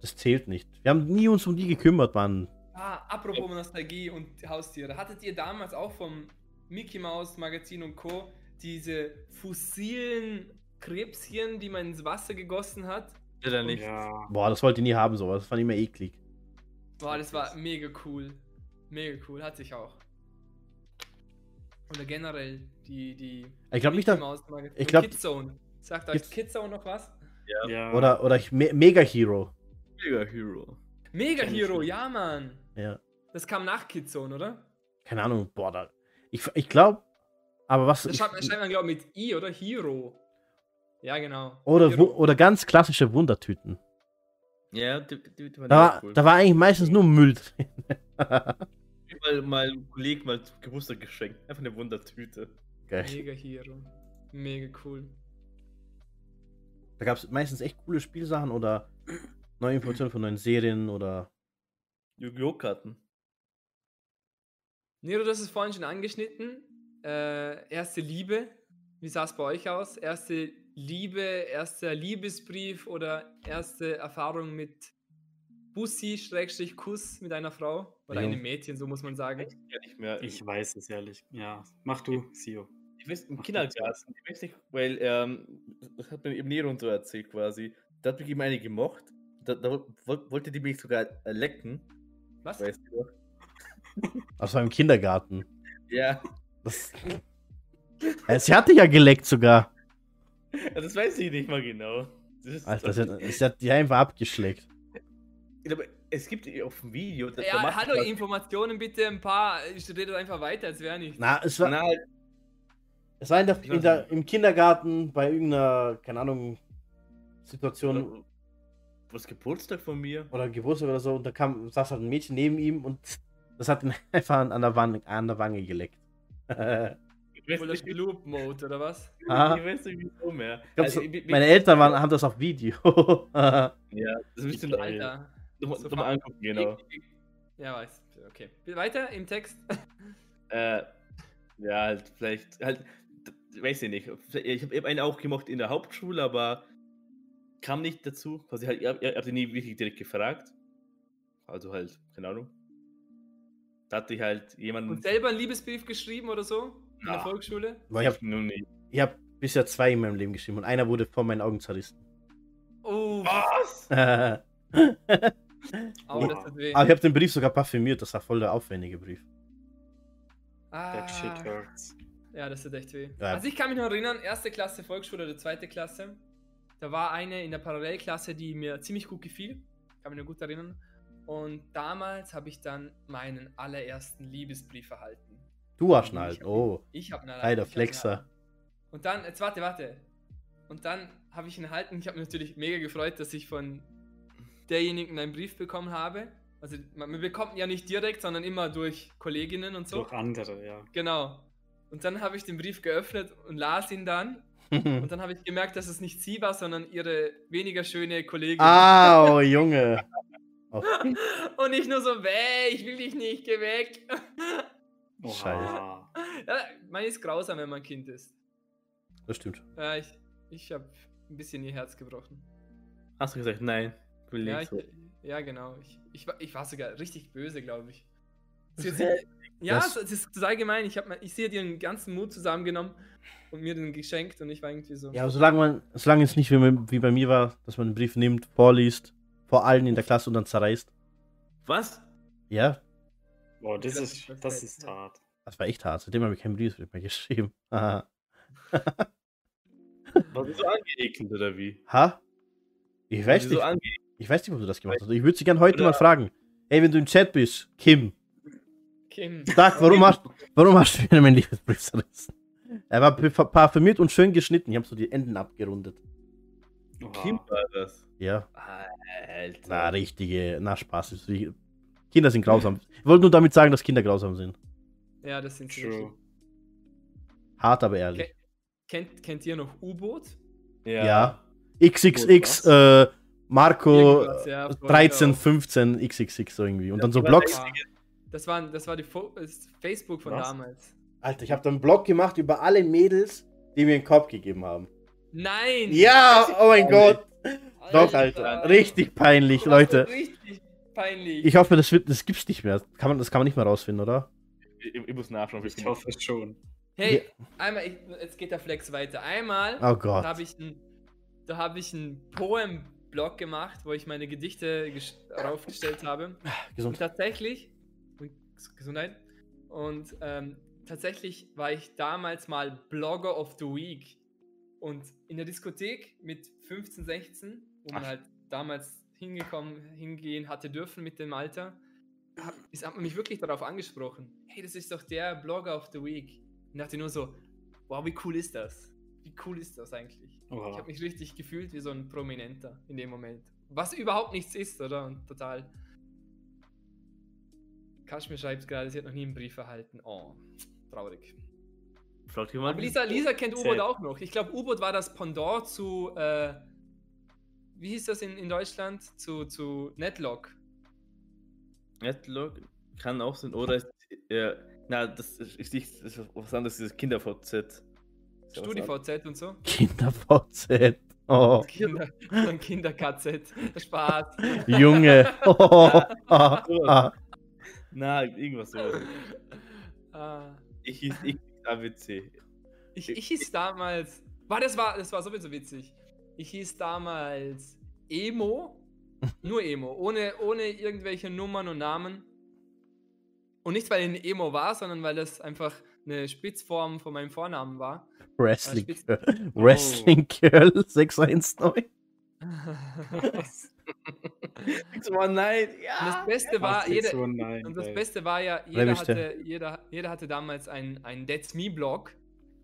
das zählt nicht. Wir haben nie uns um die gekümmert, Mann. Ah, apropos Nostalgie und Haustiere. Hattet ihr damals auch vom Mickey Mouse Magazin und Co. diese fossilen Krebschen, die man ins Wasser gegossen hat? Leider nicht. Ja. Boah, das wollte ich nie haben, sowas. Das fand ich immer eklig. Boah, das war mega cool. Mega cool, hatte ich auch. Oder generell die, die Ich glaube nicht, Mickey dass. Ich Und glaub- Kidzone. Sagt euch Kids- Kidzone noch was? ja. Oder, oder ich, Me Mega Hero. Mega Hero. Mega ich Hero, ja, Mann. Ja. Das kam nach Kidzone, oder? Keine Ahnung, boah, da. Ich, ich glaube, aber was. Das Ich, schreibt, schreibt man, glaube ich, mit I, oder? Hero. Ja, genau. oder, Hero. oder ganz klassische Wundertüten. Ja, die, die, die waren Da war, cool. da war eigentlich meistens nur Müll drin. mal, mal ein Kollegen mal Geburtstag geschenkt. Einfach eine Wundertüte. Geil. Mega Hero. Mega cool. Da gab es meistens echt coole Spielsachen oder neue Informationen von neuen Serien oder. Yu-Gi-Oh! Karten. Nero, du hast es vorhin schon angeschnitten. Äh, erste Liebe. Wie sah es bei euch aus? Erste Liebe, erster Liebesbrief oder erste Erfahrung mit Bussi, Schrägstrich, Kuss mit einer Frau? Oder Ja. einem Mädchen, so muss man sagen. Ja, nicht mehr. Ich weiß es ehrlich. Ja. Mach du, Sio. Ich weiß, im Kindergarten, ich weiß nicht, weil, ähm, das hat mir eben Nero und so erzählt quasi. Da hat mich eben eine gemocht. Da, da woll- wollte die mich sogar lecken. Was? Weißt du? <laughs> Das war im Kindergarten. Ja, Das, Äh, sie hatte ja geleckt sogar. das weiß ich nicht mal genau. Das ist, Alter, sie hat, sie hat die einfach abgeschleckt. aber es gibt auf dem Video. Ja, hallo, Informationen bitte, ein paar. Ich rede einfach weiter, als wäre nichts. Na, es war. Na, Es war in der, Ich in der, im Kindergarten bei irgendeiner, keine Ahnung, Situation Was Geburtstag von mir? oder Geburtstag oder so und da kam, saß halt ein Mädchen neben ihm und das hat ihn <laughs> einfach an der, Wange, an der Wange geleckt. ich <laughs> Ich weiß Oder nicht, ich Loop Mode oder was? Ah. weiß nicht wieso mehr. glaub, Also, so, ich- ich- meine Eltern waren, haben das auf Video. <laughs> Ja, das ihr noch Geil. Alter. noch, So noch mal angucken, genau. Ja, weiß. Okay. Weiter im Text. Äh, ja, halt, vielleicht, halt, weiß ich nicht. Ich habe hab einen auch gemacht in der Hauptschule, aber kam nicht dazu. Quasi halt, ihr, ihr habt ihn nie wirklich direkt gefragt. Also halt, keine Ahnung. Da hatte ich halt jemanden. Und selber einen Liebesbrief geschrieben oder so? In der Na. Volksschule? Ich habe ich hab bisher zwei in meinem Leben geschrieben und einer wurde vor meinen Augen zerrissen. Oh, Was? <laughs> Aber oh weh. ich habe den Brief sogar parfümiert, das war voll der aufwendige Brief. That shit Ah, hurts. Ja, das tut echt weh. Ja. Also ich kann mich noch erinnern, erste Klasse Volksschule oder zweite Klasse. Da war eine in der Parallelklasse, die mir ziemlich gut gefiel. Kann mich noch gut erinnern. Und damals habe ich dann meinen allerersten Liebesbrief erhalten. Du hast ihn halt, oh. Ich habe ihn Flexer. erhalten. Und dann, jetzt warte, warte. Und dann habe ich ihn erhalten. Ich habe mich natürlich mega gefreut, dass ich von derjenigen einen Brief bekommen habe. Also man, man bekommt ihn ja nicht direkt, sondern immer durch Kolleginnen und so. Durch andere, ja. Genau. Und dann habe ich den Brief geöffnet und las ihn dann. <laughs> Und dann habe ich gemerkt, dass es nicht sie war, sondern ihre weniger schöne Kollegin. ah, <laughs> oh Junge. Oh, Und ich nur so, weh, ich will dich nicht, geh weg. Scheiße. Oha. ja, man ist grausam, wenn man Kind ist. das stimmt. Ja, ich, ich habe ein bisschen ihr Herz gebrochen. Hast du gesagt, nein, will Ja, nicht ich, so. ja genau. Ich, ich, war, ich war sogar richtig böse, glaube ich. Ja, Das- es ist total gemein. Ich, hab, ich sehe ihren ganzen Mut zusammengenommen und mir den geschenkt und ich war irgendwie so. Ja, aber solange man, solange es nicht wie, bei- wie bei mir war, dass man den Brief nimmt, vorliest, vor allen in der Klasse und dann zerreißt. Was? Ja, Boah, das Das ist das ist hart. das war echt hart. Seitdem habe ich keinen Brief mehr geschrieben. Aha. War sie so angeekelt oder wie? Ha? Ich weiß nicht. So Ich weiß nicht, ob du das gemacht hast. Ich würde sie gern heute Oder- mal fragen. Ey, wenn du im Chat bist, Kim, Kim. sag, warum hast, warum hast du mir meinen Liebesbrief zerrissen? Er war pa- parfümiert und schön geschnitten. Ich habe so die Enden abgerundet. Oha. Kind war das. Ja, Alter. na, richtige, na, Spaß. ist wie- Kinder sind grausam. Ich wollte nur damit sagen, dass Kinder grausam sind. Ja, das sind sie. True. Hart, aber ehrlich. Kennt, kennt ihr noch U-Boot? Ja. XXX, Was? äh, Marco ja, voll 13, genau. 15, XXX so irgendwie. Und dann so Blogs. Das war, das war, das war die Fo das Facebook von Was? damals. Alter, ich habe da einen Blog gemacht über alle Mädels, die mir einen Korb gegeben haben. Nein! Ja, oh mein Gott. Alter, Doch, Alter. Richtig peinlich, Leute. Richtig peinlich. Ich hoffe, das, wird, das gibt's nicht mehr. Kann man, das kann man nicht mehr rausfinden, oder? Ich, ich muss nachschauen. wie Ich hoffe es schon. hey, einmal, ich, jetzt geht der Flex weiter. Einmal Oh da Gott. habe ich einen da habe ich einen Poem-Blog gemacht, wo ich meine Gedichte ges- raufgestellt habe. Und Gesund. tatsächlich, und Gesundheit, und ähm, tatsächlich war ich damals mal Blogger of the Week. Und in der Diskothek mit 15, 16, wo man Ach. halt damals hingekommen, hingehen hatte dürfen mit dem Alter, hat, ist, hat man mich wirklich darauf angesprochen. Hey, das ist doch der Blogger of the Week. Und dachte nur so, wow, wie cool ist das? Wie cool ist das eigentlich? Ich Oha. habe mich richtig gefühlt wie so ein Prominenter in dem Moment. Was überhaupt nichts ist, oder? Und total. Kaschmir schreibt gerade, sie hat noch nie einen Brief erhalten. Oh, traurig. Fragt jemand? Aber Lisa, Lisa kennt U-Boot auch noch. Ich glaube, U-Boot war das Pendant zu, äh, wie hieß das in, in Deutschland? Zu, zu Netlock. Netlog kann auch sein. Oder ist, äh, na, das ist, nicht das ist was anderes, dieses Kinder-VZ. StudiVZ und so. Kinder-VZ. Oh, Kinder, Kinder-KZ. Spaß. Junge. <laughs> Oh, ah, <laughs> ah. Na, irgendwas so. <laughs> Ah. Ich hieß XAWC. Ich, ich hieß damals. War, das, war, das war sowieso witzig. Ich hieß damals Emo. <laughs> Nur Emo. Ohne, ohne irgendwelche Nummern und Namen. Und nicht, weil ich ein Emo war, sondern weil das einfach eine Spitzform von meinem Vornamen war. Wrestling, Spitz- Girl. Wrestling Girl <laughs> 619. <laughs> Nein, Und ja. das Beste war, Ach, jeder, so nein, und das. Beste war ja, jeder ich hatte, jeder, jeder hatte damals einen, einen That's Me-Blog,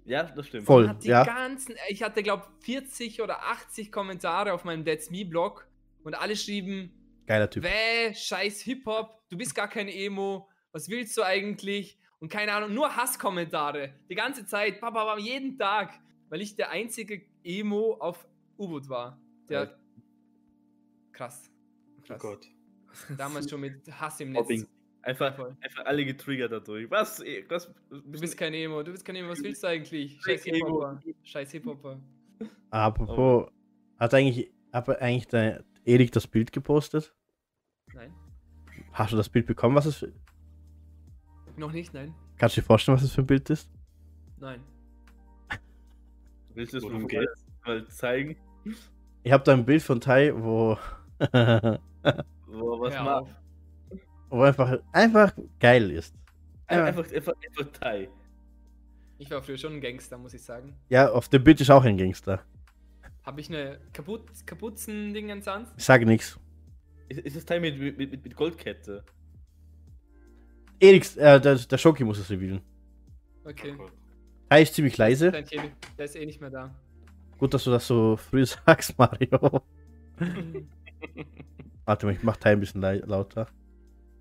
Ja, das stimmt. Voll. Man hat die ja. ganzen, ich hatte glaube 40 oder 80 Kommentare auf meinem That's Me Blog und alle schrieben, Geiler Typ. Wäh, scheiß Hip-Hop, du bist gar kein Emo, was willst du eigentlich? Und keine Ahnung, nur Hasskommentare. Die ganze Zeit, Papa war jeden Tag, weil ich der einzige Emo auf U-Boot war. Der. Ja. Krass. Oh Krass. Gott. <laughs> Damals schon mit Hass im Netz. Mobbing. Einfach, einfach alle getriggert dadurch. Was? eh, was Du bist kein Emo, du bist kein Emo, was willst du eigentlich? Scheiß Scheiß Hip-Hopper. Scheiß Hip-Hopper. Apropos, hat eigentlich, hat eigentlich der Erik das Bild gepostet? Nein. Hast du das Bild bekommen? Was es für, Noch nicht, nein. kannst du dir vorstellen, was es für ein Bild ist? Nein. Willst du es mal zeigen? Ich habe da ein Bild von Tai, wo, <laughs> Wo, was Hör macht? wo einfach, einfach geil ist. Ja. Einfach, einfach, einfach Thai. Ich war früher schon ein Gangster, muss ich sagen. Ja, auf dem Bild ist auch ein Gangster. Habe ich eine Kaput Kapuzen-Dingens an? Ich sage nichts. Ist, ist das Thai mit, mit, mit mit Goldkette? Eriks, äh, der, der Schoki muss es revealen. Okay. Tai ist ziemlich leise. Der ist eh nicht mehr da. Gut, dass du das so früh <laughs> sagst, Mario. <laughs> Warte mal, ich mach Tai ein bisschen lauter.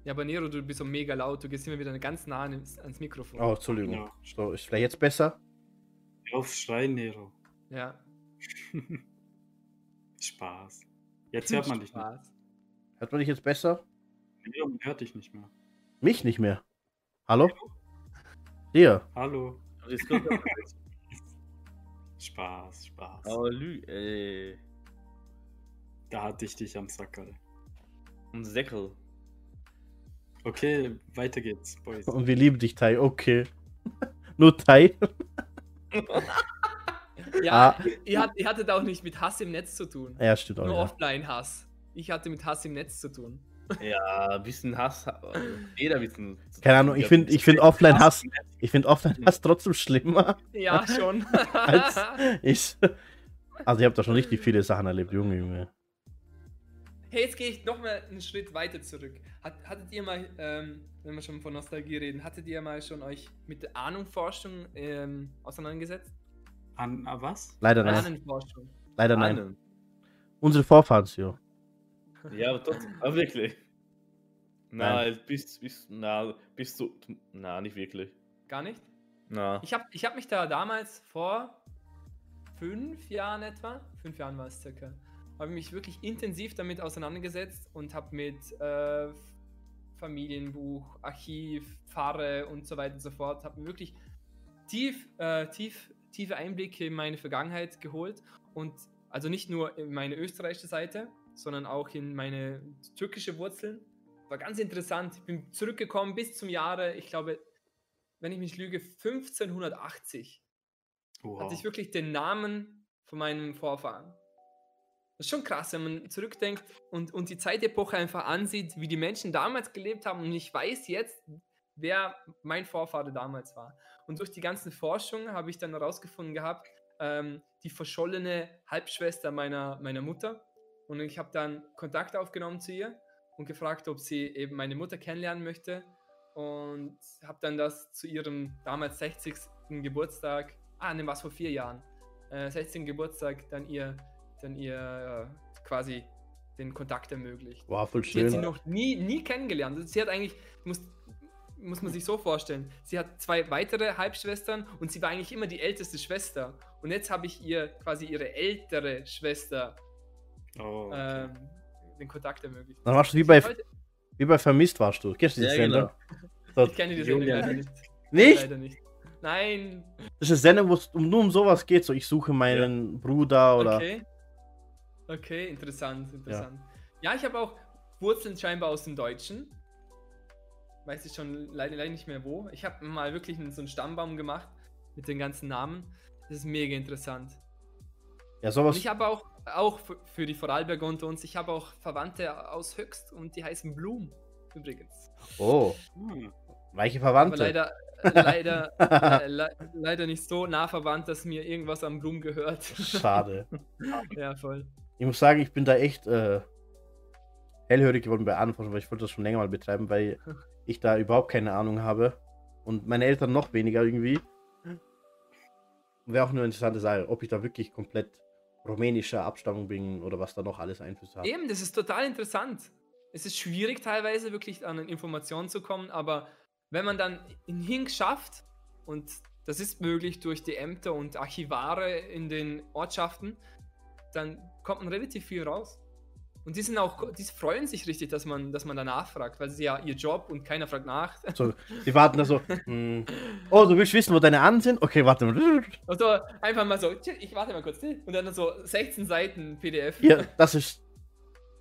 Ja, aber Nero, du bist so mega laut, du gehst immer wieder ganz nah ans, ans Mikrofon. Oh, Entschuldigung. Ja. So, ist vielleicht jetzt besser? Hör auf Schreien, Nero. Ja. <laughs> Spaß. Jetzt hört man dich nicht. Spaß. Hört man dich jetzt besser? Nero, man hört dich nicht mehr. Mich nicht mehr. Hallo? Dir. Hallo. <laughs> Spaß, Spaß. Oh, Lü, ey. Da hatte ich dich am Sackerl. Ein Säckel. Okay, weiter geht's, Boys. Und wir lieben dich, Tai. Okay. <laughs> Nur Tai. <laughs> Ja, Ah. ihr, hat, ihr hattet auch nicht mit Hass im Netz zu tun. Ja, stimmt auch. Nur Ja. Offline-Hass. Ich hatte mit Hass im Netz zu tun. Ja, ein bisschen Hass. Jeder bisschen. <laughs> Keine Ahnung, ich finde ich find Offline-Hass ich find Offline-Hass trotzdem schlimmer Ja, schon. als ich. Also, ich habe da schon richtig viele Sachen erlebt, Junge, Junge. Hey, jetzt gehe ich noch mal einen Schritt weiter zurück. Hat, hattet ihr mal, ähm, wenn wir schon von Nostalgie reden, hattet ihr mal schon euch mit der Ahnenforschung ähm, auseinandergesetzt? An, ah, was? Leider nein. Ahnenforschung. Leider nein. Ahnen. Unsere Vorfahren, jo. Ja, aber trotzdem. <laughs> Aber wirklich. Na, bist, bist, na, bist du. Na, nicht wirklich. Gar nicht? Na. Ich habe ich hab mich da damals vor fünf Jahren etwa, fünf Jahren war es circa, habe ich mich wirklich intensiv damit auseinandergesetzt und habe mit äh, Familienbuch, Archiv, Pfarre und so weiter und so fort, habe wirklich tief, äh, tief, tiefe Einblicke in meine Vergangenheit geholt und also nicht nur in meine österreichische Seite, sondern auch in meine türkische Wurzeln. War ganz interessant. Ich bin zurückgekommen bis zum Jahre, ich glaube, wenn ich mich lüge, 1580 Wow. hatte ich wirklich den Namen von meinem Vorfahren. Das ist schon krass, wenn man zurückdenkt und, und die Zeitepoche einfach ansieht, wie die Menschen damals gelebt haben und ich weiß jetzt, wer mein Vorfahre damals war. Und durch die ganzen Forschungen habe ich dann herausgefunden gehabt, ähm, die verschollene Halbschwester meiner, meiner Mutter. Und ich habe dann Kontakt aufgenommen zu ihr und gefragt, ob sie eben meine Mutter kennenlernen möchte. Und habe dann das zu ihrem damals 60. Geburtstag, ah, ne, was vor vier Jahren, äh, 16. Geburtstag, dann ihr, dann ihr äh, quasi den Kontakt ermöglicht. Wow, voll Sie hat sie schön. noch nie, nie kennengelernt. Also sie hat eigentlich, muss, muss man sich so vorstellen, sie hat zwei weitere Halbschwestern und sie war eigentlich immer die älteste Schwester. Und jetzt habe ich ihr quasi ihre ältere Schwester Oh, okay. ähm, den Kontakt ermöglicht. Dann warst du wie bei, wie bei Vermisst warst du. Kennst du die Ja, Sendung? genau. <laughs> Ich kenne die Sendung leider nicht. Nicht? Leider nicht. Nein. Das ist eine Sendung, wo es um, nur um sowas geht. So, ich suche meinen Bruder oder. Okay. Okay, interessant, interessant. Ja, ich habe auch Wurzeln scheinbar aus dem Deutschen. Weiß ich schon leider, leider nicht mehr wo. Ich habe mal wirklich so einen Stammbaum gemacht mit den ganzen Namen. Das ist mega interessant. Ja, Und sowas. ich habe auch, auch für- die Vorarlberger unter uns, ich habe auch Verwandte aus Höchst und die heißen Blum übrigens. Oh, Hm. reiche Aber Verwandte. leider, <laughs> leider, äh, le leider nicht so nah verwandt, dass mir irgendwas am Blum gehört. Schade. <laughs> ja, voll. Ich muss sagen, ich bin da echt äh, hellhörig geworden bei Ahnenforschung, weil ich wollte das schon länger mal betreiben, weil <laughs> ich da überhaupt keine Ahnung habe. Und meine Eltern noch weniger irgendwie. wäre auch eine interessante Sache, ob ich da wirklich komplett rumänischer Abstammung bin oder was da noch alles Einfluss hat. Eben, das ist total interessant. Es ist schwierig teilweise wirklich an Informationen zu kommen, aber wenn man dann einen Hink schafft, und das ist möglich durch die Ämter und Archivare in den Ortschaften, dann kommt man relativ viel raus. Und die sind auch, die freuen sich richtig, dass man, dass man danach fragt, weil es ja ihr Job und keiner fragt nach. <laughs> So, die warten da so, hm, oh, du willst wissen, wo deine Ahnen sind? Okay, warte mal. Also einfach mal so, ich warte mal kurz, und dann so 16 Seiten PDF. Ja, das ist,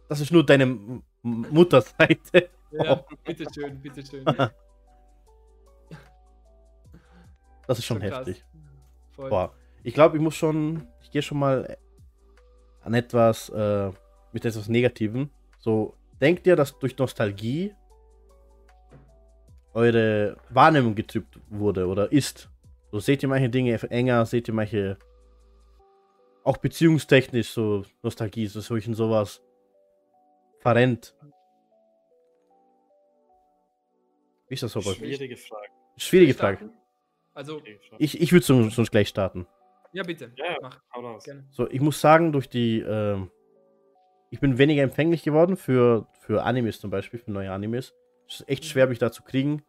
das ist nur deine Mutterseite. Ja, oh. bitteschön, bitteschön. Das ist schon, schon heftig. Boah, ich glaube, ich muss schon, ich gehe schon mal an etwas, äh, mit etwas Negativem. So, denkt ihr, dass durch Nostalgie eure Wahrnehmung getrübt wurde oder ist? So, seht ihr manche Dinge enger, seht ihr manche, auch beziehungstechnisch, so Nostalgie, so solchen sowas verrennt. Wie ist das so? Schwierige Frage. Schwierige Frage. Also, ich, ich würde sonst, sonst gleich starten. Ja, bitte. Ja, ja. mach. Hau raus. Gerne. So, ich muss sagen, durch die. Äh, ich bin weniger empfänglich geworden für, für Animes zum Beispiel, für neue Animes. Es ist echt Mhm. schwer, mich da zu kriegen.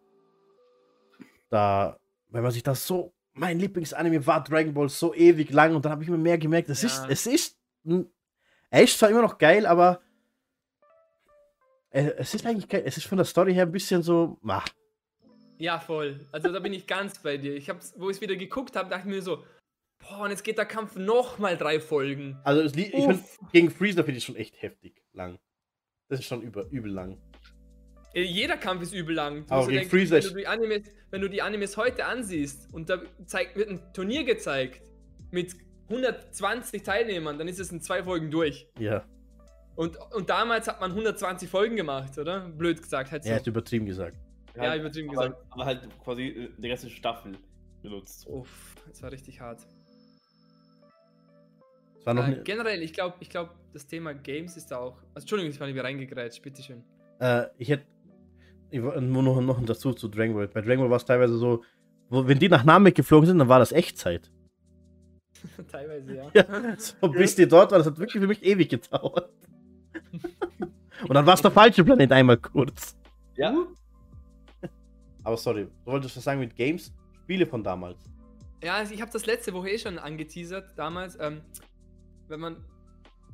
Da, wenn man sich das so. Mein Lieblingsanime war Dragon Ball so ewig lang und dann habe ich mir mehr gemerkt, es Ja. ist. Es ist. Er ist zwar immer noch geil, aber. Es ist eigentlich geil. Es ist von der Story her ein bisschen so. Ach, Ja, voll. Also da bin ich ganz bei dir. Ich hab's, wo ich es wieder geguckt habe, dachte ich mir so, boah, und jetzt geht der Kampf noch mal drei Folgen. Also es ich find, Uff. gegen Freezer finde ich schon echt heftig lang. Das ist schon über, übel lang. Äh, Jeder Kampf ist übel lang. Du Aber gegen Freezer wenn, ist- du die Animes, wenn du die Animes heute ansiehst und da zeigt, wird ein Turnier gezeigt mit 120 Teilnehmern, dann ist es in zwei Folgen durch. Ja, Und, und damals hat man 120 Folgen gemacht, oder? Blöd gesagt. Halt so. er hat übertrieben gesagt. Ja, übertrieben aber, gesagt. aber halt quasi äh, die ganze Staffel benutzt. Uff, das war richtig hart. Es war noch Äh, ne, generell, ich glaube, ich glaub, das Thema Games ist da auch. Also, Entschuldigung, ich war lieber reingegrätscht, bitteschön. äh, ich hätte nur noch, noch dazu zu Dragon Ball. Bei Dragon Ball war es teilweise so, wo, wenn die nach Namek geflogen sind, dann war das Echtzeit. <laughs> Teilweise, ja. Ja, so bis die dort waren, das hat wirklich für mich ewig gedauert. Und dann war es der falsche Planet einmal kurz. Ja, Aber sorry, du wolltest was sagen mit Games? Spiele von damals. Ja, also ich habe das letzte Woche eh schon angeteasert damals. Ähm, wenn man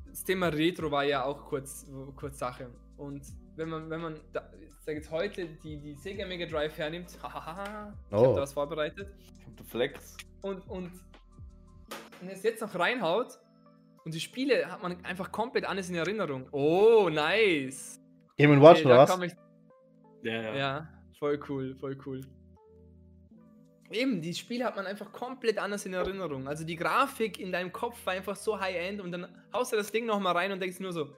das Thema Retro war ja auch kurz, kurz Sache. Und wenn man, wenn man, da, sag jetzt heute die, die Sega Mega Drive hernimmt, <laughs> hahaha, ich Oh. habe da was vorbereitet. Flex. Und, und, und es jetzt noch reinhaut und die Spiele hat man einfach komplett anders in Erinnerung. Oh, nice. Game Watch Okay, oder was? ich, Ja, ja. ja, voll cool, voll cool. Eben, die Spiele hat man einfach komplett anders in Erinnerung. Also die Grafik in deinem Kopf war einfach so high-end und dann haust du das Ding nochmal rein und denkst nur so,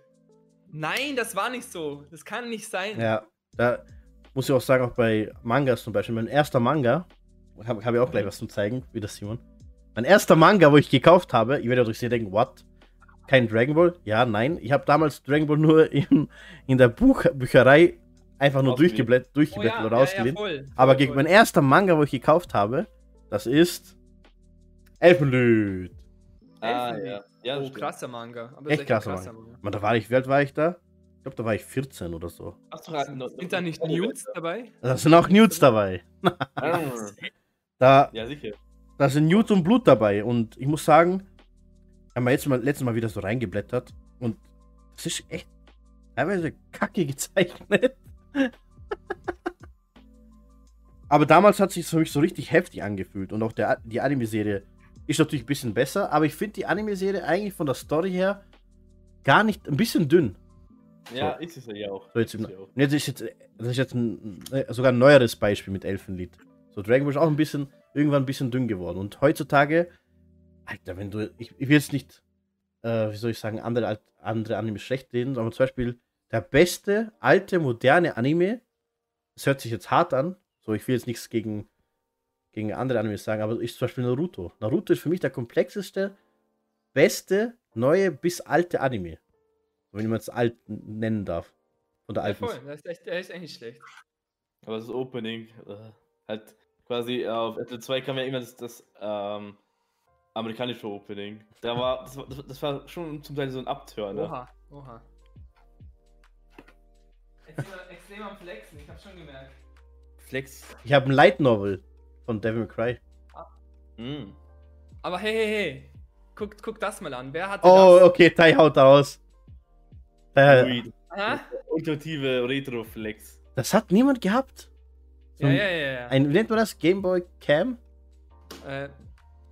nein, das war nicht so. Das kann nicht sein. Ja, da muss ich auch sagen, auch bei Mangas zum Beispiel. Mein erster Manga, habe hab ich auch gleich was zum zeigen, wie das Simon. Mein erster Manga, wo ich gekauft habe, ihr werdet euch sehr denken, what? Kein Dragon Ball? Ja, nein. Ich habe damals Dragon Ball nur in, in der Buch, Bücherei einfach nur Ausgeliehen. durchgeblättert, Oh durchgeblättert ja, oder ja, ausgeliehen. Ja, voll, Aber voll, gegen voll. mein erster Manga, wo ich gekauft habe, das ist Elfenlied. Ah, Elfenlied. ja. Ja, Oh, krasser Manga. Aber Echt ein krasser Man, da war ich, wie alt war ich da? Ich glaube, da war ich 14 oder so. Hast du gerade noch- Sind da nicht Nudes dabei? Da sind auch Nudes dabei. Ah, <laughs> Da, Ja, sicher. da sind Nudes und Blut dabei. Und ich muss sagen, haben wir jetzt mal letztes Mal wieder so reingeblättert. Und das ist echt teilweise kacke gezeichnet. <laughs> Aber damals hat sich für mich so richtig heftig angefühlt. Und auch der, die Anime-Serie ist natürlich ein bisschen besser. Aber ich finde die Anime-Serie eigentlich von der Story her gar nicht ein bisschen dünn. Ja, ist es ja auch. So jetzt, im, es auch. und jetzt ist jetzt, das ist jetzt ein, äh, sogar ein neueres Beispiel mit Elfenlied. So Dragon Ball ist auch ein bisschen, irgendwann ein bisschen dünn geworden. Und heutzutage, Alter, wenn du, ich, ich will jetzt nicht, äh, wie soll ich sagen, andere, andere Anime schlecht reden, aber zum Beispiel der beste, alte, moderne Anime, das hört sich jetzt hart an, so ich will jetzt nichts gegen, gegen andere Animes sagen, aber ist zum Beispiel Naruto. Naruto ist für mich der komplexeste, beste, neue bis alte Anime. Wenn man es alt nennen darf. Von der Ja, alten. voll. Das ist echt, der ist echt nicht schlecht. Aber das Opening, äh, halt quasi äh, auf RTL 2 kam ja immer das, das ähm, amerikanische Opening. Da war, das, war, das war schon zum Teil so ein Abturner. Oha, oha. Extrem, extrem am Flexen, ich hab schon gemerkt. Flex. Ich habe ein Light Novel von Devil May Cry. Mm. Aber hey, hey, hey. Guck, guck das mal an. Wer hatte Oh, das? okay, Tai haut raus. Tai, Ui, Aha. ultimative Retro-Flex. das hat niemand gehabt. So Ja, ja, ja. ja. ein, wie nennt man das? Game Boy Cam? Äh,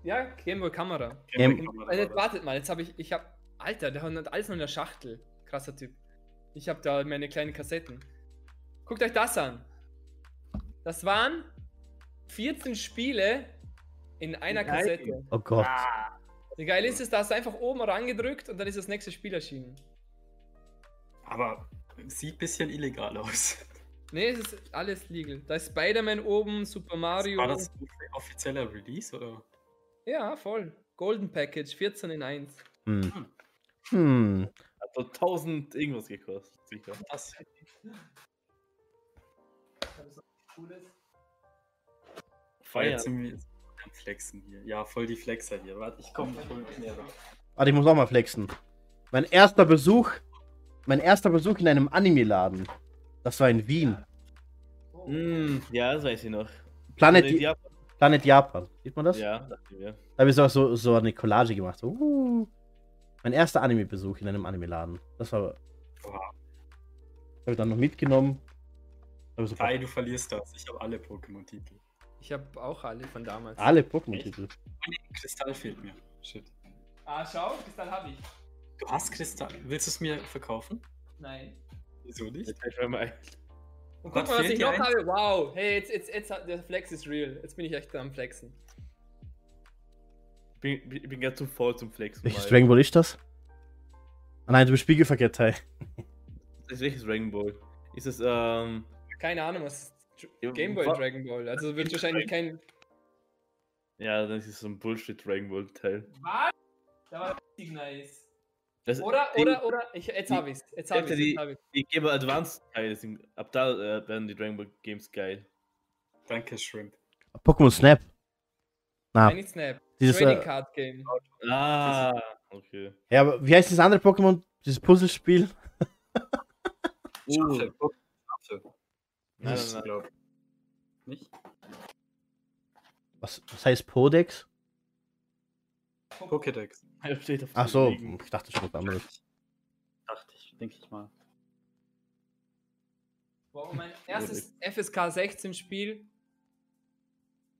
ja, Gameboy Kamera. Ähm, Also jetzt wartet mal, jetzt habe ich, ich habe, Alter, der hat alles noch in der Schachtel. Krasser Typ. Ich habe da meine kleinen Kassetten. Guckt euch das an. Das waren 14 Spiele in einer Nein. Kassette. Oh Gott. Wie geil ist es, da hast du einfach oben rangedrückt und dann ist das nächste Spiel erschienen. Aber sieht ein bisschen illegal aus. Ne, es ist alles legal. Da ist Spider-Man oben, Super Mario. War das ein offizieller Release oder? Ja, voll. Golden Package, 14 in 1. Hm. Hm. So 1000 irgendwas gekostet. Sicher. Das Feiern. jetzt sind wir jetzt am Flexen hier. Ja, voll die Flexer hier. Warte, ich komme voll näher. Warte, ich muss auch mal flexen. Mein erster Besuch, mein erster Besuch in einem Anime-Laden. Das war in Wien. Mm, ja, das weiß ich noch. Planet, Also, ja, Planet Japan. Sieht man das? ja, dachte mir. Da habe ich so, so, so eine Collage gemacht. Uh. Mein erster Anime-Besuch in einem Anime-Laden. Das war. Oha. Habe ich dann noch mitgenommen. Ich Kai, du verlierst das. Ich habe alle Pokémon-Titel. Ich habe auch alle von damals. alle Pokémon-Titel. Kristall fehlt mir. Shit. Ah, schau, Kristall habe ich. Du hast Kristall. Willst du es mir verkaufen? Nein. Wieso nicht? Mir mal ein. Und guck Was mal, was ich noch habe. Wow, hey, jetzt, jetzt, jetzt, hat- der Flex ist real. Jetzt bin ich echt am Flexen. Ich bin, ich bin ganz zu voll zum Flexen. Welches. Dragon Ball ist das? Ah nein, du bist spiegelverkehrt, Teil. <laughs> Das ist welches Dragon Ball? Ist es, ähm. Keine Ahnung, was ist Game Boy Dragon Ball. Also <laughs> wird wahrscheinlich kein. Ja, dann ist es so ein Bullshit Dragon Ball Teil. Was? Da war richtig nice. Das, Oder, die, oder, oder, ich, jetzt habe ich's. Jetzt habe Alter, ich's. die- Jetzt hab ich's. Die Game Boy Advance Teile sind. Ab da äh, werden die Dragon Ball Games geil. Danke, Shrimp. Pokémon Snap. Na, Nein, nicht Snap. Dieses, Trading äh, Card Game. Ah, okay. ja, aber wie heißt das andere Pokémon? Dieses Puzzlespiel? <laughs> Uh, Schaffe. Schaffe. nein, Ich nein, nein. glaub. Nicht? Was, was heißt Podex? Pokédex. <laughs> Ach so, ich dachte schon was anderes. Dachte ich, denke ich mal. Wow, mein erstes FSK 16 Spiel.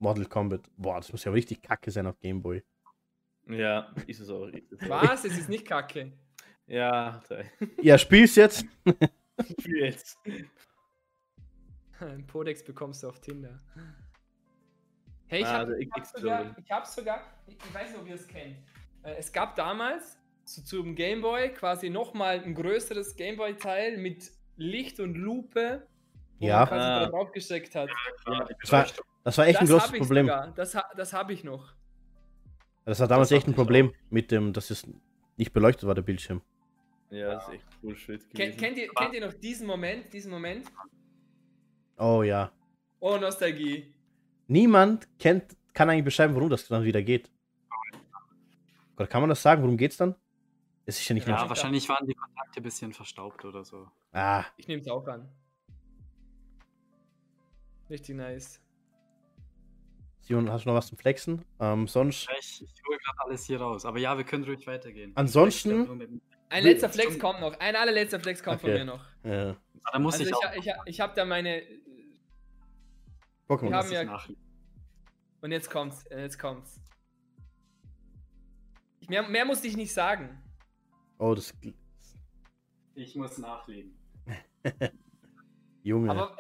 Mortal Kombat. Boah, das muss ja richtig kacke sein auf Game Boy. Ja, ist es auch. Ist es. Was? Es ist nicht kacke. Ja, Teil. Ja, spiel's jetzt. <laughs> Für jetzt. Ein <laughs> Podex bekommst du auf Tinder. Hey, ich Ah, habe ich hab sogar, ich hab sogar, ich, ich weiß nicht, ob ihr es kennt. Äh, Es gab damals zu, zum Gameboy quasi nochmal ein größeres Gameboy-Teil mit Licht und Lupe, wo Ja. man quasi Ah. drauf gesteckt hat. Ja, Das war, das war echt ein das großes hab ich Problem. sogar. Das, ha- das habe ich noch. Das war damals Das echt ein Problem mit dem, dass es nicht beleuchtet war, der Bildschirm. Ja, das ist echt Bullshit. Ken, kennt, ihr, kennt ihr noch diesen Moment? Diesen Moment? Oh ja. Oh, Nostalgie. Niemand kennt, kann eigentlich beschreiben, warum das dann wieder geht. Oder kann man das sagen? Worum geht's dann? Es ist ja nicht Ja, mehr. wahrscheinlich waren die Kontakte ein bisschen verstaubt oder so. Ah, Ich nehme es auch an. Richtig nice. Simon, hast du noch was zum Flexen? Ähm, sonst. Ich, ich hole gerade alles hier raus. Aber ja, wir können ruhig weitergehen. Ansonsten- Ich Ein letzter Flex kommt noch. Ein allerletzter Flex kommt von Okay. mir noch. Äh, Ah, Da muss Also ich, ich, auch ich, ha- ich habe da meine. Pokémon. Wir muss haben ich ja-. Und jetzt kommt's. äh, Jetzt kommt's. Ich- Mehr, mehr musste ich nicht sagen. Oh, das. Ich muss nachlegen. <laughs> Junge. Aber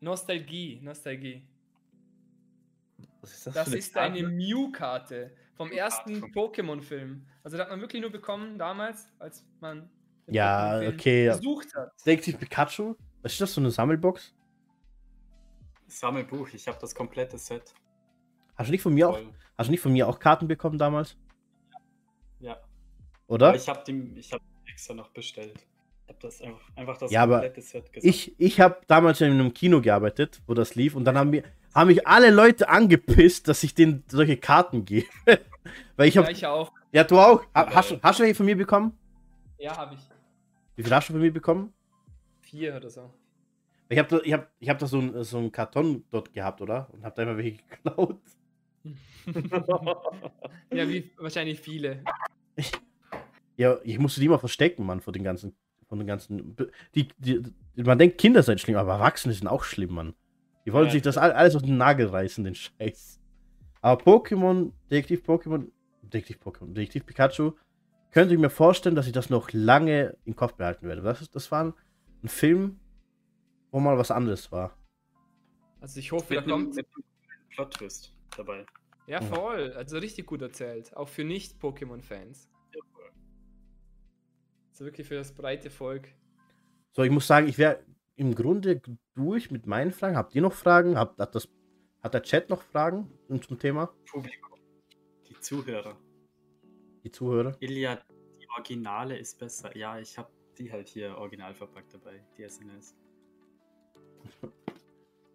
Nostalgie, Nostalgie. Was ist das, Das für eine ist eine Karte? Mew-Karte vom ersten Pokémon-Film. Also, das hat man wirklich nur bekommen damals, als man. Ja, okay. Besucht hat. Detektiv Pikachu? Was ist das, so eine Sammelbox? Sammelbuch, ich habe das komplette Set. Hast du nicht von mir auch, hast du nicht von mir auch Karten bekommen damals? Ja. Oder? Aber ich habe die, ich hab die extra noch bestellt. Ich habe das einfach, einfach das Ja, aber komplette Set gesammelt. Ich, ich habe damals in einem Kino gearbeitet, wo das lief, und dann haben, wir, haben mich alle Leute angepisst, dass ich denen solche Karten gebe. <laughs> Weil ich Ja, hab. ich auch. Ja, du auch. Ha- Hast du, hast du welche von mir bekommen? Ja, habe ich. Wie viel hast du von mir bekommen? Vier oder so. Ich habe da, ich hab, ich hab da so, ein, so einen Karton dort gehabt, oder? Und hab da immer welche <laughs> geklaut. Ja, wie wahrscheinlich viele. <laughs> Ja, ich musste die mal verstecken, Mann, vor den ganzen. Von den ganzen. Die, die, man denkt, Kinder seien schlimm, aber Erwachsene sind auch schlimm, Mann. Die wollen Ja, sich das all- alles auf den Nagel reißen, den Scheiß. Aber Pokémon, Detektiv Pokémon, Detektiv Pokémon, Detektiv Pikachu, könnte ich mir vorstellen, dass ich das noch lange im Kopf behalten werde. Das, ist- das war ein, ein Film, wo mal was anderes war. Also ich hoffe, da kommt. einem Plot-Twist dabei. Ja, Mhm. voll. Also richtig gut erzählt. Auch für Nicht-Pokémon-Fans. Also wirklich für das breite Volk. So, ich muss sagen, ich wäre im Grunde durch mit meinen Fragen. Habt ihr noch Fragen? Habt, hat, das, hat der Chat noch Fragen zum Thema? Publikum. Die Zuhörer. Die Zuhörer? Ilya, die Originale ist besser. Ja, ich habe die halt hier original verpackt dabei, die SNS. <laughs>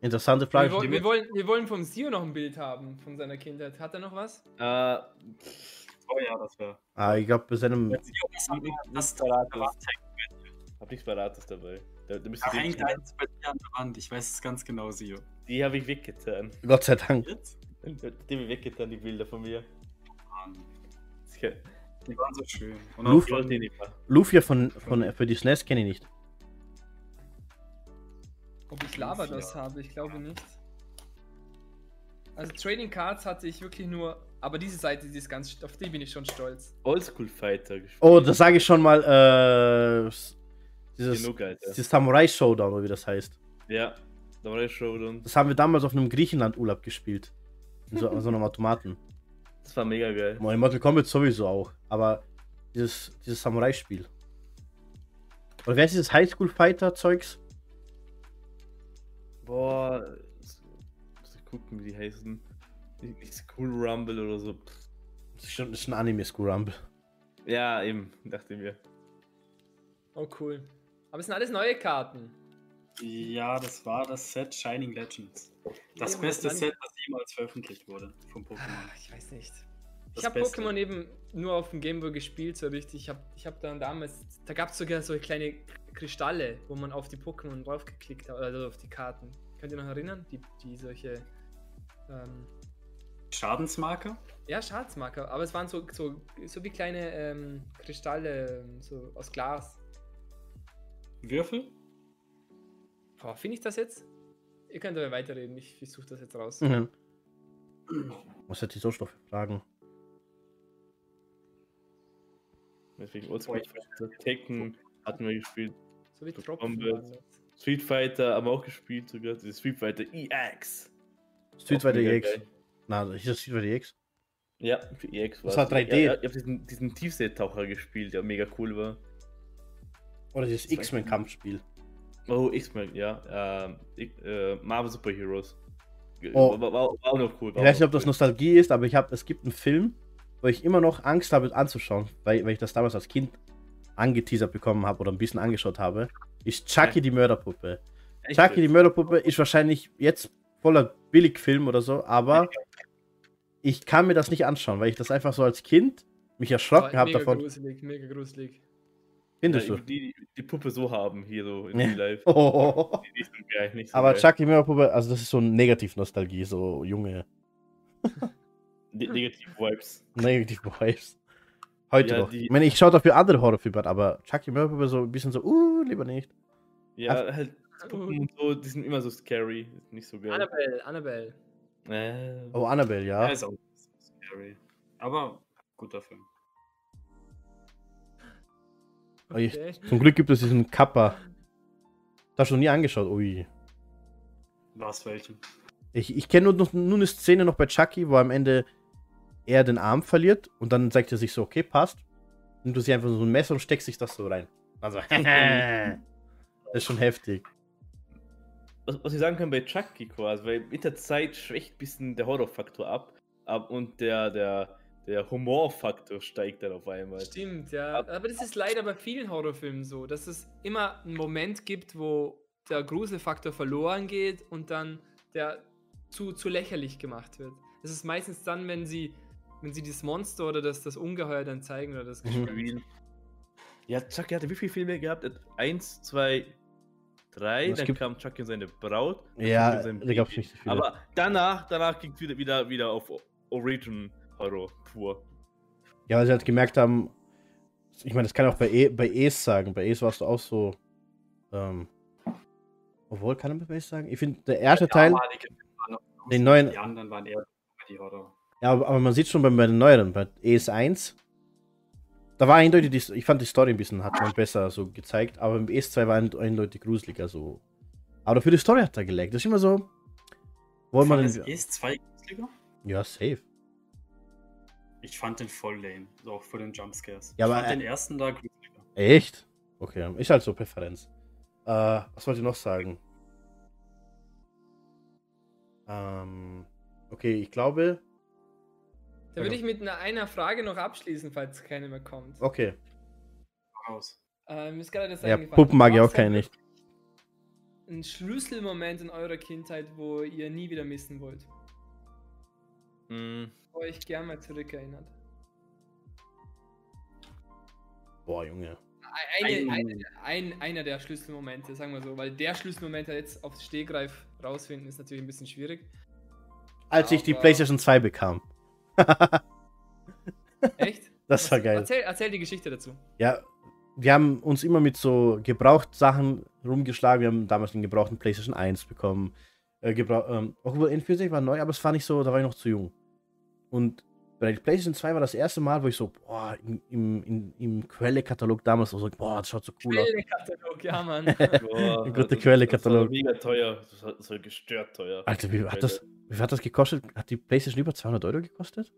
Interessante Wir, Frage. woll- wir, wollen, wir wollen vom Sio noch ein Bild haben von seiner Kindheit. Hat er noch was? äh, Oh ja, das wäre. Ah, ich glaube, bei seinem. nicht, Das nichts Parates. Hab nichts Parates dabei. Da, da müsst Da ihr hängt eins bei dir an der Wand. Ich weiß es ganz genau, Sio. die habe ich weggetan. Gott sei Dank. Jetzt? Die habe ich weggetan, die Bilder von mir. Mann, Das Die waren so schön. Und wollte von. Lufia von, von, für die SNES kenne ich nicht. Ob ich Lavados habe, ich glaube nicht. Also Trading Cards hatte ich wirklich nur, aber diese Seite, die ist ganz, auf die bin ich schon stolz. Oldschool Fighter gespielt. Oh, das sage ich schon mal. Äh, dieses, Genug, Alter. dieses Samurai Showdown, oder wie das heißt. Ja, der Showdown. Das haben wir damals auf einem Griechenland-Urlaub gespielt. In so, an so einem Automaten. Das war mega geil. Boah, In Mortal Kombat sowieso auch. Aber dieses, dieses Samurai-Spiel. Oder wer ist dieses Highschool-Fighter-Zeugs? Boah, muss ich gucken, wie die heißen. Nicht, School Rumble oder so. Das ist schon, das ist ein Anime-School Rumble. Ja, eben, dachte ich mir. Oh cool. Aber es sind alles neue Karten. ja, das war das Set Shining Legends. Das Eben, beste Set, das jemals veröffentlicht wurde von Ah, Pokémon. ich weiß nicht. Ich Das habe Beste. Pokémon eben nur auf dem Gameboy gespielt, so richtig. Ich habe ich hab dann damals, da gab es sogar so kleine Kristalle, wo man auf die Pokémon draufgeklickt hat, also auf die Karten. Könnt ihr noch erinnern? Die, die solche, ähm, Schadensmarker? ja, Schatzmarker, aber es waren so, so, so wie kleine ähm, Kristalle, ähm, so aus Glas. Würfel? Boah, finde ich das jetzt? Ihr könnt aber weiterreden, ich, ich suche das jetzt raus. Mhm. <clears throat> Was hat die so Stoffe fragen? Deswegen Oldschool. Tekken hatten wir gespielt. So wie. Combat. das. Street Fighter haben wir auch gespielt sogar. Das Street Fighter EX. Street Auch Fighter EX. geil. Na, ist das Street Fighter EX? Ja, für EX Das war's. war 3D. Ja, ja, ich habe diesen, diesen Tiefseetaucher gespielt, der mega cool war. Oder dieses Das weiß ich X-Men-Kampfspiel? Oh, X-Men, ja. Ähm, ich- äh, Marvel Super Heroes. Oh. War, war, auch noch cool. Ich war weiß auch nicht, ob das. Nostalgie ist, aber ich habe, es gibt einen Film, wo ich immer noch Angst habe anzuschauen, weil, weil ich das damals als Kind angeteasert bekommen habe oder ein bisschen angeschaut habe, ist Chucky Ja. die Mörderpuppe. Echt Chucky die? Mörderpuppe ist wahrscheinlich jetzt voller Billigfilm oder so, aber ich kann mir das nicht anschauen, weil ich das einfach so als Kind mich erschrocken habe mega davon. gruselig, mega gruselig. Findest Ja, du? die, die Puppe so haben, hier so in Ja. Real Life. Oh. <laughs> Die ist so geil, nicht so Aber geil. Chucky die Mörderpuppe, also das ist so ein Negativ-Nostalgie, so junge Ne Negative Vibes. <laughs> Negativ-Vibes. Heute Ja, noch. die- Ich meine, ich schaue dafür andere Horrorfilme aber Chucky die Mörderpuppe so ein bisschen so, uh, lieber nicht. Ja, halt Puppen und so, die sind immer so scary. Nicht so geil. Annabelle, Annabelle. Äh, Oh, Annabelle, Ja. ja. ist auch scary. Aber guter Film. Okay. Zum Glück gibt es diesen Kappa. Das schon nie angeschaut. Ui. Was welchen? Ich, ich kenne nur, noch- nur eine Szene noch bei Chucky, wo am Ende er den Arm verliert und dann sagt er sich so, okay, passt. Nimmt du sie einfach so ein Messer und steckst sich das so rein. Also, <laughs> das ist schon heftig. was, was ich sagen kann bei Chucky quasi, weil mit der Zeit schwächt ein bisschen der Horrorfaktor ab, ab und der, der, der Humorfaktor steigt dann auf einmal. Stimmt, ja. Aber das ist leider bei vielen Horrorfilmen so, dass es immer einen Moment gibt, wo der Gruselfaktor verloren geht und dann der zu, zu lächerlich gemacht wird. Das ist meistens dann, wenn sie wenn sie das Monster oder das, das Ungeheuer dann zeigen oder das Mhm. Gespenst. Ja, Chucky hatte wie viele Filme gehabt? Eins, zwei, drei. Dann gibt- kam Chucky und seine Braut. Ja, da gab es so viele. Aber danach, danach ging es wieder, wieder, wieder auf Origin Horror pur. ja, weil sie halt gemerkt haben, ich meine, das kann ich auch bei, e, bei Es sagen. Bei Es warst du auch so. Ähm, obwohl, kann man bei Es sagen? Ich finde, der erste Teil, waren noch den neuen, Die anderen waren eher die Horror. Ja, aber, aber man sieht schon bei, bei den neueren, bei ES1, da war eindeutig, die, ich fand die Story ein bisschen, hat man besser so gezeigt, aber im ES2 war ein- eindeutig gruseliger so. Aber für die Story hat er gelegt. Das ist immer so. Wollen wir Fand den. das ES2 gruseliger? Ja, safe. Ich fand den voll lame. So auch vor den Jumpscares. Ja, ich aber, fand äh, den ersten da gruseliger. Echt? Okay, ist halt so Präferenz. Äh, was wollte ich noch sagen? Ähm, okay, ich glaube. Da würde ich mit einer, einer Frage noch abschließen, falls keine mehr kommt. Okay. Raus. Ähm, mir ist gerade das Ja. Puppen mag ich auch keine ein- nicht. Ein Schlüsselmoment in eurer Kindheit, wo ihr nie wieder missen wollt. Hm, Wo ihr euch gern mal zurückerinnert. Boah, Junge. Eine, Ein- eine, ein, einer der Schlüsselmomente, sagen wir so, weil der Schlüsselmoment jetzt aufs Stehgreif rausfinden ist natürlich ein bisschen schwierig. Als ich die Aber- PlayStation 2 bekam. <laughs> Echt? Das war Was- geil. Erzähl, erzähl die Geschichte dazu. Ja, wir haben uns immer mit so Gebrauchtsachen rumgeschlagen. Wir haben damals den gebrauchten PlayStation 1 bekommen. Äh, gebrauch, ähm, obwohl N64 war neu, aber es war nicht so, da war ich noch zu jung. Und bei der PlayStation 2 war das erste Mal, wo ich so, boah, im, im, im, im Quelle-Katalog damals so, boah, das schaut so cool aus. Quelle-Katalog, ja, Mann. <laughs> boah, Ein guter das- Quelle-Katalog. Das war mega teuer. Das war, das war gestört teuer. Alter, wie hat, das, wie viel hat das gekostet? Hat die PlayStation über 200 Euro gekostet?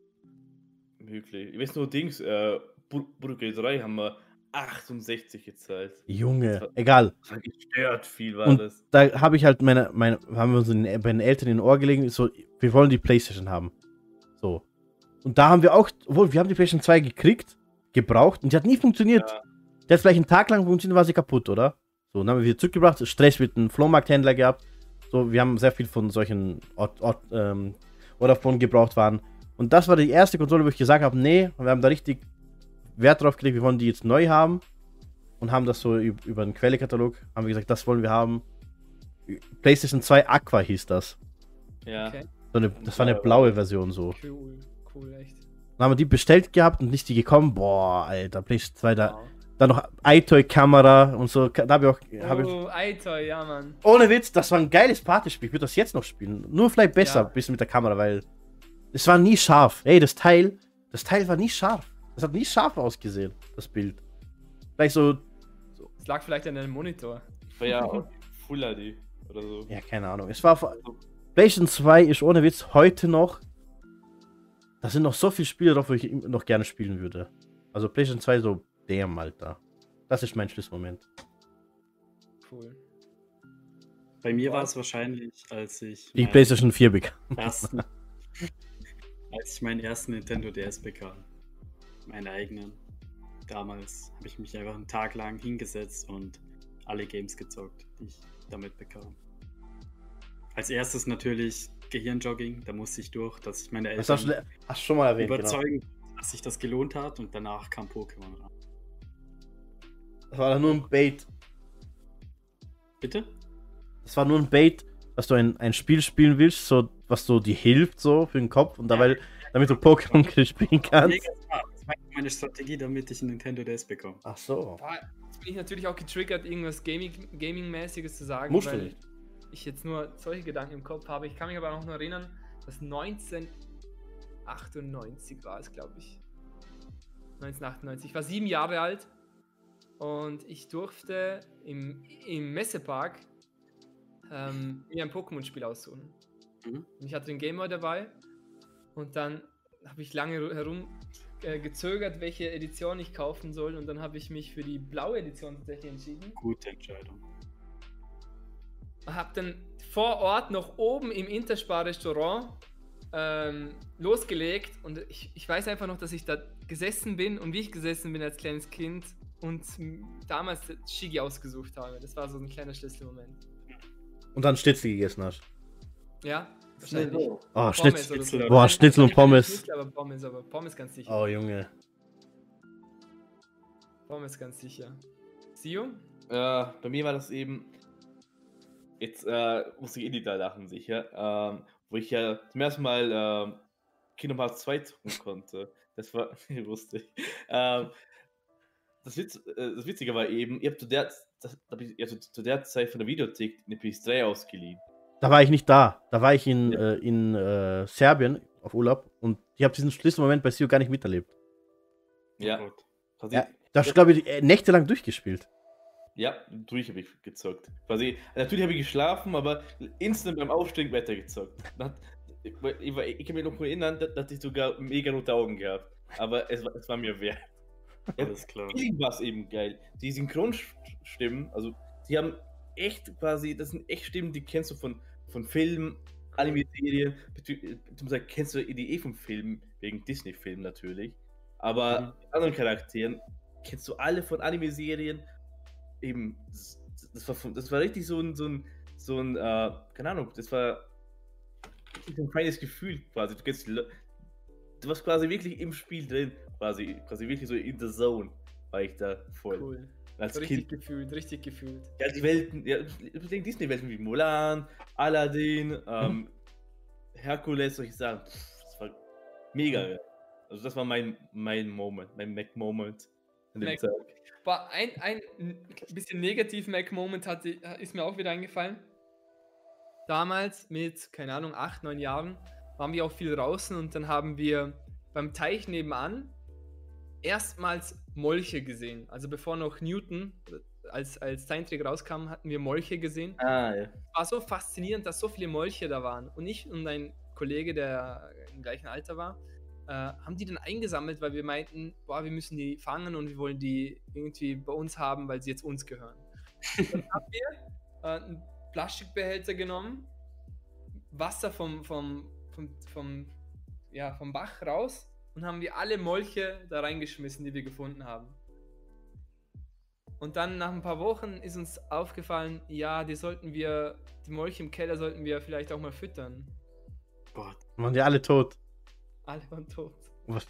Möglich. Ich weiß nur, Dings, äh, Bur- Burger 3 haben wir 68 gezahlt. Junge, egal. Das war gestört viel, war Und das. da habe ich halt meine, meine, haben wir uns in, bei den Eltern in den Ohr gelegen, so, wir wollen die Playstation haben. So. Und da haben wir auch, obwohl, wir haben die Playstation 2 gekriegt, gebraucht und die hat nie funktioniert. Ja. Die hat vielleicht einen Tag lang funktioniert, war sie kaputt, oder? So, dann haben wir wieder zurückgebracht, Stress mit einem Flohmarkthändler gehabt. So, wir haben sehr viel von solchen Ort, Ort, ähm, oder von gebraucht waren. Und das war die erste Konsole, wo ich gesagt habe, nee, wir haben da richtig Wert drauf gelegt, wir wollen die jetzt neu haben. Und haben das so üb- über den Quellekatalog, haben wir gesagt, das wollen wir haben. PlayStation 2 Aqua hieß das. Ja. Okay. So eine, das war eine blaue Version so. Cool, cool, echt. Dann haben wir die bestellt gehabt und nicht die gekommen. Boah, Alter, PlayStation 2, da, Wow. dann noch iToy-Kamera und so. Da habe ich auch. Hab ich, Oh, Eitoy, ja, Mann. ohne Witz, das war ein geiles Partyspiel. Ich würde das jetzt noch spielen. Nur vielleicht besser, Ja. ein bisschen mit der Kamera, weil es war nie scharf. Ey, das Teil, das Teil war nie scharf. Das hat nie scharf ausgesehen, das Bild. Vielleicht so, Es lag vielleicht an deinem Monitor. War ja <laughs> Full HD oder so. ja, keine Ahnung. Es war vor- PlayStation 2 ist ohne Witz heute noch. Da sind noch so viele Spiele drauf, wo ich noch gerne spielen würde. Also PlayStation 2 so, damn, Alter. Das ist mein Schlussmoment. Cool. Bei mir war es wahrscheinlich, als ich Die meinen PlayStation 4 bekam. ersten, <laughs> als ich meinen ersten Nintendo DS bekam. Meinen eigenen. Damals habe ich mich einfach einen Tag lang hingesetzt und alle Games gezockt, die ich damit bekam. Als erstes natürlich Gehirnjogging, da musste ich durch, dass ich meine Das hast Eltern du hast du schon mal erwähnt, genau. überzeugen, dass sich das gelohnt hat und danach kam Pokémon ran. Das war nur ein Bait. Bitte? Das war nur ein Bait, dass du ein, ein Spiel spielen willst, so, was so dir hilft, so für den Kopf und dabei, damit du Pokémon spielen kannst. Mega smart. Das war meine Strategie, damit ich einen Nintendo DS bekomme. Ach so. Jetzt bin ich natürlich auch getriggert, irgendwas Gaming- Gaming-mäßiges zu sagen, Musst du nicht. Ich jetzt nur solche Gedanken im Kopf habe. Ich kann mich aber auch noch erinnern, dass 1998 war es, glaube ich. 1998. Ich war sieben Jahre alt und ich durfte im, im Messepark ähm, mir ein Pokémon-Spiel aussuchen. Mhm. Ich hatte den Gameboy dabei und dann habe ich lange herum äh, gezögert, welche Edition ich kaufen soll und dann habe ich mich für die blaue Edition tatsächlich entschieden. Gute Entscheidung. Habe dann vor Ort noch oben im Interspar-Restaurant ähm, losgelegt und ich, ich weiß einfach noch, dass ich da gesessen bin und wie ich gesessen bin als kleines Kind und damals Shigi ausgesucht habe. Das war so ein kleiner Schlüsselmoment. Und dann Stitzel gegessen hast. Ja, Wahrscheinlich. Oh, Pommes Schnitzel. so. Boah, Schnitzel und Pommes. Schnitzel, aber Pommes, aber Pommes ganz sicher. Oh, Junge. Pommes ganz sicher. Sio? Äh, bei mir war das eben. Jetzt äh, muss ich eh da lachen, sicher. Ähm, wo ich ja zum ersten Mal ähm, Kingdom Hearts 2 zocken konnte. Das war <laughs> lustig. Ähm, das, Witz, äh, das Witzige war eben, ihr habt zu der, das, hab ich, also zu der Zeit von der Videothek eine PS3 ausgeliehen. Da war ich nicht da. Da war ich in, Ja. äh, in äh, Serbien auf Urlaub und ich habe diesen Schlüsselmoment bei Sio gar nicht miterlebt. Ja. Oh. Quasi, Ja, da hast glaube ich, äh, nächtelang durchgespielt. Ja, durch habe ich gezockt. Quasi, natürlich habe ich geschlafen, aber instant beim Aufstehen weiter gezockt. Ich, ich, ich kann mich noch erinnern, da da hatte ich sogar mega rote Augen gehabt. Aber es, war- es war mir wert. <laughs> Alles klar. Irgendwas eben geil. Die Synchronstimmen, also die haben echt quasi, das sind echt Stimmen, die kennst du von, von Filmen, Anime-Serien, bezieh- beziehungsweise kennst du die eh vom Film, wegen Disney-Filmen natürlich. Aber Mhm. die anderen Charakteren kennst du alle von Anime-Serien. Eben, das, das, war, das war richtig so ein, so ein, so ein äh, keine Ahnung, das war so ein feines Gefühl quasi. Du, kennst du warst quasi wirklich im Spiel drin, quasi, quasi wirklich so in the zone war ich da voll. Cool. Als Richtig Kind. gefühlt, richtig gefühlt. Ja, die Welten, ja, Disney-Welten wie Mulan, Aladdin, ähm, Herkules, solche Sachen. Das war mega geil. Also das war mein, mein Moment, mein Mac-Moment Mac- Tag. War ein, ein bisschen negativ Mac-Moment ist mir auch wieder eingefallen. Damals mit, keine Ahnung, acht, neun Jahren waren wir auch viel draußen und dann haben wir beim Teich nebenan erstmals Molche gesehen. Also bevor noch Newton als, als Zeichentrick rauskam, hatten wir Molche gesehen. Ah, ja. war so faszinierend, dass so viele Molche da waren. Und ich und ein Kollege, der im gleichen Alter war, äh, haben die dann eingesammelt, weil wir meinten, boah, wir müssen die fangen und wir wollen die irgendwie bei uns haben, weil sie jetzt uns gehören. dann haben wir äh, einen Plastikbehälter genommen, Wasser vom, vom, vom, vom, ja, vom Bach raus und haben wir alle Molche da reingeschmissen, die wir gefunden haben. Und dann nach ein paar Wochen ist uns aufgefallen, ja, die sollten wir, die Molche im Keller sollten wir vielleicht auch mal füttern. Gott. Waren die alle tot. Alle waren tot. Was?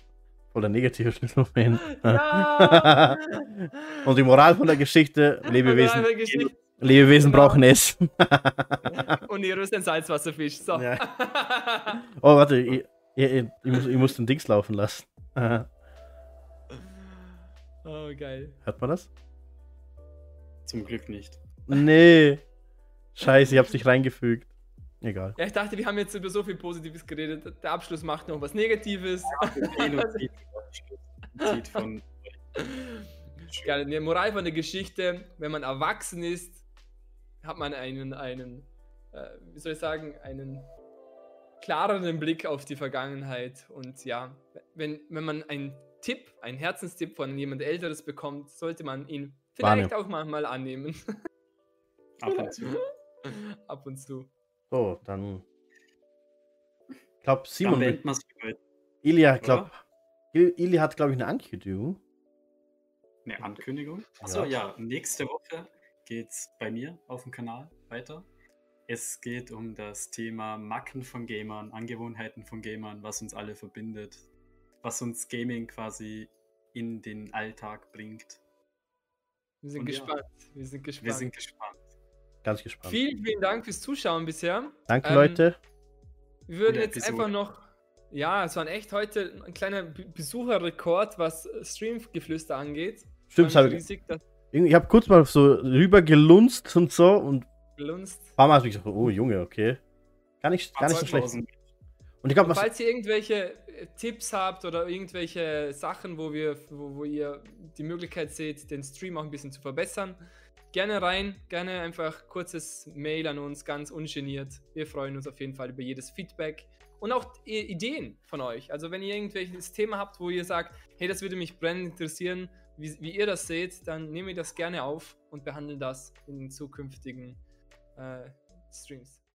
Voll der negative Schlüsselmoment. <laughs> Ja! <laughs> Und die Moral von der Geschichte: <laughs> Lebewesen, Und, Geschichte. Lebewesen Genau. brauchen Essen. und Nero ist ein Salzwasserfisch. So. Ja. Oh, warte, ich, ich, ich, muss, ich muss den Dings laufen lassen. oh, geil. Hört man das? Zum Glück nicht. Nee. Scheiße, ich hab's nicht reingefügt. Egal. Ja, ich dachte, wir haben jetzt über so viel Positives geredet. Der Abschluss macht noch was Negatives. <laughs> Zieht von. Geil. Die Moral von der Geschichte, wenn man erwachsen ist, hat man einen, einen, äh, wie soll ich sagen, einen klareren Blick auf die Vergangenheit. Und ja, wenn, wenn man einen Tipp, einen Herzenstipp von jemand Älteres bekommt, sollte man ihn vielleicht auch manchmal annehmen. Ab und zu. <laughs> Ab und zu. So, dann. Ich glaube, Dann Simon. beenden wir es für heute. Ilya, glaub, Il- Ili hat, glaube ich, eine Ankündigung. Eine Ankündigung. Achso, Ja. ja. Nächste Woche geht's bei mir auf dem Kanal weiter. Es geht um das Thema Macken von Gamern, Angewohnheiten von Gamern, was uns alle verbindet, was uns Gaming quasi in den Alltag bringt. Wir sind Und ja. gespannt. Wir sind gespannt. Wir sind gespannt. Ganz gespannt. vielen, vielen Dank fürs Zuschauen bisher. Danke, ähm, Leute. Wir würden jetzt Episode. einfach noch. Ja, es waren echt heute ein kleiner Be- Besucherrekord, was äh, Streamgeflüster angeht. Stimmt, das Freue hab mich ich, riesig, ich habe kurz mal so rüber gelunzt und so und ein gelunzt. paar Mal habe ich gesagt, oh Junge, okay. Gar nicht, gar nicht so schlecht. 2000. Und ich glaube, was. Falls ihr irgendwelche äh, Tipps habt oder irgendwelche Sachen, wo wir, wo, wo ihr die Möglichkeit seht, den Stream auch ein bisschen zu verbessern, gerne rein, gerne einfach kurzes Mail an uns, ganz ungeniert. Wir freuen uns auf jeden Fall über jedes Feedback und auch Ideen von euch. Also wenn ihr irgendwelches Thema habt, wo ihr sagt, hey, das würde mich brennend interessieren, wie, wie ihr das seht, dann nehmen wir das gerne auf und behandeln das in zukünftigen äh, Streams.